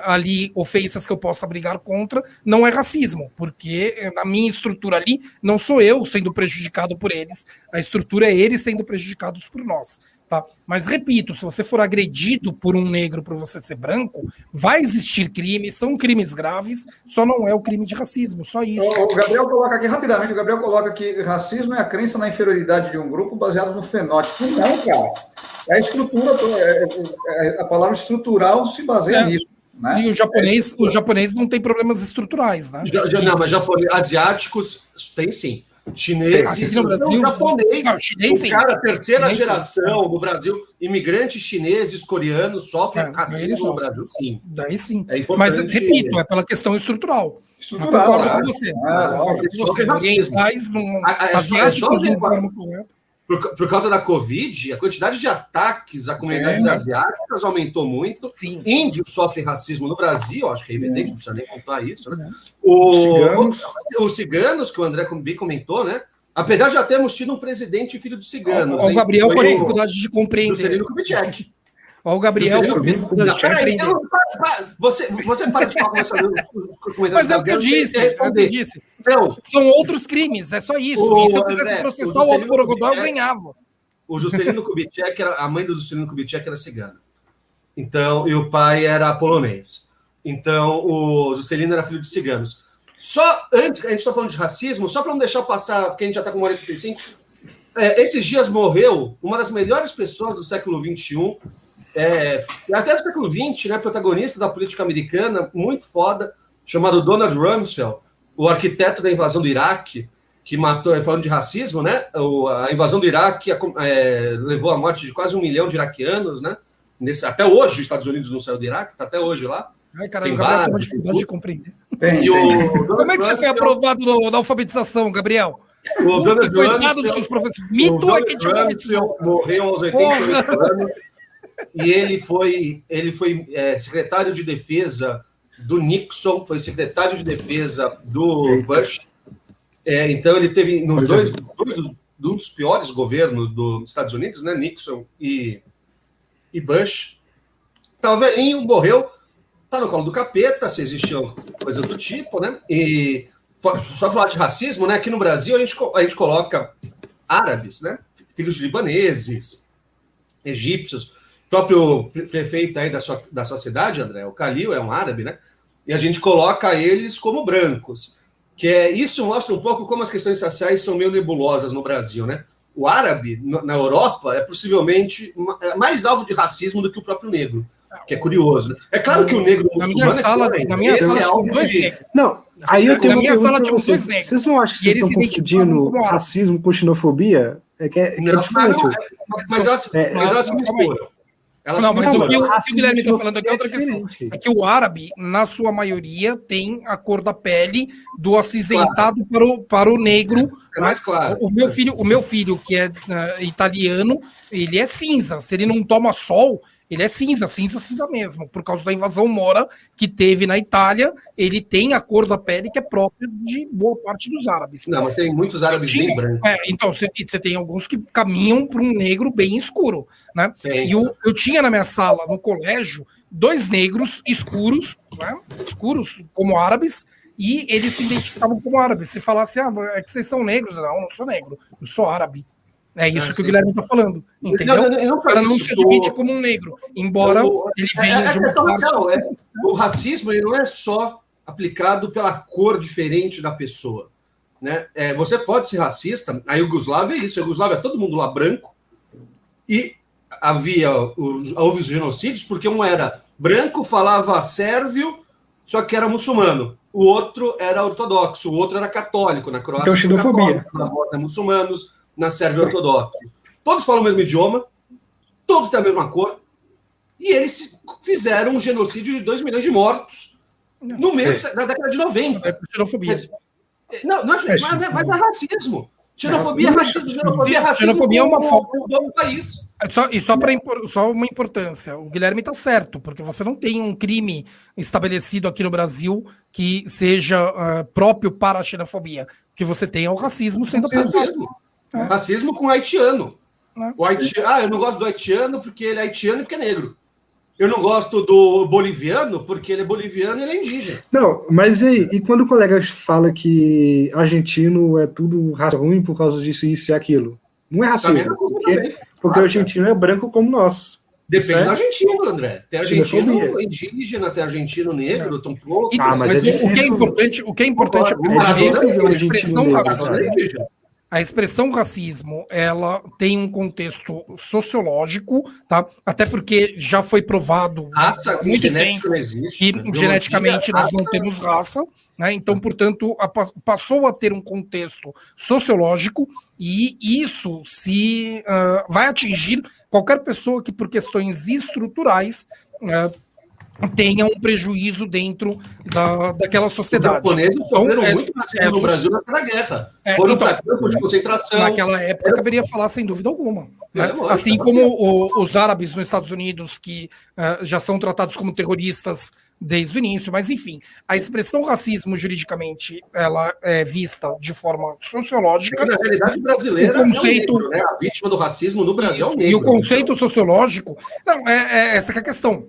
ali ofensas que eu possa brigar contra, não é racismo, porque eh, na minha estrutura ali não sou eu sendo prejudicado por eles, a estrutura é eles sendo prejudicados por nós. Tá? Mas repito, se você for agredido por um negro por você ser branco, vai existir crimes, são crimes graves, só não é o crime de racismo, só isso. O Gabriel coloca aqui rapidamente, o Gabriel coloca que racismo é a crença na inferioridade de um grupo baseado no fenótipo. Não, cara. É a estrutura, é, é, é, a palavra estrutural se baseia é. nisso. Né? E o japonês, o japonês não tem problemas estruturais, né? Já, já, não, mas japonês, asiáticos tem sim. Chinês, no Brasil, japonês. Não, chinês, o cara, terceira chinês, geração no Brasil, imigrantes chineses, coreanos sofrem é, racismo no Brasil, sim. Daí sim. É Mas, repito, é pela questão estrutural. Estrutural. Eu com você. Ah, você. Orientais, não, asiáticos não formam correto por, por, causa da Covid, a quantidade de ataques a comunidades é. asiáticas aumentou muito. Sim. Índio sofre racismo no Brasil, acho que é evidente, é. não precisa nem contar isso. Né? O, ciganos. O, os ciganos, que o André bem comentou, né? Apesar de já termos tido um presidente filho de ciganos. O, o Gabriel com dificuldade de compreender. Juscelino Kubitschek. Olha o Gabriel. você, você para de falar com essa. Mas é o que eu disse. É o que eu disse. Então, São outros crimes, é só isso. O, e se eu quisesse André, processar o Alto Borogodó, eu ganhava. O Juscelino Kubitschek, era, a mãe do Juscelino Kubitschek era cigana. Então, e o pai era polonês. Então, o Juscelino era filho de ciganos. Só antes, a gente está falando de racismo, só para não deixar passar, porque a gente já está com uma hora e é, esses dias morreu uma das melhores pessoas do século XXI, é, até do século XX, né, protagonista da política americana, muito foda, chamado Donald Rumsfeld, o arquiteto da invasão do Iraque, que matou, falando de racismo, né? a invasão do Iraque é, levou à morte de quase um milhão de iraquianos, né? Nesse, até hoje, os Estados Unidos não saiu do Iraque, está até hoje lá. Ai, caralho, o Gabriel tem uma dificuldade de compreender. Tem, o, Como é que você foi aprovado no, na alfabetização, Gabriel? O Donald Coitado dos professores. Mito é que Morreu aos 88 anos e ele foi, ele foi é, secretário de defesa do Nixon, foi secretário de defesa do Bush. É, então ele teve nos dois, dois dos, um dos piores governos dos Estados Unidos, né, Nixon e, e Bush. Tá velhinho, morreu, tá no colo do capeta, se existiam coisas do tipo, né? E só falar de racismo, né? Aqui no Brasil a gente, a gente coloca árabes, né? Filhos de libaneses, egípcios próprio prefeito aí da sua, da sua cidade, André, o Calil, é um árabe, né? E a gente coloca eles como brancos. Que é isso mostra um pouco como as questões sociais são meio nebulosas no Brasil, né? O árabe, na Europa, é possivelmente é mais alvo de racismo do que o próprio negro, que é curioso. Né? É claro que o negro na minha sala, é na minha sala, é alvo dois de... Não, aí eu tenho na minha sala tinha vocês. negros. Vocês não acham que vocês estão confundindo racismo com xenofobia? É que é, que é diferente. Não, é, mas elas, é, mas elas se misturam. Elas não, mas o que, o, que o Guilherme está falando aqui é outra questão. É que o árabe, na sua maioria, tem a cor da pele do acinzentado claro. para, o, para o negro. É mais claro. O meu filho, o meu filho que é uh, italiano, ele é cinza. Se ele não toma sol, ele é cinza, cinza, cinza mesmo. Por causa da invasão mora que teve na Itália, ele tem a cor da pele que é própria de boa parte dos árabes. Não, mas tem muitos árabes bem brancos. É, então, você, você tem alguns que caminham para um negro bem escuro, né? Tem, e eu, eu tinha na minha sala, no colégio, dois negros escuros, né? escuros como árabes, e eles se identificavam como árabes. Se falasse, ah, é que vocês são negros, não, eu não sou negro, eu sou árabe. É isso que o Guilherme está falando, entendeu? Não, não, não o cara não se admite como um negro, embora eu, ele é, venha é, de uma parte... é, O racismo ele não é só aplicado pela cor diferente da pessoa. Né? É, você pode ser racista, a Iugoslávia é isso, a Iugoslávia é todo mundo lá branco, e havia os, houve os genocídios porque um era branco, falava sérvio, só que era muçulmano. O outro era ortodoxo, o outro era católico. Na Croácia, então, xenofobia. na Bósnia, muçulmanos na Sérvia Ortodoxa. Todos falam o mesmo idioma, todos têm a mesma cor, e eles fizeram um genocídio de 2 milhões de mortos no meio é. da década de 90. É por xenofobia. Não, não é, é, mas, mas é racismo. Xenofobia é racismo. Xenofobia é racismo. Xenofobia é uma falta do país. É só, e só, pra, só uma importância: o Guilherme está certo, porque você não tem um crime estabelecido aqui no Brasil que seja uh, próprio para a xenofobia. O que você tem é o racismo sendo racismo. É. Racismo com haitiano. Né? O haitiano, ah, eu não gosto do haitiano porque ele é haitiano e porque é negro. Eu não gosto do boliviano porque ele é boliviano e ele é indígena. Não, mas e, e quando o colega fala que argentino é tudo raça ruim por causa disso, isso e aquilo? Não é racismo, é porque, porque o argentino é branco como nós. Depende certo? do argentino, André. Tem argentino indígena, tem argentino negro, tão pouco. Ah, mas, mas é o, que é importante, o que é importante é, é a expressão racial a expressão racismo ela tem um contexto sociológico, tá? Até porque já foi provado raça há muito tempo não existe, que geneticamente nós não temos raça, né? Então, portanto, a, passou a ter um contexto sociológico e isso se uh, vai atingir qualquer pessoa que por questões estruturais uh, tenha um prejuízo dentro da, daquela sociedade. Os japoneses sofreram então, muito é, no Brasil naquela guerra. É, Foram então, para campos de concentração. Naquela época, é. caberia falar sem dúvida alguma. Né? É, assim como o, os árabes nos Estados Unidos, que uh, já são tratados como terroristas desde o início, mas enfim, a expressão racismo juridicamente ela é vista de forma sociológica. na realidade brasileira, o conceito, é negro, né? a vítima do racismo no Brasil é o negro. E o conceito sociológico, não, é, é essa é a questão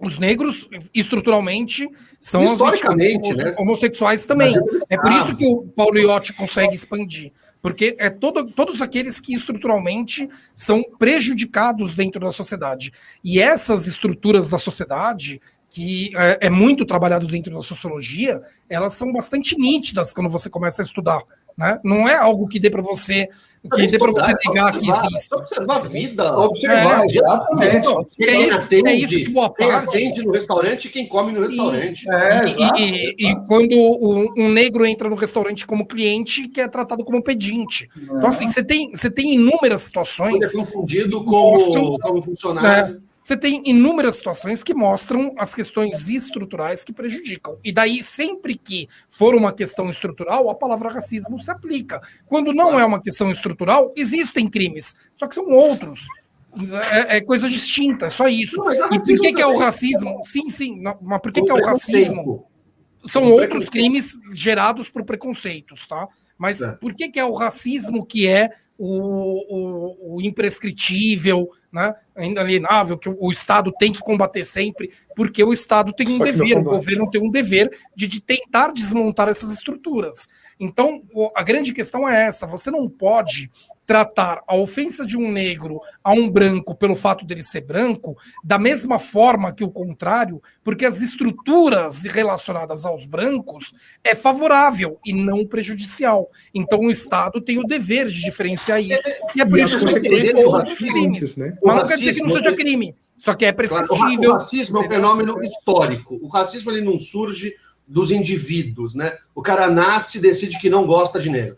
os negros, estruturalmente, são Historicamente, né? homossexuais também. É por isso que o Paulo Iotti consegue expandir. Porque é todo, todos aqueles que estruturalmente são prejudicados dentro da sociedade. E essas estruturas da sociedade, que é, é muito trabalhado dentro da sociologia, elas são bastante nítidas quando você começa a estudar. Né? Não é algo que dê para você que dê para você negar que existe. Observar a vida. Observar, é, exatamente. Quem atende, é isso que boa parte. Quem atende no restaurante e quem come no Sim. restaurante. É, e, e, e, quando um, um, negro entra no restaurante como cliente, que é tratado como pedinte. É. Então, assim, você tem, você tem inúmeras situações. Ele é confundido como, como funcionário. Você tem inúmeras situações que mostram as questões estruturais que prejudicam. E daí, sempre que for uma questão estrutural, a palavra racismo se aplica. Quando não é uma questão estrutural, existem crimes, só que são outros. É, é coisa distinta, é só isso. Não, e por que, que é o racismo? Sim, sim, não, mas por que, que é o racismo? São outros crimes gerados por preconceitos, tá? Mas é. por que, que é o racismo que é o, o, o imprescritível, né, inalienável, que o, Estado tem que combater sempre, porque o Estado tem um dever, o governo tem um dever de, de tentar desmontar essas estruturas. Então, a grande questão é essa: você não pode tratar a ofensa de um negro a um branco pelo fato dele ser branco da mesma forma que o contrário, porque as estruturas relacionadas aos brancos é favorável e não prejudicial. Então o Estado tem o dever de diferenciar isso. E é por isso que tem outros crimes. Né? Mas não quer dizer que não seja crime. Só que é perceptível. O racismo é um fenômeno histórico. O racismo ele não surge dos indivíduos, né? O cara nasce e decide que não gosta de negro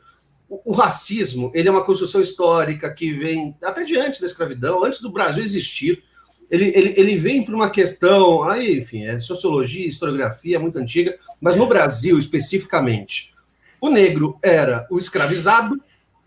o, racismo ele é uma construção histórica que vem até de antes da escravidão, antes do Brasil existir. Ele, ele, ele vem por uma questão, aí, enfim, é sociologia, historiografia, muito antiga, mas no Brasil especificamente, o negro era o escravizado,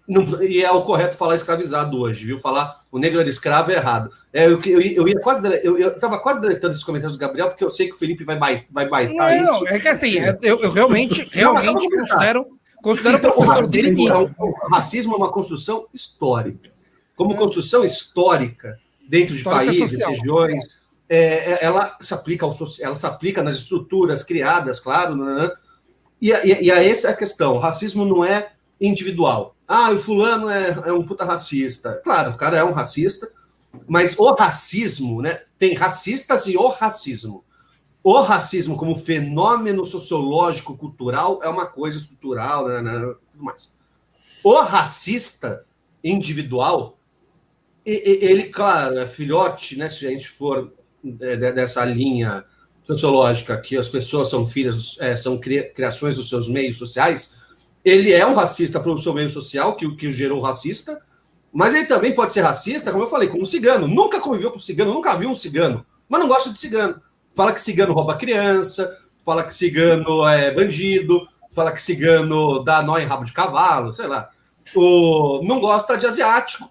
não, e é o correto falar escravizado hoje, viu? Falar o negro era escravo é errado. É, eu, eu, eu ia quase, eu, eu tava quase deletando esses comentários do Gabriel, porque eu sei que o Felipe vai, vai baitar não, isso. É que assim, eu, eu realmente, realmente considero Considera então, o professor dele sim. O racismo é uma construção histórica. Como é. construção histórica, dentro de histórica países, social. regiões, é, é, ela, se aplica ao, ela se aplica nas estruturas criadas, claro, né? né, né. e, e, e a essa é a questão. O racismo não é individual. Ah, o fulano é, é um puta racista. Claro, o cara é um racista, mas o racismo, né? Tem racistas e o racismo o racismo como fenômeno sociológico cultural é uma coisa estrutural, né, né, tudo mais. O racista individual, ele, claro, é filhote, né, se a gente for é, dessa linha sociológica que as pessoas são filhas, é, são criações dos seus meios sociais, ele é um racista para o seu meio social, que, que o gerou racista, mas ele também pode ser racista, como eu falei, com um cigano. Nunca conviveu com um cigano, nunca viu um cigano, mas não gosta de cigano fala que cigano rouba criança, fala que cigano é bandido, fala que cigano dá nó em rabo de cavalo, sei lá. O, não gosta de asiático.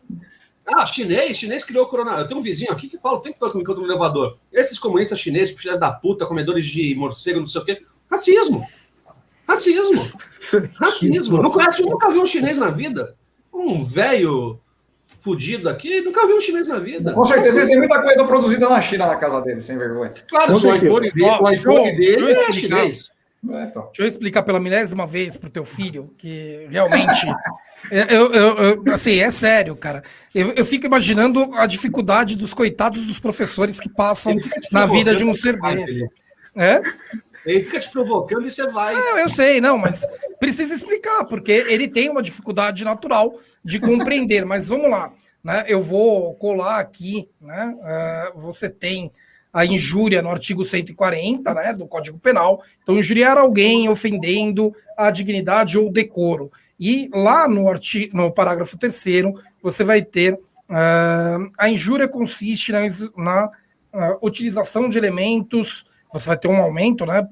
Ah, chinês, chinês criou o coronavírus. Eu tenho um vizinho aqui que fala o tempo todo que me encontra no elevador. Esses comunistas chineses, filhas da puta, comedores de morcego, não sei o quê. Racismo. Racismo. Racismo. Não conhece, nunca viu um chinês na vida. Um velho fudido aqui, nunca vi um chinês na vida. Com certeza ele tem muita coisa produzida na China na casa dele, sem vergonha. Claro, o iPhone dele, o iPhone dele é chinês. É, então. Deixa eu explicar pela milésima vez para o teu filho que realmente. eu, eu, eu, assim, é sério, cara. Eu, eu fico imaginando a dificuldade dos coitados dos professores que passam na vida de um ser desse. É? Ele fica te provocando e você vai. Não, eu sei, não, mas precisa explicar, porque ele tem uma dificuldade natural de compreender. mas vamos lá, né? Eu vou colar aqui, né? Uh, você tem a injúria no artigo 140 né, do Código Penal. Então, injuriar alguém ofendendo a dignidade ou decoro. E lá no, artigo, no parágrafo 3 você vai ter uh, a injúria consiste na, na uh, utilização de elementos, você vai ter um aumento né,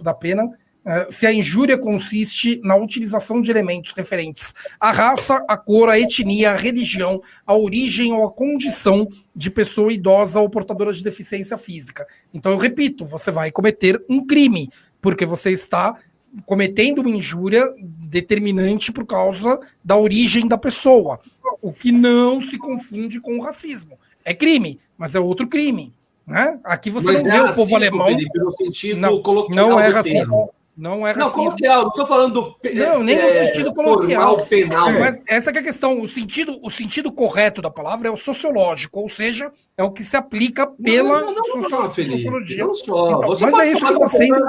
da pena é, se a injúria consiste na utilização de elementos referentes à raça, à cor, à etnia, à religião, à origem ou à condição de pessoa idosa ou portadora de deficiência física. Então, eu repito, você vai cometer um crime, porque você está cometendo uma injúria determinante por causa da origem da pessoa, o que não se confunde com o racismo. É crime, mas é outro crime. Né? Aqui você mas não é vê o povo alemão. Felipe, no sentido não, não é racismo. Não é racismo. Não, coloquial, não estou falando do. Não, nem é, no sentido coloquial. Penal. Mas essa é a questão. O sentido, o sentido correto da palavra é o sociológico, ou seja, é o que se aplica pela não, não, não, não, sociologia. Não só. Então, mas é isso, que está sendo,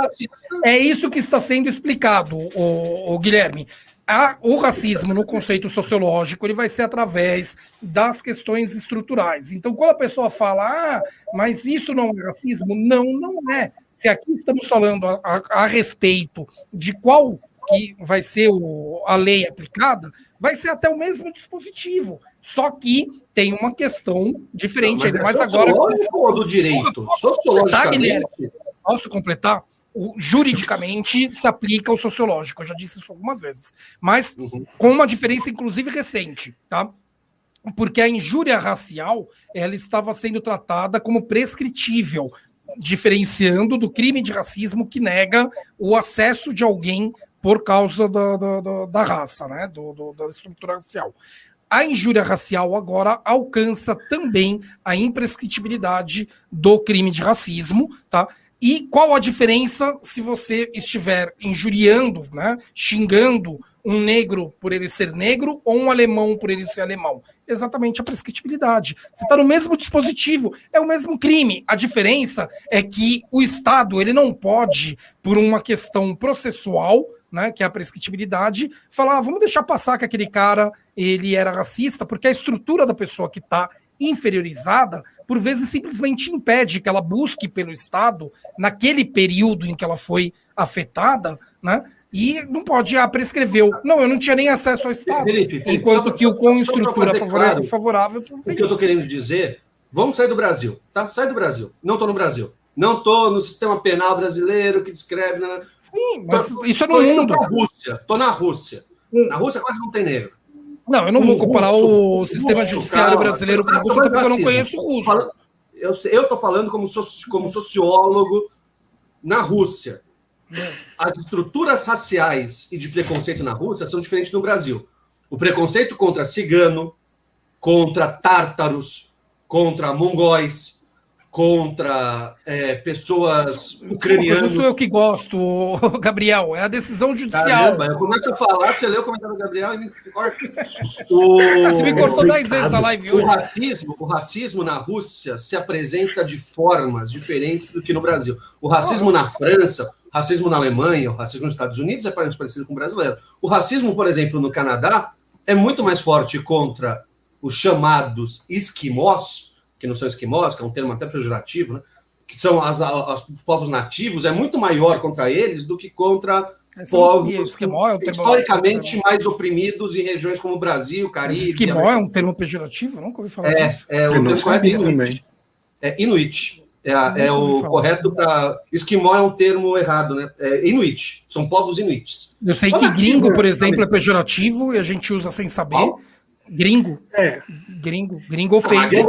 é isso que está sendo explicado, o, o Guilherme. A, o racismo no conceito sociológico ele vai ser através das questões estruturais. Então, quando a pessoa fala, ah, mas isso não é racismo, não, não é se aqui estamos falando a, a, a respeito de qual que vai ser o, a lei aplicada, vai ser até o mesmo dispositivo. Só que tem uma questão diferente, não, mas, é mas agora. ou do direito? Sociologicamente. Posso completar? O, juridicamente se aplica o sociológico, eu já disse isso algumas vezes, mas uhum. com uma diferença, inclusive, recente, tá? Porque a injúria racial ela estava sendo tratada como prescritível diferenciando do crime de racismo que nega o acesso de alguém por causa da, da, da raça, né? Do, do, da estrutura racial. A injúria racial agora alcança também a imprescritibilidade do crime de racismo, tá? E qual a diferença se você estiver injuriando, né, xingando um negro por ele ser negro ou um alemão por ele ser alemão? Exatamente a prescritibilidade. Você está no mesmo dispositivo, é o mesmo crime. A diferença é que o Estado ele não pode, por uma questão processual, né, que é a prescritibilidade, falar, ah, vamos deixar passar que aquele cara ele era racista, porque a estrutura da pessoa que está inferiorizada, por vezes simplesmente impede que ela busque pelo Estado, naquele período em que ela foi afetada, né? E não pode, ah, prescreveu. Não, eu não tinha nem acesso ao Estado. Felipe, Felipe, enquanto que o com estrutura favorável, favorável. O que eu estou querendo dizer, vamos sair do Brasil, tá? Sai do Brasil. Não estou no Brasil. Não estou no sistema penal brasileiro que descreve. Sim, mas tô, isso é no mundo. Estou na Rússia. Estou na Rússia. Hum. Na Rússia quase não tem negro. Não, eu não vou comparar russo, o sistema russo, judiciário brasileiro com o russo, porque eu não conheço o russo. Eu estou falando como, soci, como sociólogo na Rússia. As estruturas raciais e de preconceito na Rússia são diferentes no Brasil. O preconceito contra cigano, contra tártaros, contra mongóis, contra é, pessoas ucranianas. Não sou eu que gosto, Gabriel, é a decisão judicial. Caramba, eu começo a falar, você lê o comentário do Gabriel e me corta. O... Você me cortou 10 vezes na live hoje. O racismo, o racismo na Rússia se apresenta de formas diferentes do que no Brasil. O racismo na França, o racismo na Alemanha, o racismo nos Estados Unidos é parecido com o brasileiro. O racismo, por exemplo, no Canadá é muito mais forte contra os chamados esquimós, que não são esquimós, que é um termo até pejorativo, né? que são as, as, os povos nativos, é muito maior contra eles do que contra é, povos esquimó, é historicamente mais oprimidos em regiões como o Brasil, Caribe. Esquimó é um termo pejorativo? Nunca ouvi falar é, disso. É, o termo correto é Inuit. É Inuit. É, é o correto para. Esquimó é um termo errado, né? É Inuit. São povos Inuits. Eu sei que gringo, por exemplo, é pejorativo e a gente usa sem saber. Qual? Gringo. É. Gringo. Gringo ofende. Ah,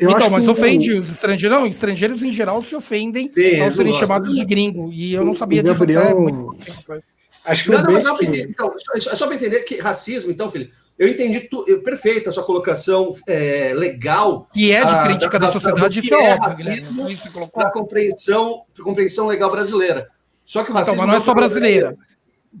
então, mas ofende os estrangeiros. Não, estrangeiros em geral se ofendem Sim, ao serem chamados de gringo. E eu não sabia disso até muito tempo Acho que não, não, só, então, é só para entender que racismo, então, filho, Eu entendi tu, eu, perfeito a sua colocação é, legal. Que é de ah, crítica da, da, sociedade, isso é, óbvio, Guilherme. Para compreensão, compreensão legal brasileira. Só que o racismo. Então, mas não é só brasileira.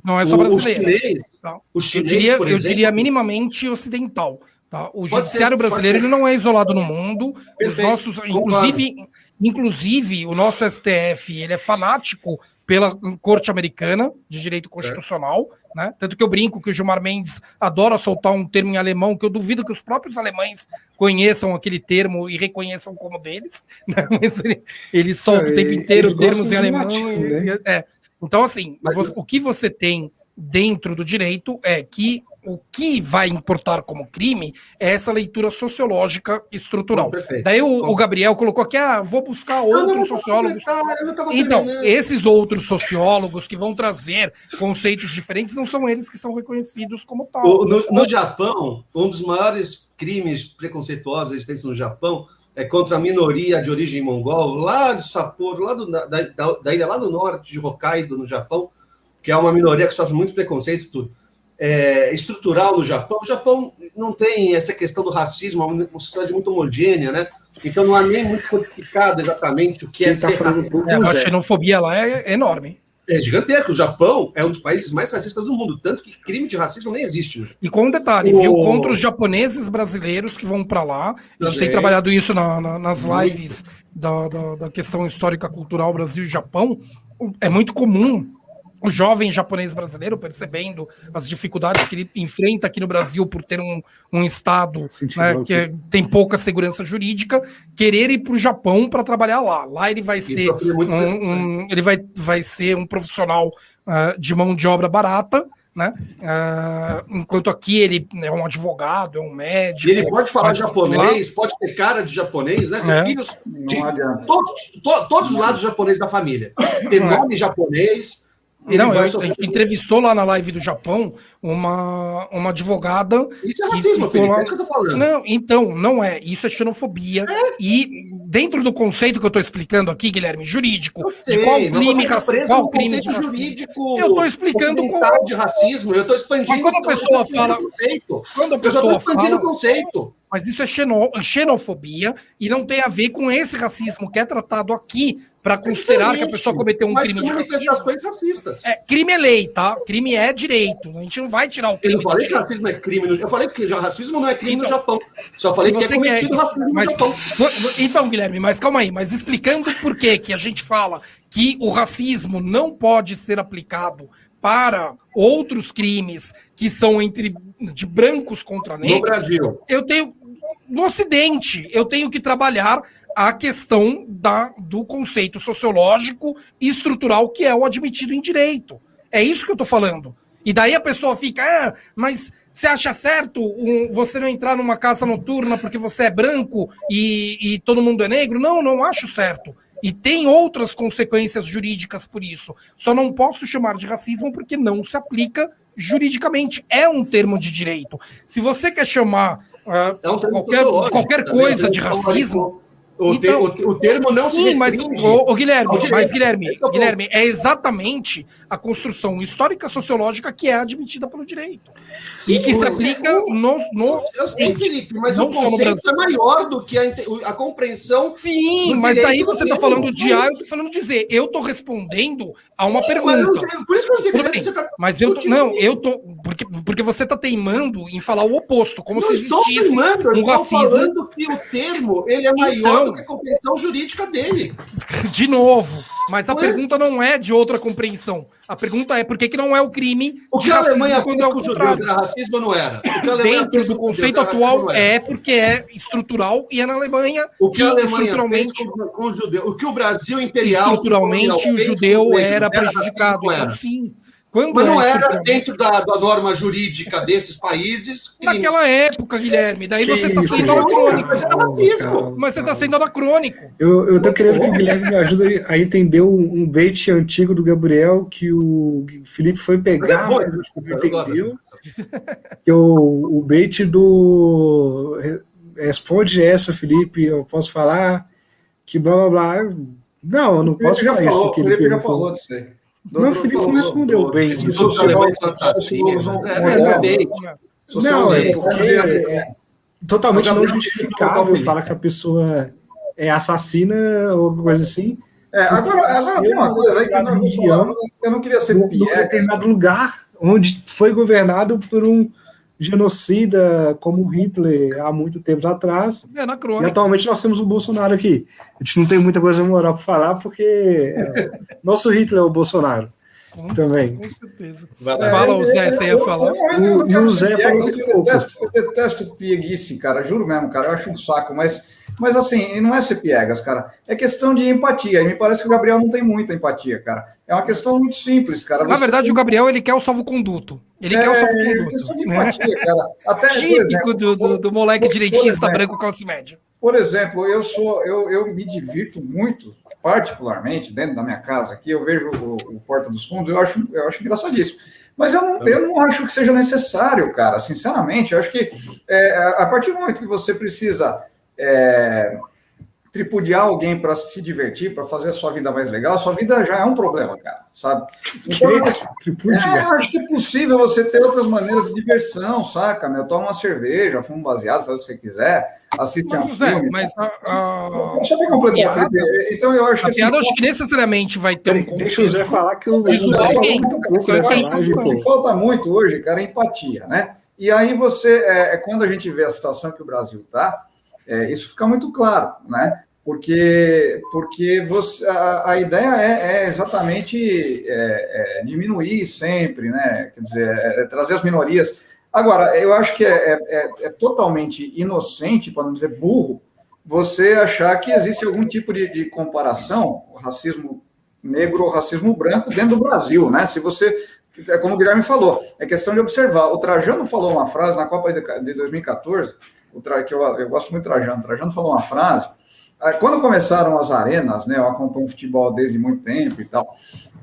Não é só brasileira. O chinês, tá? o chinês eu, diria, exemplo, eu diria minimamente ocidental. Tá? O judiciário ser, brasileiro ele não é isolado no mundo. Perfeito. Os nossos, inclusive, inclusive, o nosso STF ele é fanático pela corte americana de direito constitucional, né? Tanto que eu brinco que o Gilmar Mendes adora soltar um termo em alemão que eu duvido que os próprios alemães conheçam aquele termo e reconheçam como deles, né? Mas ele, ele solta é, o tempo inteiro termos em alemão. Latim, né? é. Então, assim, Mas, o que você tem dentro do direito é que o que vai importar como crime é essa leitura sociológica estrutural. Perfeito. Daí o, o, Gabriel colocou aqui, ah, vou buscar outros sociólogos. Então, esses outros sociólogos que vão trazer conceitos diferentes não são eles que são reconhecidos como tal. No, no, Japão, um dos maiores crimes preconceituosos existentes no Japão é contra a minoria de origem mongol, lá de Sapporo, lá do, da, da, da ilha lá do norte de Hokkaido, no Japão, que é uma minoria que sofre muito preconceito e tudo é, estrutural no Japão. O Japão não tem essa questão do racismo, é uma sociedade muito homogênea, né? Então não há nem muito codificado exatamente o que Quem é tá ser racista. É, a xenofobia lá é enorme. É gigantesco. O Japão é um dos países mais racistas do mundo, tanto que crime de racismo nem existe. E com um detalhe, o... viu? Contra os japoneses brasileiros que vão para lá. A gente tem trabalhado isso na, na, nas lives da, da, da questão histórica cultural Brasil e Japão. É muito comum o jovem japonês brasileiro, percebendo as dificuldades que ele enfrenta aqui no Brasil por ter um, um Estado né, que é, tem pouca segurança jurídica, querer ir para o Japão para trabalhar lá. Lá ele vai ser um, um, ele vai, vai ser um profissional uh, de mão de obra barata, né? Uh, enquanto aqui ele é um advogado, é um médico. ele pode falar japonês, pode ter cara de japonês, né? Ser é. filhos de todos, to, todos os lados japoneses da família. Ter nome japonês não, eu, a gente entrevistou lá na live do Japão uma, uma advogada. Isso é racismo, Felipe, lá... é isso que eu tô falando. Não, então, não é. Isso é xenofobia. É. E dentro do conceito que eu tô explicando aqui, Guilherme, jurídico, sei, de qual crime, qual crime de jurídico. Eu tô explicando com... de racismo, eu tô expandindo. Mas quando a pessoa fala. Conceito. Quando a pessoa eu tô expandindo o conceito. Mas isso é xenofobia e não tem a ver com esse racismo que é tratado aqui para considerar que a pessoa cometeu um crime de racismo. racistas. É, crime é lei, tá? Crime é direito. A gente não vai tirar o crime. Eu não falei que racismo é crime. No... Eu falei que racismo não é crime então, no Japão. Só falei que é cometido quer... racismo mas... no Japão. Então, Guilherme, mas calma aí. Mas explicando por que que a gente fala que o racismo não pode ser aplicado para outros crimes que são entre de brancos contra negros. No Brasil. Eu tenho no Ocidente, eu tenho que trabalhar a questão da, do conceito sociológico e estrutural que é o admitido em direito. É isso que eu estou falando. E daí a pessoa fica, ah, mas você acha certo um, você não entrar numa casa noturna porque você é branco e, e todo mundo é negro? Não, não acho certo. E tem outras consequências jurídicas por isso. Só não posso chamar de racismo porque não se aplica juridicamente. É um termo de direito. Se você quer chamar uh, é um qualquer, qualquer coisa de racismo. O, então, te, o, o, termo não sim, se mas o, o Guilherme, mas Guilherme, é Guilherme é exatamente a construção histórica sociológica que é admitida pelo direito sim, e que se aplica no, no eu sei, Felipe, mas o conceito é maior do que a, a compreensão. Sim, mas aí você está falando de A, eu estou falando de Z. Eu estou respondendo a uma sim, pergunta. Mas por isso que eu não entendi. Você tá mas eu tô, não, eu tô porque, porque você está teimando em falar o oposto, como não se existisse estou teimando, um racismo. falando que o termo ele é maior então, do que a compreensão jurídica dele. De novo. Mas a pergunta não é de outra compreensão. A pergunta é por que, que não é o crime o que a Alemanha quando é o contrário. Era racismo não era. Dentro do conceito atual é porque é estrutural e é na Alemanha o que, que a Alemanha estruturalmente com, com o judeu, o que o Brasil imperial estruturalmente o judeu era prejudicado. Então sim. Quando Mas não é era dentro da, da, norma jurídica desses países. Crime. Naquela época, Guilherme. Daí que você está sendo anacrônico. Mas, racismo. Mas você está sendo anacrônico. Eu, eu tô querendo que o Guilherme me ajude a entender um, um bait antigo do Gabriel que o Felipe foi pegar, mas, entendeu. Que o, o bait do. Responde essa, Felipe, eu posso falar que blá blá blá. Não, eu não posso falar falou, isso. Que ele Felipe já falou disso aí. Não, o Felipe não respondeu bem. Isso é, é, Não, é porque é totalmente não justificável falar que a pessoa é assassina ou coisa assim. É, agora, agora tem uma coisa aí que eu não, eu não queria ser um determinado lugar onde foi governado por um genocida como Hitler há muito tempo atrás. É, na crônica. E atualmente nós temos o Bolsonaro aqui. A gente não tem muita coisa moral para falar, porque é, nosso Hitler é o Bolsonaro. Com, também. Com certeza. É, Fala, o Zé, você ia falar. E o Zé falou assim, eu detesto, eu detesto pieguice, cara. Juro mesmo, cara. Eu acho um saco, mas mas assim, não é ser piegas, cara. É questão de empatia. E me parece que o Gabriel não tem muita empatia, cara. É uma questão muito simples, cara. Você... Na verdade, o Gabriel ele quer o salvo-conduto. Ele é, quer o salvo-conduto. É questão de empatia, cara. Até, Típico exemplo, do, do, do, moleque direitista branco classe média. Por exemplo, eu sou, eu, eu me divirto muito, particularmente dentro da minha casa aqui. Eu vejo o, o Porta dos Fundos, eu acho, eu acho engraçadíssimo. Mas eu não, eu não acho que seja necessário, cara. Sinceramente, eu acho que é, a partir do momento que você precisa é, tripudiar alguém para se divertir, para fazer a sua vida mais legal, a sua vida já é um problema, cara, sabe? Então, é, eu acho que é possível você ter outras maneiras de diversão, saca? Meu? Toma uma cerveja, fuma um baseado, faz o que você quiser, assiste a um filme. Mas a, a... Completar, Felipe, então eu acho que... A assim, piada acho que necessariamente vai ter um... Deixa o Zé falar que o... Isso o que falta muito hoje, cara, é empatia, né? E aí você, é, é quando a gente vê a situação que o Brasil está, é, isso fica muito claro, né? Porque, porque você, a, a ideia é, é exatamente é, é diminuir sempre, né? Quer dizer, é, é trazer as minorias. Agora, eu acho que é, totalmente inocente, para não dizer burro, você achar que existe algum tipo de, de comparação, racismo negro ou racismo branco dentro do Brasil, né? Se você é como o Guilherme falou, é questão de observar. O Trajano falou uma frase na Copa de 2014 o Tra, que eu, eu gosto muito do Trajano. O Trajano falou uma frase. Quando começaram as arenas, né, eu acompanho futebol desde muito tempo e tal.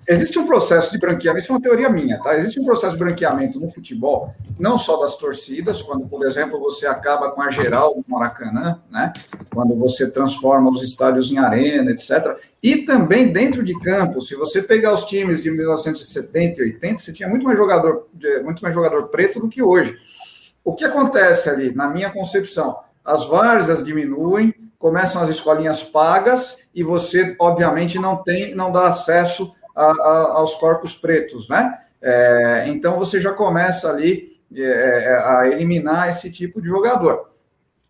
Existe um processo de branqueamento, isso é uma teoria minha, tá? Existe um processo de branqueamento no futebol, não só das torcidas, quando, por exemplo, você acaba com a geral do Maracanã, né? Quando você transforma os estádios em arena, etc. E também dentro de campo, se você pegar os times de 1970 e 80, você tinha muito mais jogador, muito mais jogador preto do que hoje. O que acontece ali, na minha concepção? As várzeas diminuem, começam as escolinhas pagas e você, obviamente, não tem, não dá acesso a, a, aos corpos pretos, né? É, então você já começa ali é, é, a eliminar esse tipo de jogador,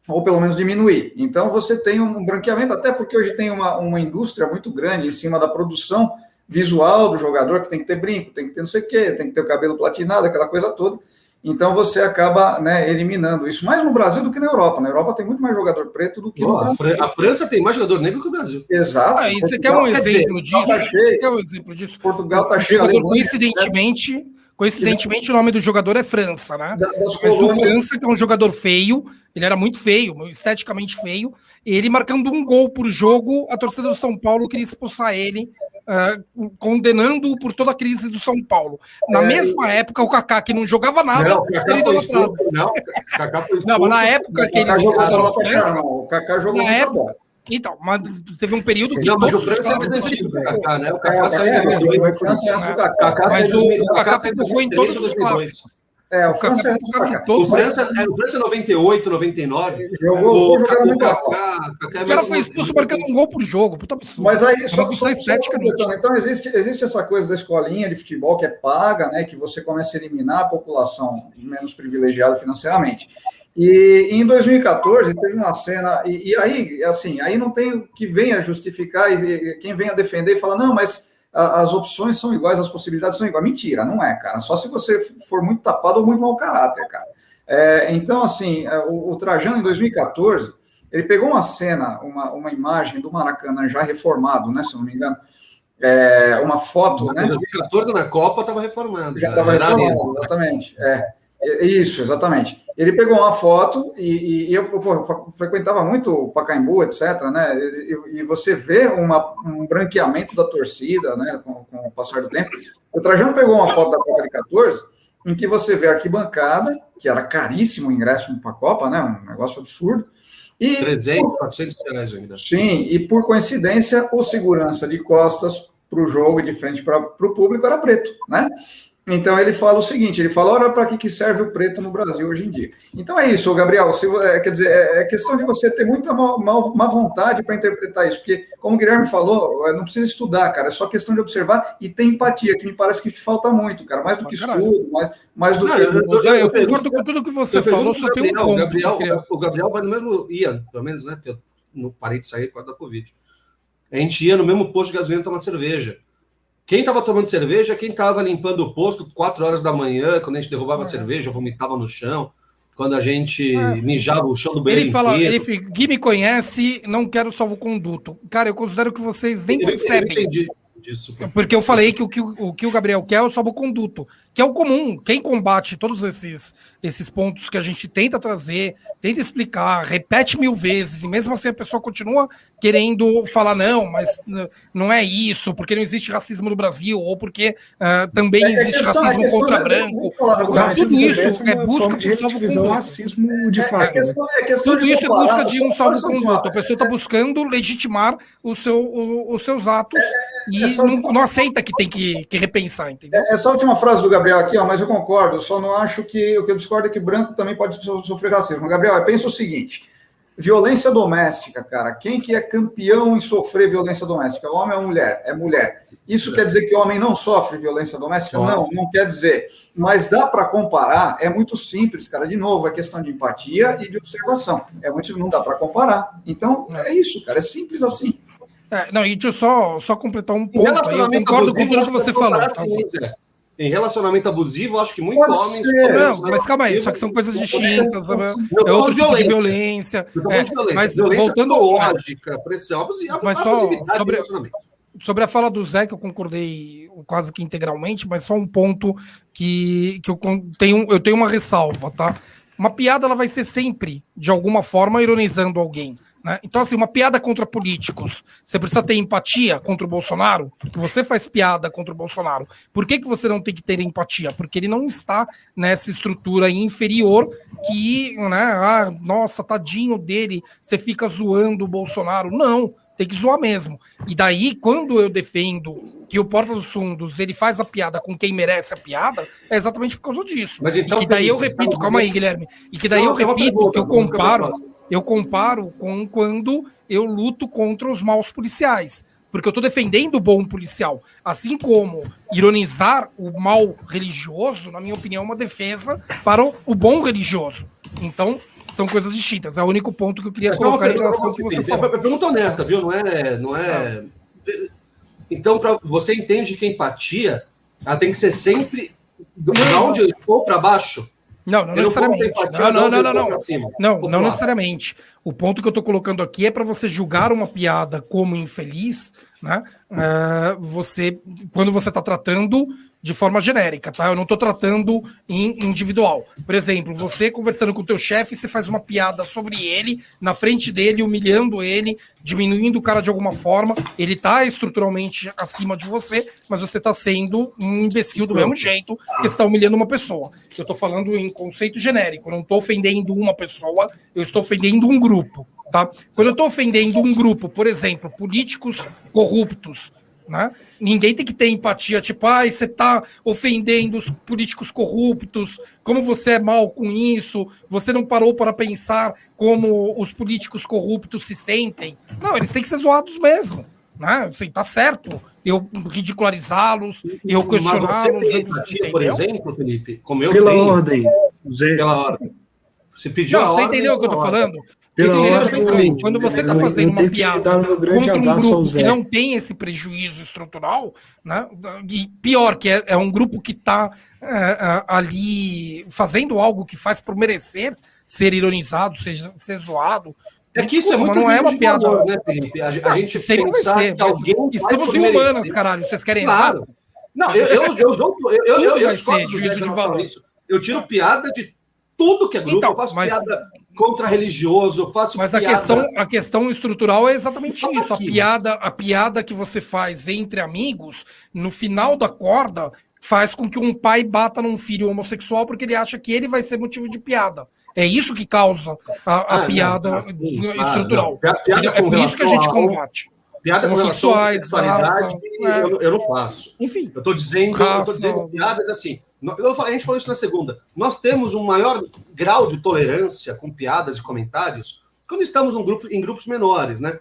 ou pelo menos diminuir. Então você tem um branqueamento, até porque hoje tem uma, uma indústria muito grande em cima da produção visual do jogador, que tem que ter brinco, tem que ter não sei o quê, tem que ter o cabelo platinado, aquela coisa toda. Então você acaba né, eliminando isso mais no Brasil do que na Europa. Na Europa tem muito mais jogador preto do que oh, no Brasil. A França tem mais jogador negro que o Brasil. Exato. Ah, você quer um exemplo disso? Tá você quer um exemplo disso? Portugal está cheio. Jogador, coincidentemente, né? coincidentemente, o nome do jogador é França, né? Mas o França, que é um jogador feio, ele era muito feio, esteticamente feio. Ele marcando um gol por jogo, a torcida do São Paulo queria expulsar ele uh, condenando-o por toda a crise do São Paulo. Na é, mesma época, o Kaká, que não jogava nada, não, ele foi expulso, não, Kaká foi expulso, não, mas na época que ele jogou França, o Kaká jogou na época, então, mas teve um período que. Não, mas o França é positivo do Kaká, né? O Kaká saiu em 2002. Mas o Kaká foi em todos os clássicos. É, o França é o França, é, o França 98, 99. Jogou, o, o, Kaká, o cara foi expulso marcando um gol por jogo. Puta absurdo. Mas aí, só, só, só então, existe, existe essa coisa da escolinha de futebol que é paga, né? Que você começa a eliminar a população menos privilegiada financeiramente. E em 2014 teve uma cena, e, e aí, assim, aí não tem que venha justificar e quem venha defender e falar, não, mas as opções são iguais, as possibilidades são iguais. Mentira, não é, cara. Só se você for muito tapado ou muito mau caráter, cara. É, então, assim, é, o, o, Trajano, em 2014, ele pegou uma cena, uma, uma imagem do Maracanã já reformado, né, se não me engano, é, uma foto, né? Em 2014, na Copa, estava reformado. Já estava reformado, exatamente. É. Isso, exatamente. Ele pegou uma foto e, e, eu pô, frequentava muito o Pacaembu, etc., né? E, e, você vê uma, um branqueamento da torcida, né? Com, com, o passar do tempo. O Trajano pegou uma foto da Copa de 14, em que você vê a arquibancada, que era caríssimo o ingresso para a Copa, né? Um negócio absurdo. E, 300, 400 reais ainda. Sim, e por coincidência, o segurança de costas para o jogo e de frente para o público era preto, né? Então ele fala o seguinte: ele fala, olha para que, que serve o preto no Brasil hoje em dia. Então é isso, Gabriel. Se, é, quer dizer, é, é questão de você ter muita má, vontade para interpretar isso, porque, como o Guilherme falou, é, não precisa estudar, cara, é só questão de observar e ter empatia, que me parece que te falta muito, cara, mais do que estudo, mais, mais do não, que. Eu, eu, eu, eu concordo com tudo que você falou, só tem um ponto. O Gabriel, o Gabriel vai no mesmo. ia, pelo menos, né? Porque eu não parei de sair por causa da Covid. A gente ia no mesmo posto de gasolina tomar cerveja. Quem estava tomando cerveja, quem estava limpando o posto 4 horas da manhã, quando a gente derrubava a cerveja, vomitava no chão, quando a gente ah, mijava o chão do banheiro. Ele fala, ele, Gui me conhece, não quero salvo-conduto. Cara, eu considero que vocês nem eu, percebem. Eu entendi disso. Porque eu falei que o que o, que o Gabriel quer é o salvo-conduto, que é o comum. Quem combate todos esses, esses pontos que a gente tenta trazer, tenta explicar, repete mil vezes, e mesmo assim a pessoa continua querendo falar, não, mas não é isso, porque não existe racismo no Brasil, ou porque uh, também é, existe questão, racismo contra é, branco. tudo isso é busca de salvo-conduto. racismo de fato. É, é tudo isso é busca de um salvo-conduto. A pessoa está buscando legitimar o seu, o, os seus atos e não, não, aceita que tem que, que repensar, entendeu? É, essa última frase do Gabriel aqui, ó, mas eu concordo, só não acho que o que eu discordo é que branco também pode sofrer racismo. Gabriel, pensa o seguinte: violência doméstica, cara. Quem que é campeão em sofrer violência doméstica? Homem ou mulher? É mulher. Isso quer dizer que o homem não sofre violência doméstica? Não, não quer dizer. Mas dá para comparar, é muito simples, cara. De novo, é questão de empatia e de observação. É muito, não dá para comparar. Então, é isso, cara. É simples assim. É, não, e deixa eu só, só completar um ponto. Eu concordo com tudo que você falou. Assim, em relacionamento abusivo, acho que muitos Pode homens. Não, mas calma aí, só que são coisas distintas. Não, é outro tipo de violência. É, de violência. Mas violência voltando. Lógica, pressão, abusiva, mas só sobre, sobre a fala do Zé, que eu concordei quase que integralmente, mas só um ponto que, que eu, tenho, eu tenho uma ressalva, tá? Uma piada ela vai ser sempre, de alguma forma, ironizando alguém. Né? Então, assim, uma piada contra políticos, você precisa ter empatia contra o Bolsonaro, que você faz piada contra o Bolsonaro. Por que, que você não tem que ter empatia? Porque ele não está nessa estrutura inferior que, né, ah, nossa, tadinho dele, você fica zoando o Bolsonaro. Não, tem que zoar mesmo. E daí, quando eu defendo que o Porta dos Fundos ele faz a piada com quem merece a piada, é exatamente por causa disso. Mas então, e que daí eu repito, calma aí, Guilherme, e que daí eu repito que eu comparo eu comparo com quando eu luto contra os maus policiais. Porque eu estou defendendo o bom policial. Assim como ironizar o mal religioso, na minha opinião, é uma defesa para o bom religioso. Então, são coisas distintas. É o único ponto que eu queria colocar em relação ao que você falou. É pergunta honesta, viu? Não é. Não é... Então, pra, você entende que a empatia ela tem que ser sempre de onde eu estou para baixo? Não, não necessariamente. Não, não, não, não, não. Não, não necessariamente. O ponto que eu estou colocando aqui é para você julgar uma piada como infeliz, né? Uh, você, quando você está tratando de forma genérica, tá? Eu não estou tratando em individual. Por exemplo, você conversando com o teu chefe, você faz uma piada sobre ele, na frente dele, humilhando ele, diminuindo o cara de alguma forma. Ele está estruturalmente acima de você, mas você está sendo um imbecil do mesmo jeito que está humilhando uma pessoa. Eu estou falando em conceito genérico, eu não estou ofendendo uma pessoa, eu estou ofendendo um grupo. Tá? Quando eu estou ofendendo um grupo, por exemplo, políticos corruptos, né? Ninguém tem que ter empatia, tipo, ai, ah, você está ofendendo os políticos corruptos, como você é mal com isso, você não parou para pensar como os políticos corruptos se sentem. Não, eles têm que ser zoados mesmo. Né? Assim, tá certo eu ridicularizá-los, eu questioná-los. Por exemplo, Felipe, como eu Pela tenho, ordem. Pela ordem. Você pediu não, a você ordem, entendeu o que eu tô falando? Quando você está fazendo uma piada um contra um grupo que não tem esse prejuízo estrutural, né? E pior, que é, é um grupo que está é, é, ali fazendo algo que faz por merecer ser ironizado, ser, ser zoado. É que isso é muito não é uma piada, né, Felipe? A, a gente pensar ser, que alguém estamos em humanas, caralho. Vocês querem claro. Não, eu, eu, eu, eu, eu, eu, eu, eu, ser, de valor. Isso. eu tiro piada de tudo que é grupo, então, eu faço mas... piada contra religioso, eu faço Mas piada... a questão, a questão estrutural é exatamente isso. A piada, a piada que você faz entre amigos, no final da corda, faz com que um pai bata num filho homossexual porque ele acha que ele vai ser motivo de piada. É isso que causa a, a ah, piada não, assim, estrutural. Ah, piada é por isso que a gente combate. piada com relação à sexualidade, é. eu, eu, não faço. Enfim. Eu estou dizendo, eu dizendo piadas assim. A gente falou isso na segunda. Nós temos um maior grau de tolerância com piadas e comentários quando estamos grupo, em grupos menores, né?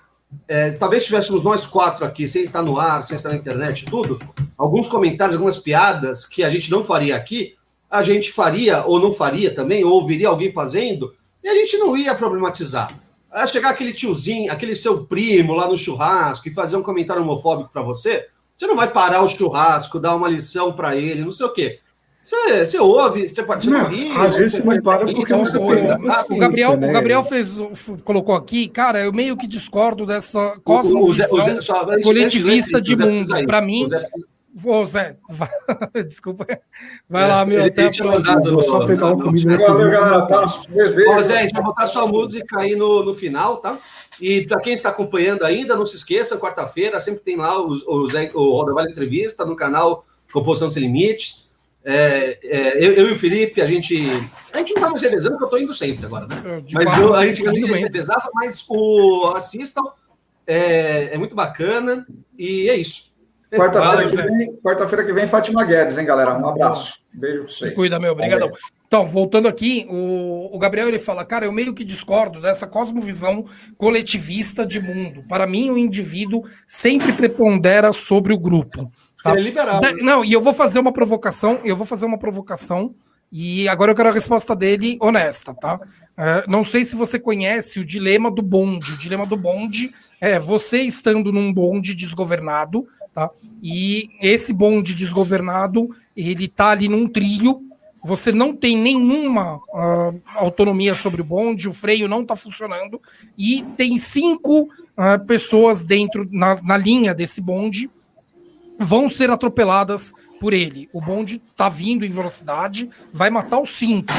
É, talvez tivéssemos nós quatro aqui, sem estar no ar, sem estar na internet tudo, alguns comentários, algumas piadas que a gente não faria aqui, a gente faria ou não faria também, ou ouviria alguém fazendo, e a gente não ia problematizar. A chegar aquele tiozinho, aquele seu primo lá no churrasco e fazer um comentário homofóbico para você, você não vai parar o churrasco, dar uma lição para ele, não sei o quê. Você, você ouve, você pode não, rir, Às vezes você não para porque você o, Gabriel, né? o Gabriel fez, colocou aqui, cara, eu meio que discordo dessa cosmovisão coletivista de mundo. Para mim, Ô, Zé, vai... desculpa. Vai é, lá, meu. Até a próxima. Vou só pegar um comida. Valeu, galera. Tá, Ô, Zé, a gente vai botar sua música aí no, no final, tá? E para quem está acompanhando ainda, não se esqueça, quarta-feira sempre tem lá o, o, Zé, o Roda Vale Entrevista no canal Composição Sem Limites. É, é, eu, eu, e o Felipe, a gente. A gente não tá mais revezando, porque eu estou indo sempre agora, né? É, mas eu, a gente, a gente revezava, mas o assistam, é, é muito bacana e é isso. Quarta-feira que, vem, quarta que vem, Fátima Guedes, hein, galera? Um abraço. Beijo para vocês. Cuida, meu. Obrigadão. Então, voltando aqui, o, o, Gabriel ele fala, cara, eu meio que discordo dessa cosmovisão coletivista de mundo. Para mim, o indivíduo sempre prepondera sobre o grupo. Tá? Ele é liberal. Não, e eu vou fazer uma provocação, eu vou fazer uma provocação, e agora eu quero a resposta dele honesta, tá? É, não sei se você conhece o dilema do bonde. O dilema do bonde é você estando num bonde desgovernado, tá? E esse bonde desgovernado, ele tá ali num trilho, você não tem nenhuma uh, autonomia sobre o bonde, o freio não está funcionando, e tem cinco uh, pessoas dentro, na, na linha desse bonde, vão ser atropeladas por ele. O bonde tá vindo em velocidade, vai matar os cinco.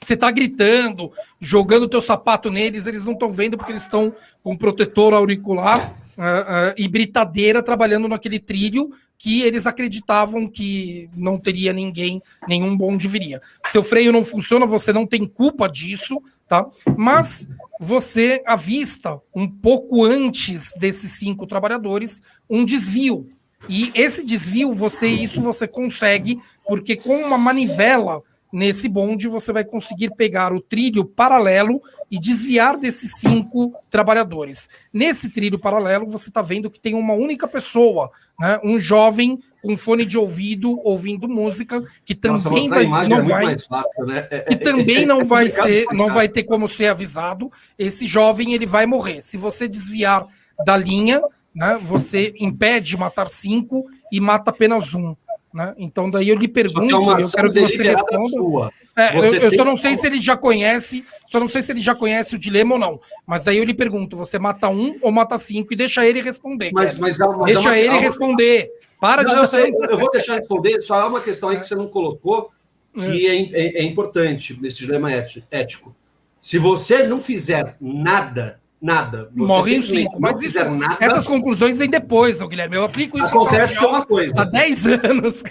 Você tá gritando, jogando teu sapato neles, eles não estão vendo porque eles estão com protetor auricular uh, uh, e britadeira trabalhando naquele trilho que eles acreditavam que não teria ninguém, nenhum bonde viria. Seu freio não funciona, você não tem culpa disso, tá? Mas você avista um pouco antes desses cinco trabalhadores um desvio e esse desvio, você isso você consegue, porque com uma manivela nesse bonde você vai conseguir pegar o trilho paralelo e desviar desses cinco trabalhadores. Nesse trilho paralelo, você está vendo que tem uma única pessoa, né? um jovem com fone de ouvido ouvindo música que também Nossa, vai não é vai fácil, né? é, também não é vai ser não vai ter como ser avisado esse jovem ele vai morrer se você desviar da linha né, você impede matar cinco e mata apenas um. Né? Então, daí eu lhe pergunto, eu quero que você responda. É, você eu, eu só não sei se ele já conhece, só não sei se ele já conhece o dilema ou não. Mas daí eu lhe pergunto: você mata um ou mata cinco e deixa ele responder. Mas, mas, mas deixa uma, ele responder. Para não, de. Eu, sei, eu vou deixar responder, só há uma questão aí que você não colocou que é, é, é importante nesse dilema ético. Se você não fizer nada nada. Você Morre em cinco. Mas isso, nada, essas conclusões vem depois, Guilherme. Eu aplico isso. Acontece que é uma coisa. Há 10 anos.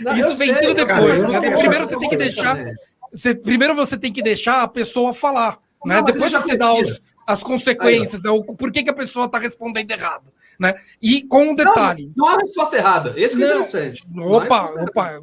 Não, isso vem sei, tudo depois. Cara, né? Primeiro você tem que deixar. Você, primeiro você tem que deixar a pessoa falar. Né? Não, Depois você dá os, as consequências, Aí, o, por que, que a pessoa está respondendo errado. Né? E com um detalhe. Não, não há resposta errada. Esse que é interessante. Opa, opa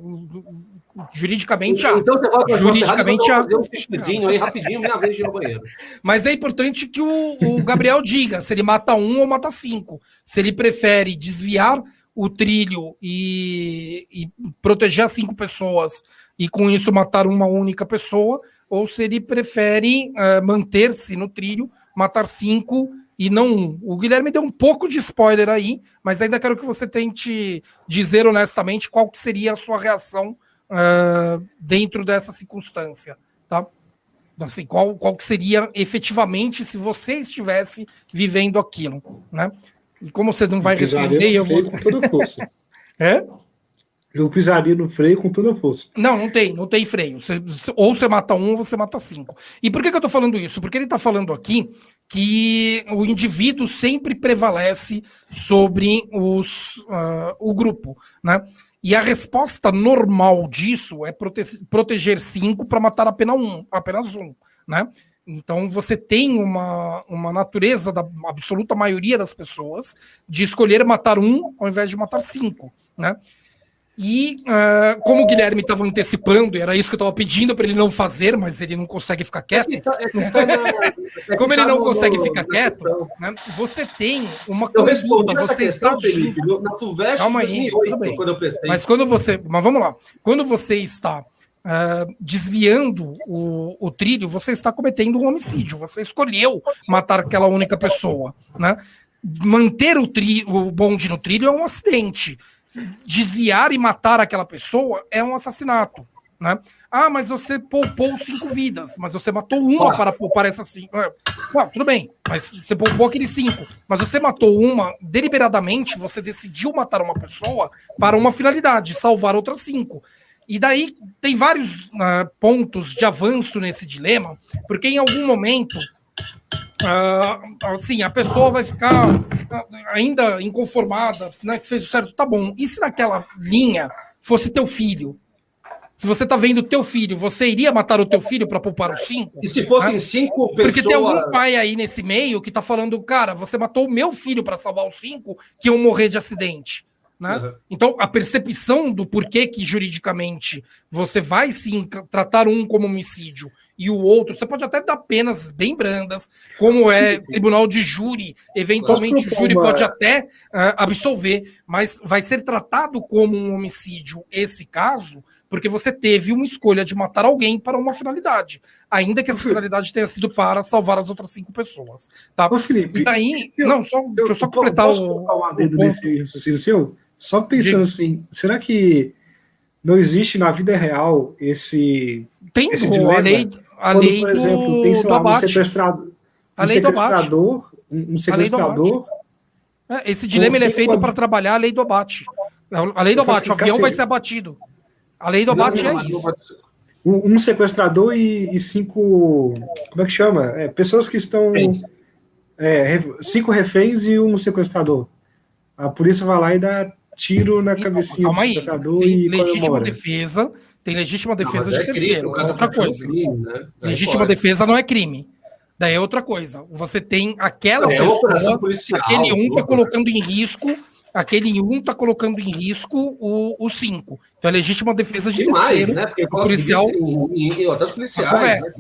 juridicamente há. Então você vai juridicamente há. Um aí rapidinho, minha vez de ir ao banheiro. Mas é importante que o, o Gabriel diga se ele mata um ou mata cinco. Se ele prefere desviar o trilho e, e proteger as cinco pessoas e com isso matar uma única pessoa, ou se ele prefere uh, manter-se no trilho, matar cinco e não um. O Guilherme deu um pouco de spoiler aí, mas ainda quero que você tente dizer honestamente qual que seria a sua reação uh, dentro dessa circunstância, tá? Assim, qual, qual seria efetivamente se você estivesse vivendo aquilo, né? E como você não vai responder, eu vou... Com toda a força. é? Eu pisaria no freio com toda a força. Não, não tem, não tem freio. Você, ou você mata um ou você mata cinco. E por que, que eu tô falando isso? Porque ele tá falando aqui que o indivíduo sempre prevalece sobre os, uh, o grupo, né? E a resposta normal disso é prote proteger cinco para matar apenas um, apenas um, né? Então você tem uma, uma natureza da absoluta maioria das pessoas de escolher matar um ao invés de matar cinco, né? E uh, como o Guilherme estava antecipando, e era isso que eu estava pedindo para ele não fazer, mas ele não consegue ficar quieto. É tá, é tá na, é como ele tá não no, consegue no, ficar quieto, né, você tem uma Eu respondi essa você questão, na FUVEST Calma aí, 2008, quando eu prestei. Mas quando você, mas vamos lá, quando você está uh, desviando o, o, trilho, você está cometendo um homicídio. Você escolheu matar aquela única pessoa, né? Manter o, tri, o bonde no trilho é um acidente desviar e matar aquela pessoa é um assassinato. Né? Ah, mas você poupou cinco vidas, mas você matou uma para poupar essas cinco. Ah, tudo bem, mas você poupou aqueles cinco. Mas você matou uma deliberadamente, você decidiu matar uma pessoa para uma finalidade, salvar outras cinco. E daí tem vários uh, pontos de avanço nesse dilema, porque em algum momento assim, a pessoa vai ficar ainda inconformada, né? Que fez o certo, tá bom. E se naquela linha fosse teu filho? Se você tá vendo teu filho, você iria matar o teu filho para poupar os cinco? E se fossem né? cinco pessoas. Porque tem algum pai aí nesse meio que tá falando, cara, você matou o meu filho para salvar os cinco que iam morrer de acidente. Né? Uhum. Então, a percepção do porquê que juridicamente você vai sim tratar um como homicídio e o outro, você pode até dar penas bem brandas, como é tribunal de júri, eventualmente o júri pode até uh, absolver, mas vai ser tratado como um homicídio esse caso, porque você teve uma escolha de matar alguém para uma finalidade, ainda que essa finalidade tenha sido para salvar as outras cinco pessoas. Tá? Ô, Felipe, e daí, eu, não, só, deixa eu só completar o. Posso dedo nesse raciocínio seu? Só pensando assim, será que não existe na vida real esse. Tem esse dilema? a lei, a Quando, lei por exemplo, do, tem, sei lá, um sequestrador, um sequestrador, um sequestrador. É, esse dilema é feito para trabalhar a lei do abate. A lei do abate, o avião vai ser abatido. A lei do abate é isso. Um, sequestrador e, e, cinco. Como é que chama? É, pessoas que estão. É, cinco reféns e um sequestrador. A polícia vai lá e dá tiro na cabecinha Calma aí. Tem legítima defesa, tem legítima defesa não, de é terceiro, crime, é outra coisa. Crime, né? Legítima defesa não é crime. Daí é outra coisa. Você tem aquela é, pessoa, policial, aquele um está colocando em risco, aquele um está colocando em risco o, o cinco. Então é legítima defesa de terceiro. né? Porque o policial e, outras policiais, né?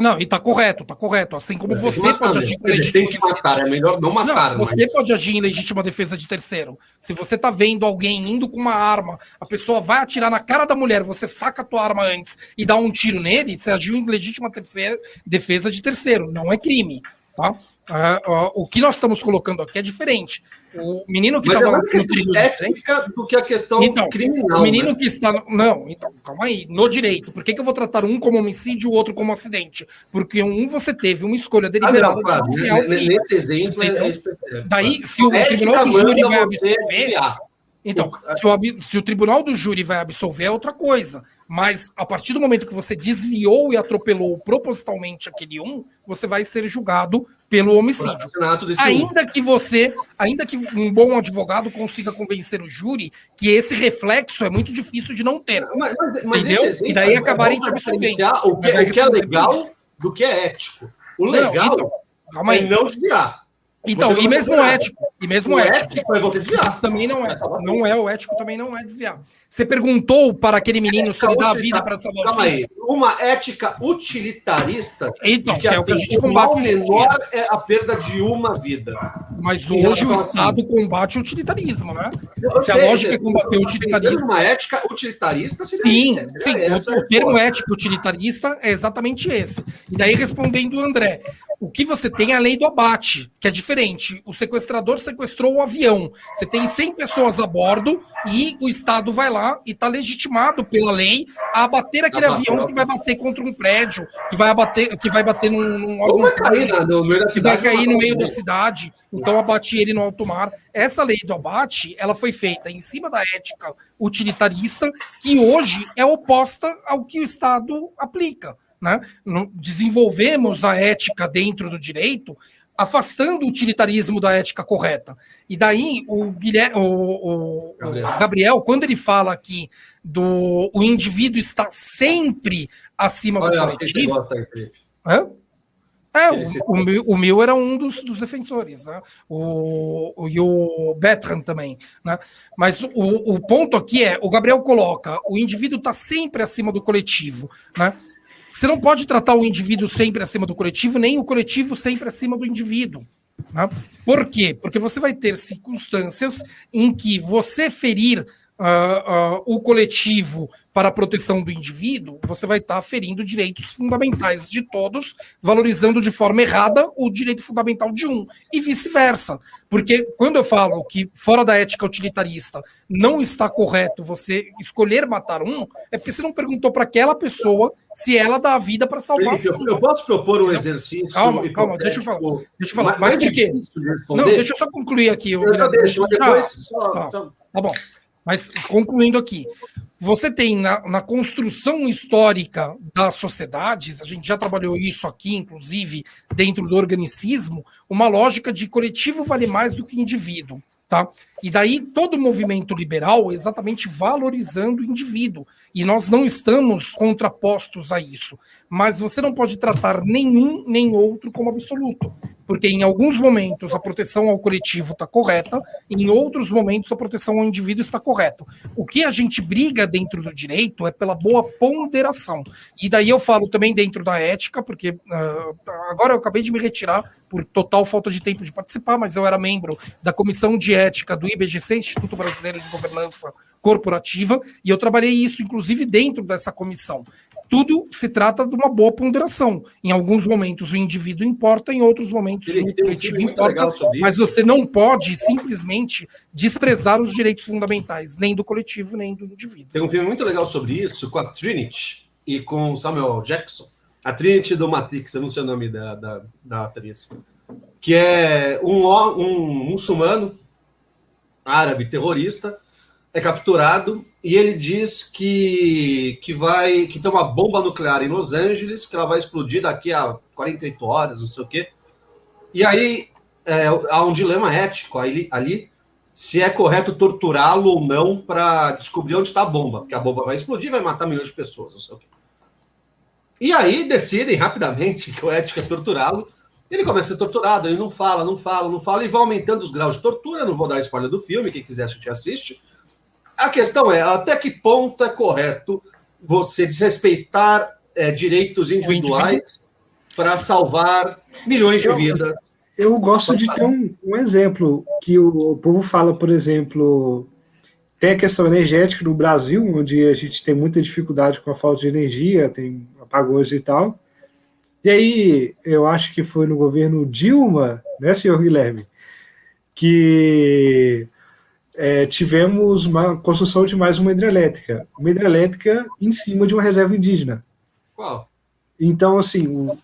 Não, e tá correto, tá correto. Assim como é, você pode agir com legítima tem que matar, é melhor não matar. Não, você mas... pode agir em legítima defesa de terceiro. Se você tá vendo alguém indo com uma arma, a pessoa vai atirar na cara da mulher, você saca a tua arma antes e dá um tiro nele, você agiu em legítima terceira, defesa de terceiro. Não é crime, tá? Uh, uh, o que nós estamos colocando aqui é diferente. O menino que estava é lá no trilho técnica do que a questão então, criminal. O menino né? que está. Não, então, calma aí. No direito, por que, que eu vou tratar um como homicídio e o outro como acidente? Porque um você teve uma escolha deliberada. Ah, não, claro, nesse exemplo, é, é, daí, se o tribunal do júri vai absorver. Então, se o, se o, tribunal do júri vai absolver é outra coisa. Mas a partir do momento que você desviou e atropelou propositalmente aquele um, você vai ser julgado pelo homicídio. Ainda um. que você, ainda que um bom advogado consiga convencer o júri que esse reflexo é muito difícil de não ter. Mas, mas, mas e daí acabarem te absolvendo. O que, o que é legal do que é ético. O legal não, então, é não desviar. Então, e mesmo ético, e mesmo o ético, ético é você desviar. Também não é, não é o ético, também não é desviar. Você perguntou para aquele menino se ele dá a vida para salvar Calma aí. Uma ética utilitarista. Então, que, é o que a assim, gente combate. O menor é a perda de uma vida. Mas hoje o Estado assim. combate o utilitarismo, né? Eu se sei, a lógica é combater o utilitarismo. Uma ética utilitarista seria, Sim, seria sim. Essa o termo ético utilitarista é exatamente esse. E daí, respondendo o André, o que você tem é a lei do abate, que é diferente. O sequestrador sequestrou o avião. Você tem 100 pessoas a bordo e o Estado vai lá lá e está legitimado pela lei a abater aquele tá avião que vai bater contra um prédio, que vai abater, que vai bater num, num órgão vai cair no meio da cidade, que vai cair no meio da cidade, então abate ele no alto mar. Essa lei do abate, ela foi feita em cima da ética utilitarista, que hoje é oposta ao que o Estado aplica. Né? Desenvolvemos a ética dentro do direito afastando o utilitarismo da ética correta. E daí o, Guilherme, o, o Gabriel. Gabriel. quando ele fala aqui do o indivíduo está sempre acima Olha, do coletivo. É, o, o, o era um dos, dos defensores, né? O, o, e o Bertrand também, né? Mas o, o ponto aqui é, o Gabriel coloca, o indivíduo está sempre acima do coletivo, né? Você não pode tratar o indivíduo sempre acima do coletivo, nem o coletivo sempre acima do indivíduo. Né? Por quê? Porque você vai ter circunstâncias em que você ferir uh, uh, o coletivo para a proteção do indivíduo, você vai estar tá ferindo direitos fundamentais de todos, valorizando de forma errada o direito fundamental de um, e vice-versa. Porque quando eu falo que fora da ética utilitarista não está correto você escolher matar um, é porque você não perguntou para aquela pessoa se ela dá a vida para salvar Felipe, eu, eu, posso propor um exercício. Calma, calma, deixa eu falar. Deixa eu falar. Mas, mas por quê? Não, deixa eu só concluir aqui. Eu, eu deixo, depois. Só, tá, tá bom. Mas concluindo aqui, você tem na, na, construção histórica das sociedades, a gente já trabalhou isso aqui, inclusive, dentro do organicismo, uma lógica de coletivo vale mais do que indivíduo. Tá? E daí todo o movimento liberal exatamente valorizando o indivíduo. E nós não estamos contrapostos a isso. Mas você não pode tratar nenhum nem outro como absoluto porque em alguns momentos a proteção ao coletivo está correta, em outros momentos a proteção ao indivíduo está correta. O que a gente briga dentro do direito é pela boa ponderação. E daí eu falo também dentro da ética, porque uh, agora eu acabei de me retirar por total falta de tempo de participar, mas eu era membro da comissão de ética do IBGC, Instituto Brasileiro de Governança Corporativa, e eu trabalhei isso, inclusive, dentro dessa comissão tudo se trata de uma boa ponderação. Em alguns momentos o indivíduo importa, em outros momentos o coletivo importa, mas você não pode simplesmente desprezar os direitos fundamentais, nem do coletivo, nem do indivíduo. Tem um filme muito legal sobre isso com a Trinity e com Samuel Jackson. A Trinity do Matrix, eu não sei o nome da, da, da atriz. Que é um, um muçulmano árabe terrorista é capturado e ele diz que, que vai que tem uma bomba nuclear em Los Angeles, que ela vai explodir daqui a 48 horas, não sei o quê. E aí é, há um dilema ético ali, ali se é correto torturá-lo ou não para descobrir onde está a bomba, porque a bomba vai explodir e vai matar milhões de pessoas, não sei o quê. E aí decidem rapidamente que o ético é torturá-lo. Ele começa a ser torturado, ele não fala, não fala, não fala, e vai aumentando os graus de tortura. Não vou dar spoiler do filme, quem quiser assistir, assiste. A questão é até que ponto é correto você desrespeitar é, direitos individuais para salvar milhões de eu, vidas. Eu gosto de ter um, um, exemplo que o, o povo fala, por exemplo, tem a questão energética no Brasil, onde a gente tem muita dificuldade com a falta de energia, tem apagões e tal. E aí, eu acho que foi no governo Dilma, né, senhor Guilherme, que é, tivemos uma construção de mais uma hidrelétrica. Uma hidrelétrica em cima de uma reserva indígena. Qual? Então, assim, o,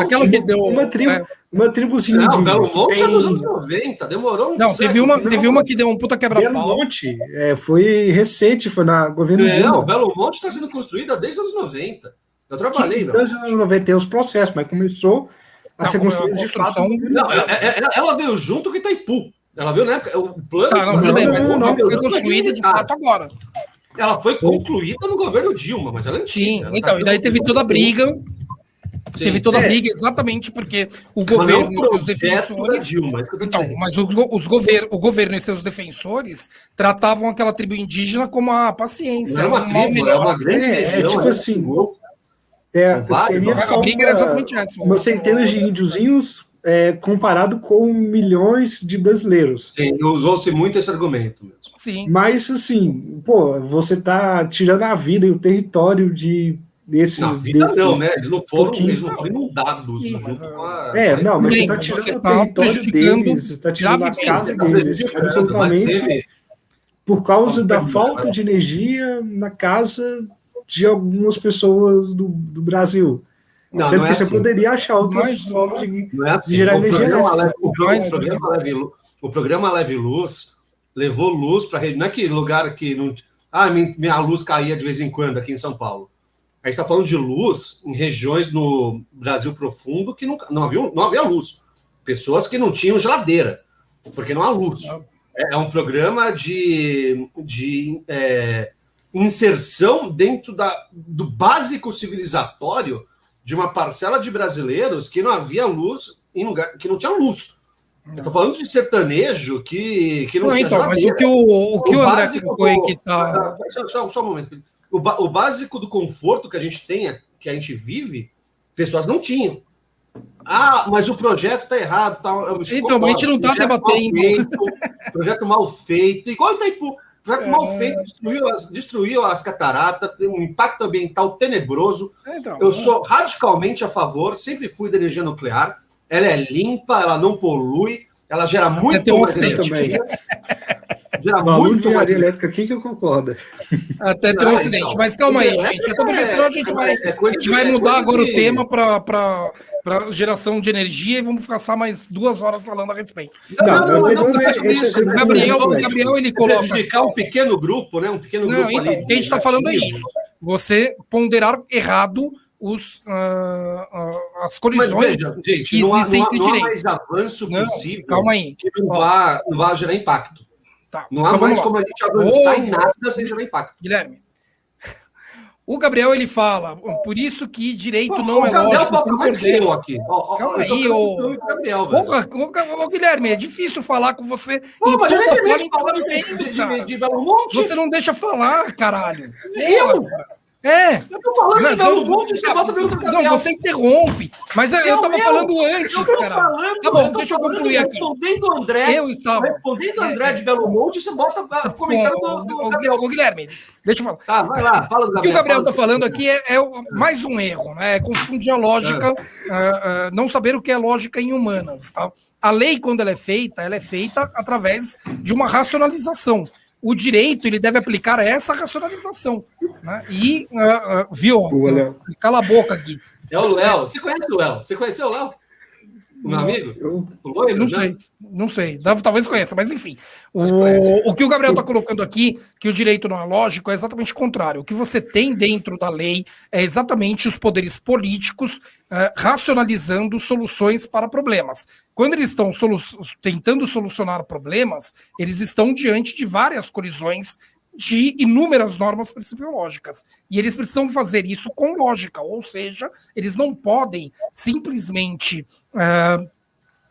aquela que deu uma tribo, é. uma tribuzinha. Não, Belo Monte tem... é dos anos 90, demorou um Não, teve uma, teve uma que deu um puta quebra-pau. Belo Monte é, foi recente, foi na governo. Não, Belo Monte está sendo construída desde os anos 90. Eu trabalhei, Desde os anos 90 tem os processos, mas começou a não, ser construída de fato. Não, ela, ela veio junto com Itaipu. Ela viu, né? O plano. Tá, não, bem, mas não, não foi construída de fato agora. Ela foi concluída no governo Dilma, mas ela é antiga. Sim, então, e daí teve toda a briga. Sim, teve toda a briga exatamente porque o governo e seus defensores. Dilma, é então, mas o, os gover, o governo e seus defensores tratavam aquela tribo indígena como a paciência. Não é uma tribo, é uma grande é, região. É tipo assim. É, seria só uma, uma centena de índiozinhos é, comparado com milhões de brasileiros. Sim, usou-se muito esse argumento mesmo. Sim. Mas, assim, pô, você está tirando a vida e o território de desses. Não, vida desses não, né? Eles não foram, eles não foram inundados. Sim, a... É, não, mas você está tirando você o tá território deles, você está tirando a casa deles, absolutamente. Por causa da falta de energia na casa de algumas pessoas do, do Brasil. Não, Sendo não é que assim. você poderia achar outras formas de, é assim. de gerar o energia. Programa Leve, o, programa, o, programa Leve, o programa Leve Luz levou luz para a rede. Não é que lugar que não. Ah, minha luz caía de vez em quando aqui em São Paulo. A gente está falando de luz em regiões no Brasil profundo que não, não, havia, não havia luz. Pessoas que não tinham geladeira, porque não há luz. É, é um programa de, de é, inserção dentro da, do básico civilizatório de uma parcela de brasileiros que não havia luz em lugar que não tinha luz. Não. Eu tô falando de sertanejo que, que não, não tinha então, mas o que o, o, que o, o André colocou aí que tá. Só, só, só um momento, o, o básico do conforto que a gente tem, que a gente vive, pessoas não tinham. Ah, mas o projeto está errado. Tá, então, a gente não está debatendo. Feito, projeto mal feito, igual Itaipu. Projeto é... mal feito, destruiu as, destruiu as cataratas, tem um impacto ambiental tenebroso. Então, Eu sou radicalmente a favor, sempre fui da energia nuclear. Ela é limpa, ela não polui, ela gera muito mais energia. Não, muito mais elétrica aqui que eu concordo. Até ter um acidente. Então, Mas calma aí, gente. Eu tô porque senão a gente vai, é a gente vai mudar agora o tema para geração de energia e vamos passar mais duas horas falando a respeito. Não, não, não, não, não, isso. Gabriel, o Gabriel ele coloca. Prejudicar um pequeno grupo, né? Um pequeno não, grupo. Então, o que a gente está falando é isso. Você ponderar errado os, uh, uh, as colisões Mas veja, gente, que não há, não, há, não há mais avanço possível calma aí. que não vá, não vá gerar impacto. Tá, não há então mais como a gente avançar em nada sem gerar impacto. Guilherme, o Gabriel ele fala, por isso que direito Pô, não é lógico. Toca mais que eu aqui. Ó, Calma aí, ô. Gabriel, Porra, ô, Guilherme, é difícil falar com você. Pô, mas é de, de, de, de Belo Monte. Você não deixa falar, caralho. Eu? É. Eu tô falando não, de Belo Monte, você bota meu Não, você interrompe. Mas eu, eu tava falando antes, eu cara. Falando, tá bom, deixa eu concluir aqui. Respondendo André. Eu estava. Respondendo André é, de Belo Monte, você bota comentário do, do, Gabriel. Ô, Guilherme, deixa eu falar. Tá, vai lá, fala do Gabriel. O que o Gabriel tá falando aqui é, é mais um erro, né? É confundir a lógica, é. uh, uh, não saber o que é lógica em humanas, tá? A lei, quando ela é feita, ela é feita através de uma racionalização o direito ele deve aplicar essa racionalização. Né? E, uh, uh, viu? Cala a boca aqui. É o Léo. Você conhece o Léo? Você conheceu o Léo? Um amigo? Eu, o loiro, não já? sei, não sei. Talvez conheça, mas enfim. O, o que o Gabriel está colocando aqui, que o direito não é lógico, é exatamente o contrário. O que você tem dentro da lei é exatamente os poderes políticos uh, racionalizando soluções para problemas. Quando eles estão solu tentando solucionar problemas, eles estão diante de várias colisões de inúmeras normas principiológicas. E eles precisam fazer isso com lógica, ou seja, eles não podem simplesmente uh,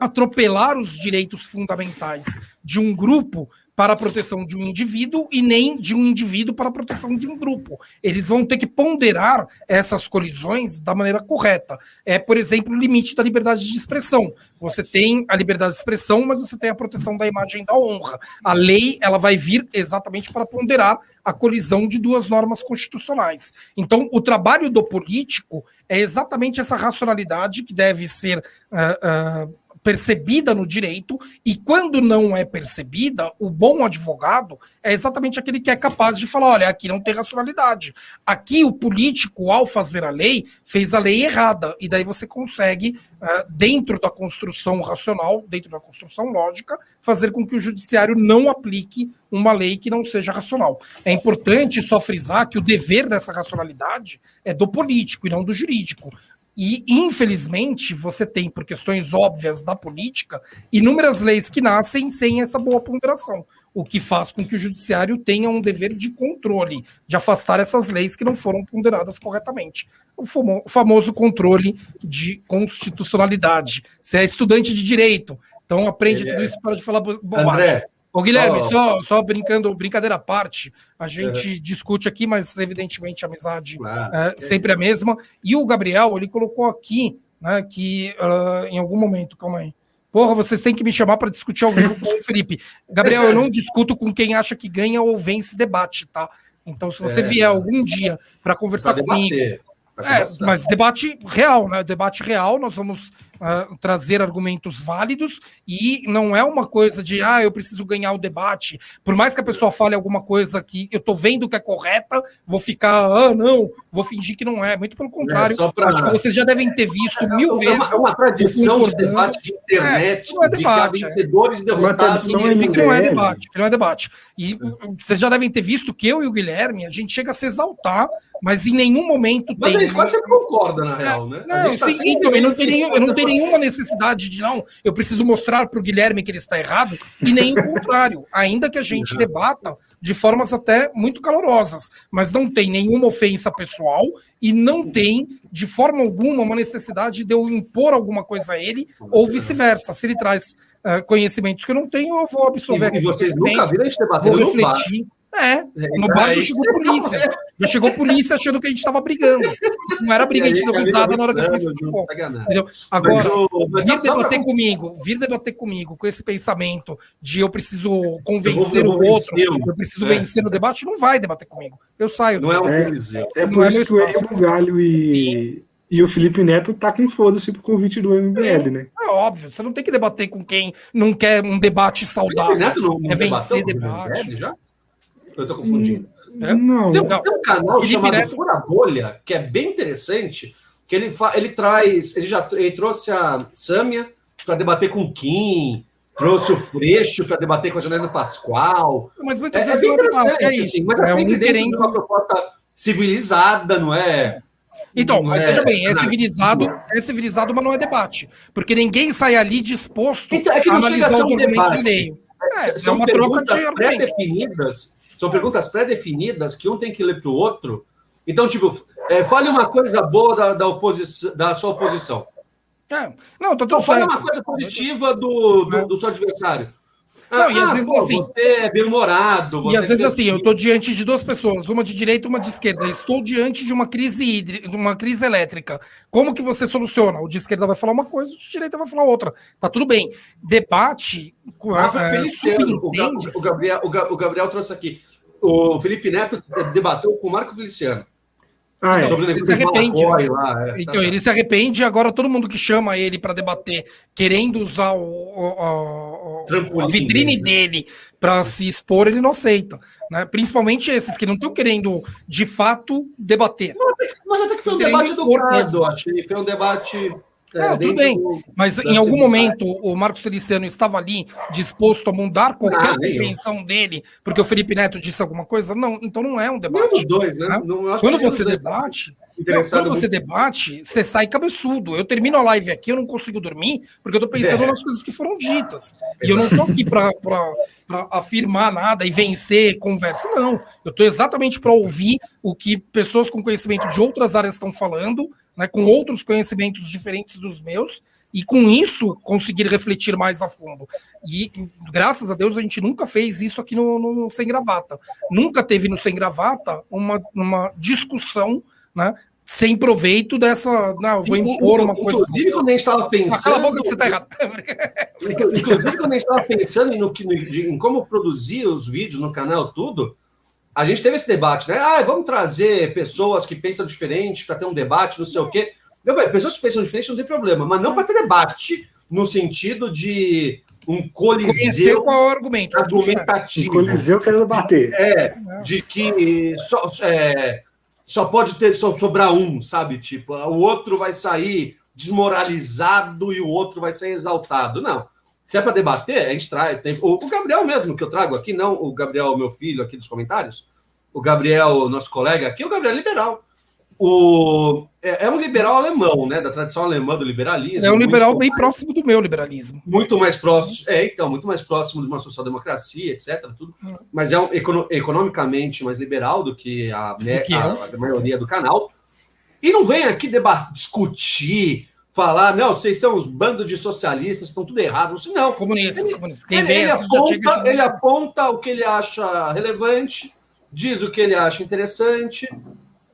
atropelar os direitos fundamentais de um grupo para a proteção de um indivíduo e nem de um indivíduo para a proteção de um grupo. Eles vão ter que ponderar essas colisões da maneira correta. É, por exemplo, o limite da liberdade de expressão. Você tem a liberdade de expressão, mas você tem a proteção da imagem da honra. A lei ela vai vir exatamente para ponderar a colisão de duas normas constitucionais. Então, o trabalho do político é exatamente essa racionalidade que deve ser uh, uh, percebida no direito, e quando não é percebida, o bom advogado é exatamente aquele que é capaz de falar: olha, aqui não tem racionalidade. Aqui o político, ao fazer a lei, fez a lei errada, e daí você consegue, uh, dentro da construção racional, dentro da construção lógica, fazer com que o judiciário não aplique uma lei que não seja racional. É importante só frisar que o dever dessa racionalidade é do político e não do jurídico. E, infelizmente, você tem, por questões óbvias da política, inúmeras leis que nascem sem essa boa ponderação, o que faz com que o judiciário tenha um dever de controle, de afastar essas leis que não foram ponderadas corretamente. O famoso controle de constitucionalidade. Você é estudante de direito, então aprende Ele tudo é. isso para de falar bobagem. André, Ô, Guilherme, só, só, só, brincando, brincadeira à parte, a gente uhum. discute aqui, mas evidentemente a amizade claro. é sempre a mesma. E o Gabriel, ele colocou aqui, né, que uh, em algum momento, calma aí. Porra, vocês têm que me chamar para discutir ao vivo com o Felipe. Gabriel, eu não discuto com quem acha que ganha ou vence debate, tá? Então, se você é, vier algum dia para conversar comigo. É, mas debate real, né? Debate real, nós vamos uh, trazer argumentos válidos e não é uma coisa de, ah, eu preciso ganhar o debate. Por mais que a pessoa fale alguma coisa que eu tô vendo que é correta, vou ficar, ah, não, vou fingir que não é. Muito pelo contrário. É pra... Acho que vocês já devem ter visto mil é vezes. É uma tradição de debate de internet, é, não é debate, de vencedores e derrotados. Não, não é debate, não é debate. E vocês já devem ter visto que eu e o Guilherme, a gente chega a se exaltar, mas em nenhum momento mas tem. Mas quase você concorda, na real, né? Não, sim, tá então, eu não teria, eu não teria nenhuma necessidade de não, eu preciso mostrar para o Guilherme que ele está errado, e nem o contrário, ainda que a gente debata de formas até muito calorosas, mas não tem nenhuma ofensa pessoal e não tem, de forma alguma, uma necessidade de eu impor alguma coisa a ele, ou vice-versa. Se ele traz uh, conhecimentos que eu não tenho, eu vou absorver. E, e vocês nunca viram a gente refletir. É, no bar já chegou polícia. Já chegou polícia achando que a gente estava brigando. Não era briga, a gente deu risada na hora que a polícia chegou. Agora, vir debater comigo, vir debater comigo com esse pensamento de eu preciso convencer o outro, eu preciso é. vencer no debate, não vai debater comigo. Eu saio. Não é, é, é por isso que o Bugalho e, e o Felipe Neto tá com foda-se pro convite do MBL, é, né? É óbvio, você não tem que debater com quem não quer um debate saudável. O Neto não, não é vencer debate. Já? Eu tô confundindo. É? Não, tem, não. tem um canal Felipe chamado Neto... Fura Bolha, que é bem interessante, que ele, fa... ele traz. Ele já ele trouxe a Sâmia para debater com o Kim, trouxe o Freixo para debater com a Janela Pascoal. Mas muitas é, é bem interessante, é. Assim, mas é, é um querendo... uma proposta civilizada, não é? Então, mas veja bem, é civilizado, é civilizado, mas não é debate. Porque ninguém sai ali disposto então, é que não a analisar chega a ser um debate. É, é, são uma troca de pré-definidas são perguntas pré-definidas que um tem que ler para o outro. Então, tipo, é, fale uma coisa boa da, da, oposição, da sua oposição. É, não, tô, tô então, fale uma coisa positiva do, do, do seu adversário. Não, ah, e às vezes pô, assim. Você é bem-humorado. E às vezes assim, eu estou diante de duas pessoas, uma de direita e uma de esquerda. Estou diante de uma crise hídrica, de uma crise elétrica. Como que você soluciona? O de esquerda vai falar uma coisa, o de direita vai falar outra. Tá tudo bem. Debate. Ah, é, o, o, Gabriel, o Gabriel trouxe aqui o Felipe Neto debateu com o Marco Feliciano. Ah, é. Sobre ele se arrepende. Lá, é, então, tá ele se arrepende e agora todo mundo que chama ele para debater, querendo usar o, o, o a vitrine né? dele para se expor, ele não aceita. Né? Principalmente esses que não estão querendo, de fato, debater. Mas até que foi um debate educado, achei. Foi um debate é, tudo bem. Do, Mas em algum momento o Marcos Feliciano estava ali disposto a mudar qualquer compreensão dele, porque o Felipe Neto disse alguma coisa? Não, então não é um debate. Não, dois, né? né? Não, quando você debate. Não, quando você debate, você sai cabeçudo. Eu termino a live aqui, eu não consigo dormir, porque eu tô pensando é. nas coisas que foram ditas. E eu não tô aqui para afirmar nada e vencer conversa. Não. Eu tô exatamente para ouvir o que pessoas com conhecimento de outras áreas estão falando né, com outros conhecimentos diferentes dos meus, e com isso conseguir refletir mais a fundo. E graças a Deus a gente nunca fez isso aqui no, no Sem Gravata. Nunca teve no Sem Gravata uma, uma discussão né, sem proveito dessa. Não, vou impor uma coisa. Inclusive, quando a gente estava pensando. Ah, cala a boca que você está errado. Inclusive, quando a gente estava pensando no, no, em como produzir os vídeos no canal, tudo, a gente teve esse debate, né? Ah, vamos trazer pessoas que pensam diferente para ter um debate, não sei o quê. Meu, pessoas que pensam diferente não tem problema, mas não para ter debate no sentido de um coliseu qual é o argumento, argumentativo. Um coliseu querendo bater. É, de que só, é, só pode ter só sobrar um, sabe? Tipo, o outro vai sair desmoralizado e o outro vai ser exaltado. Não. Se é para debater, a gente traz. Tem, o, o, Gabriel mesmo, que eu trago aqui, não o Gabriel, meu filho, aqui dos comentários. O Gabriel, nosso colega aqui, o Gabriel é liberal. O, é, é, um liberal alemão, né? Da tradição alemã do liberalismo. É um liberal bem próximo do meu liberalismo. Muito mais próximo. É, então, muito mais próximo de uma social-democracia, etc. Tudo. Hum. Mas é um, economicamente mais liberal do que a, né, que a, a maioria do canal. E não vem aqui debater, discutir falar, não, vocês são os bandos de socialistas, estão tudo errado. Não, não. Comunistas, ele, comunistas. Quem ele, ele, assim, aponta, ele aponta o que ele acha relevante, diz o que ele acha interessante,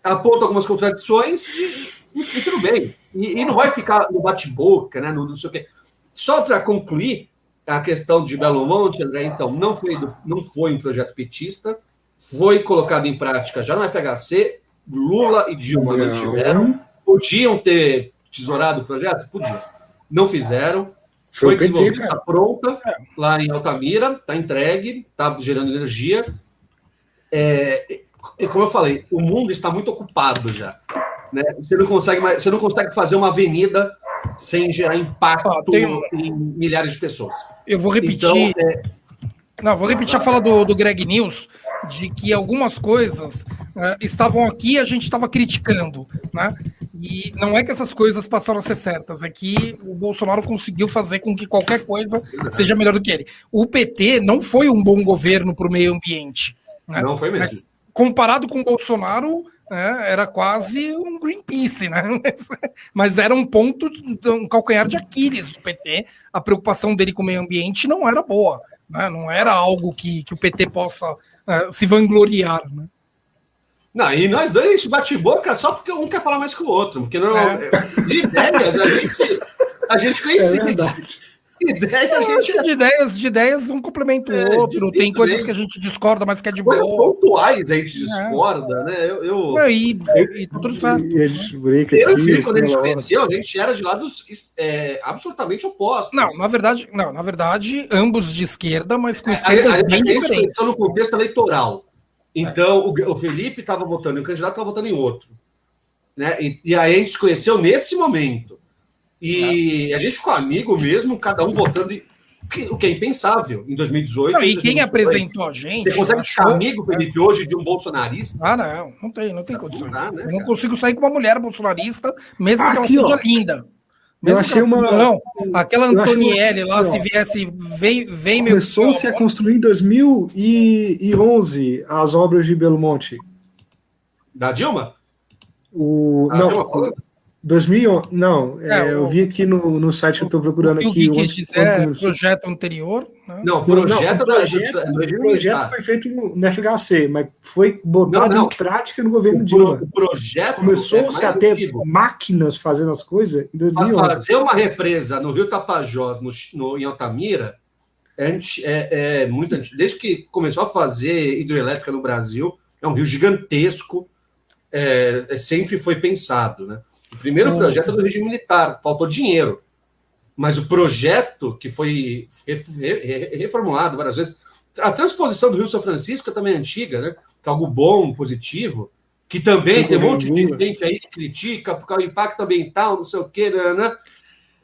aponta algumas contradições e, e, e tudo bem. E, e, não vai ficar no bate-boca, né? No, não sei o quê. Só para concluir a questão de Belo Monte, André, então, não foi, do, não foi um projeto petista, foi colocado em prática já no FHC, Lula e Dilma não tiveram, podiam ter tesourado o projeto? Podia. Não fizeram. Foi, foi desenvolvida, está pronta lá em Altamira, está entregue, está gerando energia. É, e como eu falei, o mundo está muito ocupado já. Né? Você, não consegue mais, você não consegue fazer uma avenida sem gerar impacto ah, em milhares de pessoas. Eu vou repetir. Então, é... Não, vou repetir a fala do, do Greg News de que algumas coisas uh, estavam aqui e a gente estava criticando, né? E não é que essas coisas passaram a ser certas, é que o Bolsonaro conseguiu fazer com que qualquer coisa seja melhor do que ele. O PT não foi um bom governo para o meio ambiente. Né? Não foi mesmo. Mas, comparado com o Bolsonaro, é, era quase um Greenpeace, né? Mas, mas, era um ponto, um calcanhar de Aquiles do PT. A preocupação dele com o meio ambiente não era boa, né? não era algo que, que o PT possa uh, se vangloriar. Né? Não, e nós dois a gente bate boca só porque um quer falar mais que o outro, porque não, é. de ideias a gente, a gente coincide. É Ideia, gente... de ideias, de ideias um complementa o é, outro. Tem coisas que a gente discorda, mas que é de coisas boa. pontuais a gente é. discorda, é. né? Eu, eu, Não, e, eu, e, tudo certo. E a gente brinca eu aqui, quando a gente conheceu, a gente era de lados é, absolutamente opostos. Não, na verdade, não, na verdade, ambos de esquerda, mas com esquerdas a, a, bem a diferentes. no contexto eleitoral. Então, o, o Felipe estava votando e o candidato estava votando em outro. Né? E, e aí a gente se conheceu nesse momento. E a gente ficou amigo mesmo, cada um votando. O que é impensável em 2018. Não, e quem apresentou a gente. Você consegue achou... ficar amigo, Felipe, hoje de um bolsonarista? Ah, não, não tem, não tem condições. Não dá, né, eu não consigo sair com uma mulher bolsonarista, mesmo que ela seja ó. linda. Mesmo eu achei uma. Não, aquela Antonielli lá, se viesse, vem, vem meu. Começou-se a construir em 2011 as obras de Belo Monte. Da Dilma? O, não, Dilma 2011, não, é, é, eu vi aqui no, no site que eu estou procurando o aqui. O que dizer, projeto anterior? Né? Não, projeto, não, o projeto, o projeto foi feito no FHC, mas foi botado não, não. em prática no governo o Dilma. O projeto começou-se é a ter antigo. máquinas fazendo as coisas em 2011. Fazer uma represa no Rio Tapajós, no, no em Altamira, é, é, é muito antigo. Desde que começou a fazer hidrelétrica no Brasil, é um rio gigantesco, é, é sempre foi pensado, né? O primeiro é. projeto é do regime militar, faltou dinheiro. Mas o projeto que foi reformulado várias vezes, a transposição do Rio São Francisco é também antiga, né? Que é algo bom, positivo, que também Sim, tem um monte de gente aí que critica por causa do impacto ambiental, não sei o quê, né? né?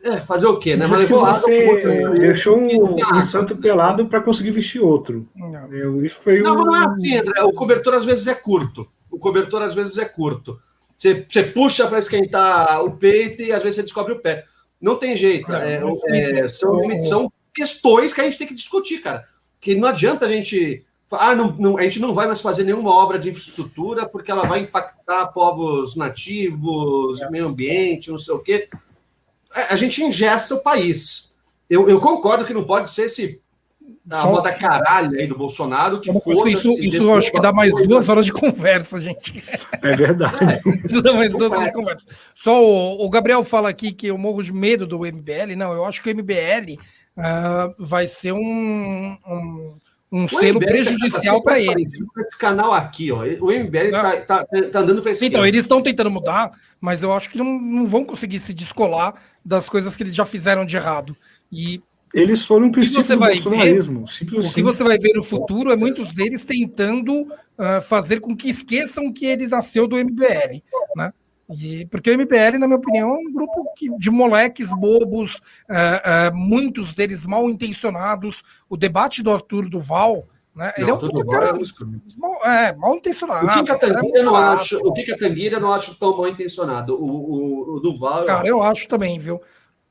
É, fazer o quê, né? Mas que você deixou um, um, santo pelado para conseguir vestir outro. Eu, isso foi não, um... não é assim, André. O cobertor às vezes é curto. O cobertor às vezes é curto. Você, você puxa para esquentar o peito e às vezes você descobre o pé. Não tem jeito. É, é, é são, são questões que a gente tem que discutir, cara. Que não adianta a gente. Ah, não, não, a gente não vai mais fazer nenhuma obra de infraestrutura porque ela vai impactar povos nativos, é. meio ambiente, não sei o quê. É, a gente ingessa o país. Eu, eu concordo que não pode ser esse a Só... moda caralho aí do Bolsonaro. Que foda isso isso acho que dá mais duas horas de conversa, gente. É verdade. isso dá mais duas horas de conversa. Só o, o, Gabriel fala aqui que eu morro de medo do MBL. Não, eu acho que o MBL uh, ah, vai ser um, um um o selo MBL tá prejudicial para eles. Esse canal aqui, ó, o MBL está tá, tá andando para esse. Então, eles estão tentando mudar, mas eu acho que não, não vão conseguir se descolar das coisas que eles já fizeram de errado. E eles foram um princípio do bolsonarismo. Ver, o que você vai ver no futuro é muitos deles tentando uh, fazer com que esqueçam que ele nasceu do MBL, né? E, porque o MBL, na minha opinião, é um grupo que, de moleques bobos, uh, uh, muitos deles mal intencionados. O debate do Arthur Duval, né? Não, ele é um puta cara é mal, é, mal intencionado. O que, a Tanguira não acha? O que, a Tanguira não acha tão mal intencionado? O, o, o Duval. Cara, eu acho também, viu?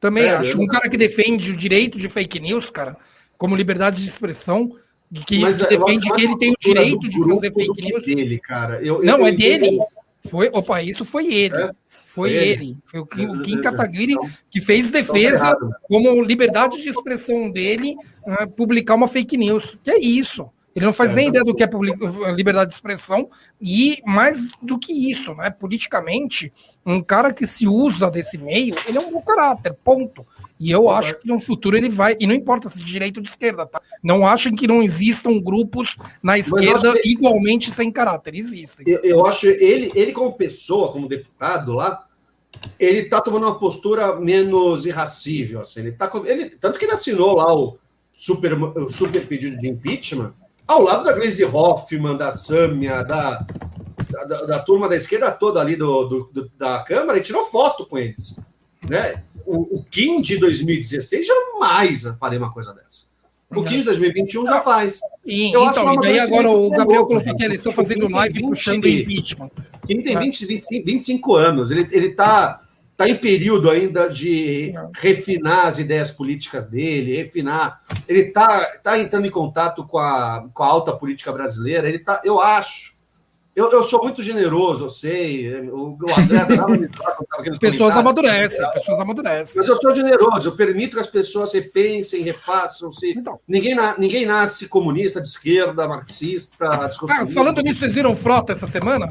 Também Sério? acho. Um cara que defende o direito de fake news, cara, como liberdade de expressão, que, Mas, que defende que ele tem o direito de fazer fake news. Dele, cara. Eu, não, eu, é dele. Foi, opa, isso foi ele. É? Foi ele. ele. Foi o Kim, o Kim Kataguiri que fez defesa como liberdade de expressão dele uh, publicar uma fake news. Que é isso. Ele não faz é, nem ideia do que é liberdade de expressão, e mais do que isso, né? Politicamente, um cara que se usa desse meio, ele é um bom caráter, ponto. E eu acho que no futuro ele vai, e não importa se de direita ou de esquerda, tá? Não achem que não existam grupos na esquerda que... igualmente sem caráter, existem. Eu, eu, acho ele, ele como pessoa, como deputado lá, ele tá tomando uma postura menos irracível, assim. Ele tá, ele, tanto que ele assinou lá o super, o super pedido de impeachment ao lado da Gleisi Hoffmann, da Sâmia, da, da, da, turma da esquerda toda ali do, do, do, da Câmara, e tirou foto com eles. Né? O, o Kim de 2016 jamais faria uma coisa dessa. O Kim de 2021 já faz. E, então, e daí agora o Gabriel colocou que eles estão fazendo live puxando impeachment. Ele tem 20, 25, 25 anos, ele, ele tá, tá em período ainda de refinar as ideias políticas dele, refinar. Ele tá, tá entrando em contato com a, com a alta política brasileira. Ele tá, eu acho. Eu, eu sou muito generoso, eu sei. O, o André Pessoas amadurecem, pessoas amadurecem. Mas eu sou generoso, eu permito que as pessoas repensem, refaçam. Se... Então. Ninguém, na, ninguém nasce comunista, de esquerda, marxista. Ah, falando nisso, vocês viram Frota essa semana?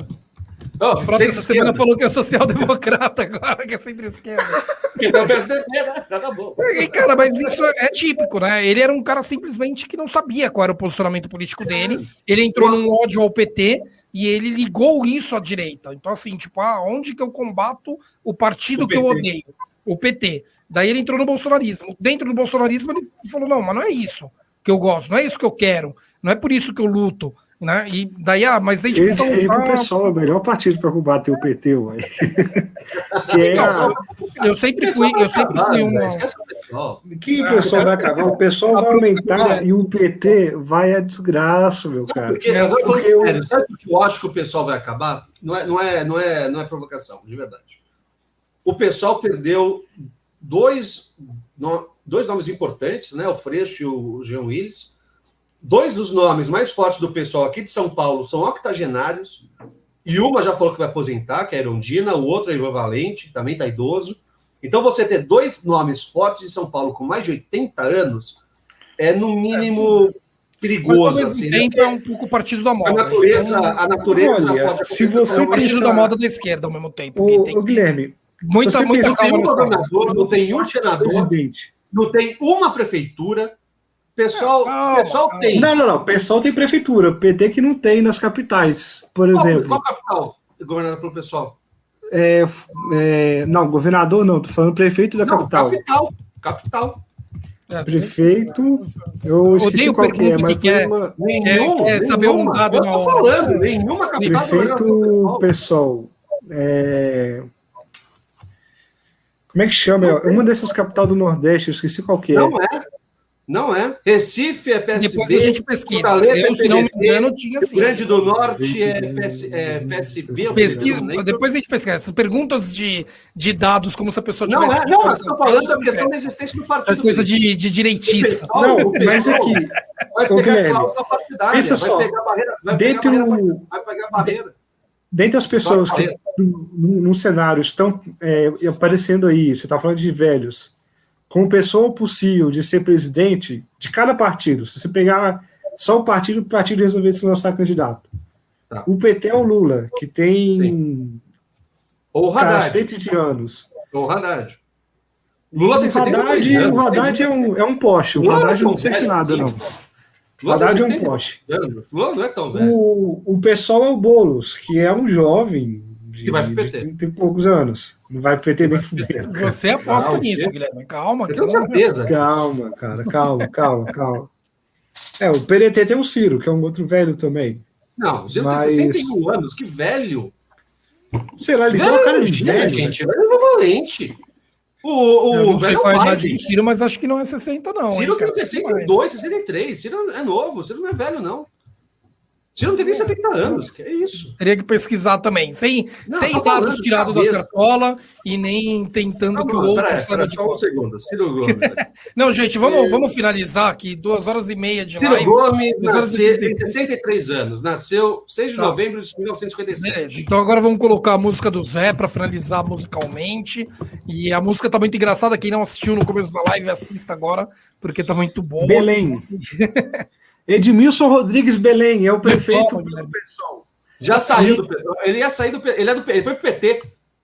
Oh, o Frota essa semana falou que é social-democrata agora, que é centro-esquerda. então, PSDB, né? Já acabou. E, cara, mas isso é típico, né? Ele era um cara simplesmente que não sabia qual era o posicionamento político dele. Ele entrou num ódio ao PT e ele ligou isso à direita. Então, assim, tipo, ah, onde que eu combato o partido o que eu odeio? O PT. Daí ele entrou no bolsonarismo. Dentro do bolsonarismo, ele falou: não, mas não é isso que eu gosto, não é isso que eu quero, não é por isso que eu luto. Né? E daí, ah, mas a gente Esse aí o pessoal é o melhor partido para combater o PT, ué. é a... Eu sempre fui, eu sempre fui um. Que o pessoal vai acabar? O pessoal vai aumentar e o PT vai a desgraça, meu sabe cara. Porque, agora porque eu... sério, sabe por que eu acho que o pessoal vai acabar? Não é, não é, não é, não é provocação, de verdade. O pessoal perdeu dois, dois nomes importantes, né? O Freixo e o Jean Willis Dois dos nomes mais fortes do pessoal aqui de São Paulo são octogenários, e uma já falou que vai aposentar, que é a Erondina, o outro é Ivan Valente, que também está idoso. Então, você ter dois nomes fortes de São Paulo com mais de 80 anos é, no mínimo, perigoso. Mas, assim, tempo, né? é um pouco o partido da moda. A natureza, então, a natureza olha, pode se você é o partido pensar... da moda da esquerda ao mesmo tempo. O, tem... o Guilherme, muita, muita não tem um governador, não tem um senador, presidente. não tem uma prefeitura, Pessoal, pessoal calma. tem. Não, não, não. Pessoal tem prefeitura. PT que não tem nas capitais, por exemplo. Qual capital governada pelo pessoal? É, é, não, governador não. Tô falando prefeito da não, capital. Capital. Capital. É, prefeito, eu esqueci Odeio qual que é, mas que é, uma... nenhum, é, saber um dado. Eu tô falando, nenhuma capital. Prefeito, pessoal, é... como é que chama? Uma dessas capitais do Nordeste, eu esqueci qual que é. Não é. Não é. Recife é PSB. Depois a gente pesquisa. Fortaleza eu, é se não me engano, tinha sim. Rio Grande do Norte é, PS, é PSB. Pesquisa, depois a gente pesquisa. Essas perguntas de, de dados, como se a pessoa tivesse... Não, é, não, eu estou falando da questão da existência do partido. É coisa de, de direitista. Não, mas aqui... Vai pegar a cláusula partidária, Pensa só, vai pegar barreira, vai dentro, pegar barreira, vai pegar barreira. Dentre as pessoas que no, cenário estão é, aparecendo aí, você está falando de velhos, como pessoa possível de ser presidente de cada partido. Se você pegar só o partido, o partido resolver se lançar candidato. Tá. O PT é o Lula, que tem Sim. Ou o Haddad. de anos. Ou o Haddad. Lula tem 72 anos. O Haddad é um, é um poste. O Haddad não precisa nada, não. O Haddad é um poste. Lula não é tão velho. O, o pessoal é o Boulos, que é um jovem de, que vai pro PT. De, tem poucos anos. Não vai pro PT nem fuder. Você aposta calma, nisso, Guilherme. Calma. Eu tenho certeza. Calma, cara. Calma, calma, calma. É, o PDT tem o Ciro, que é um outro velho também. Não, o Ciro Mas... tem 61 anos. Que velho. Será? Ele velho, tem cara de velho. Gente, velho é valente. O, o eu não sei qual é a idade do Ciro, mas acho que não é 60, não. Ciro tem 62, 63. Ciro é novo. Ciro não é velho, não. Você não tem nem 70 anos, que é isso. Teria que pesquisar também, sem, não, sem dados tirados da cartola e nem tentando não, que o outro pera, pera, só um segundo. Ciro Gomes. não, gente, vamos, vamos finalizar aqui, duas horas e meia de Ciro live. Gomes nasceu, tem 63 anos, nasceu 6 de tá. novembro de 1957. Beleza, então agora vamos colocar a música do Zé para finalizar musicalmente. E a música tá muito engraçada, quem não assistiu no começo da live, assista agora, porque tá muito bom. Belém. Edmilson Rodrigues Belém é o prefeito do pessoal. Já saiu do PT. Ele ia sair do Ele, é do, ele foi pro PT.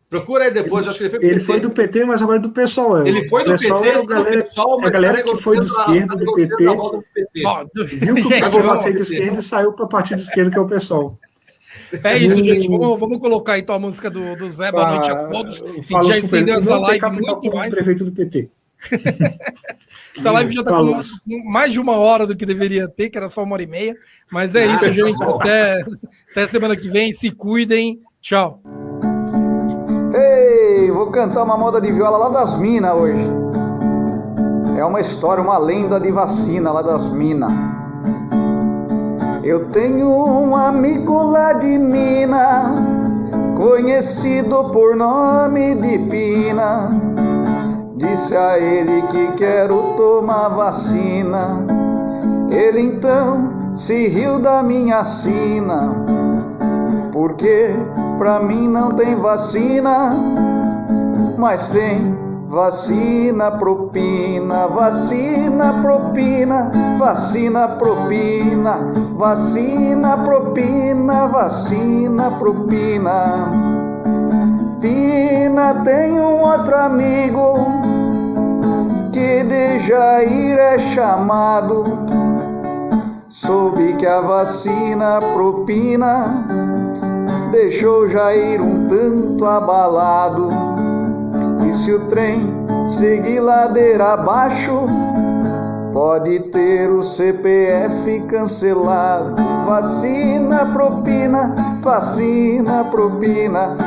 Procura aí depois, ele, acho que ele foi pro ele PT. foi do PT, mas agora é do pessoal. Ele foi do pessoal PT, é a galera, a galera que foi de esquerda do PT, do PT. Viu que o pessoal não aceita esquerda e saiu para a partido de esquerda, que é o pessoal. É isso, gente. Vamos, vamos colocar então a música do, do Zé. Boa noite a todos. A gente já estendeu essa live muito mais. prefeito do PT. Essa live já está com mais de uma hora do que deveria ter, que era só uma hora e meia. Mas é isso, gente. Até, até semana que vem. Se cuidem. Tchau. Ei, vou cantar uma moda de viola lá das minas hoje. É uma história, uma lenda de vacina lá das minas. Eu tenho um amigo lá de Minas conhecido por nome de Pina. Disse a ele que quero tomar vacina. Ele então se riu da minha sina, porque pra mim não tem vacina, mas tem Vacina propina, vacina propina, vacina propina, vacina propina, vacina propina. Pina tem um outro amigo que de Jair é chamado. Soube que a vacina propina deixou Jair um tanto abalado e se o trem seguir ladeira abaixo, pode ter o CPF cancelado. Vacina propina, vacina propina.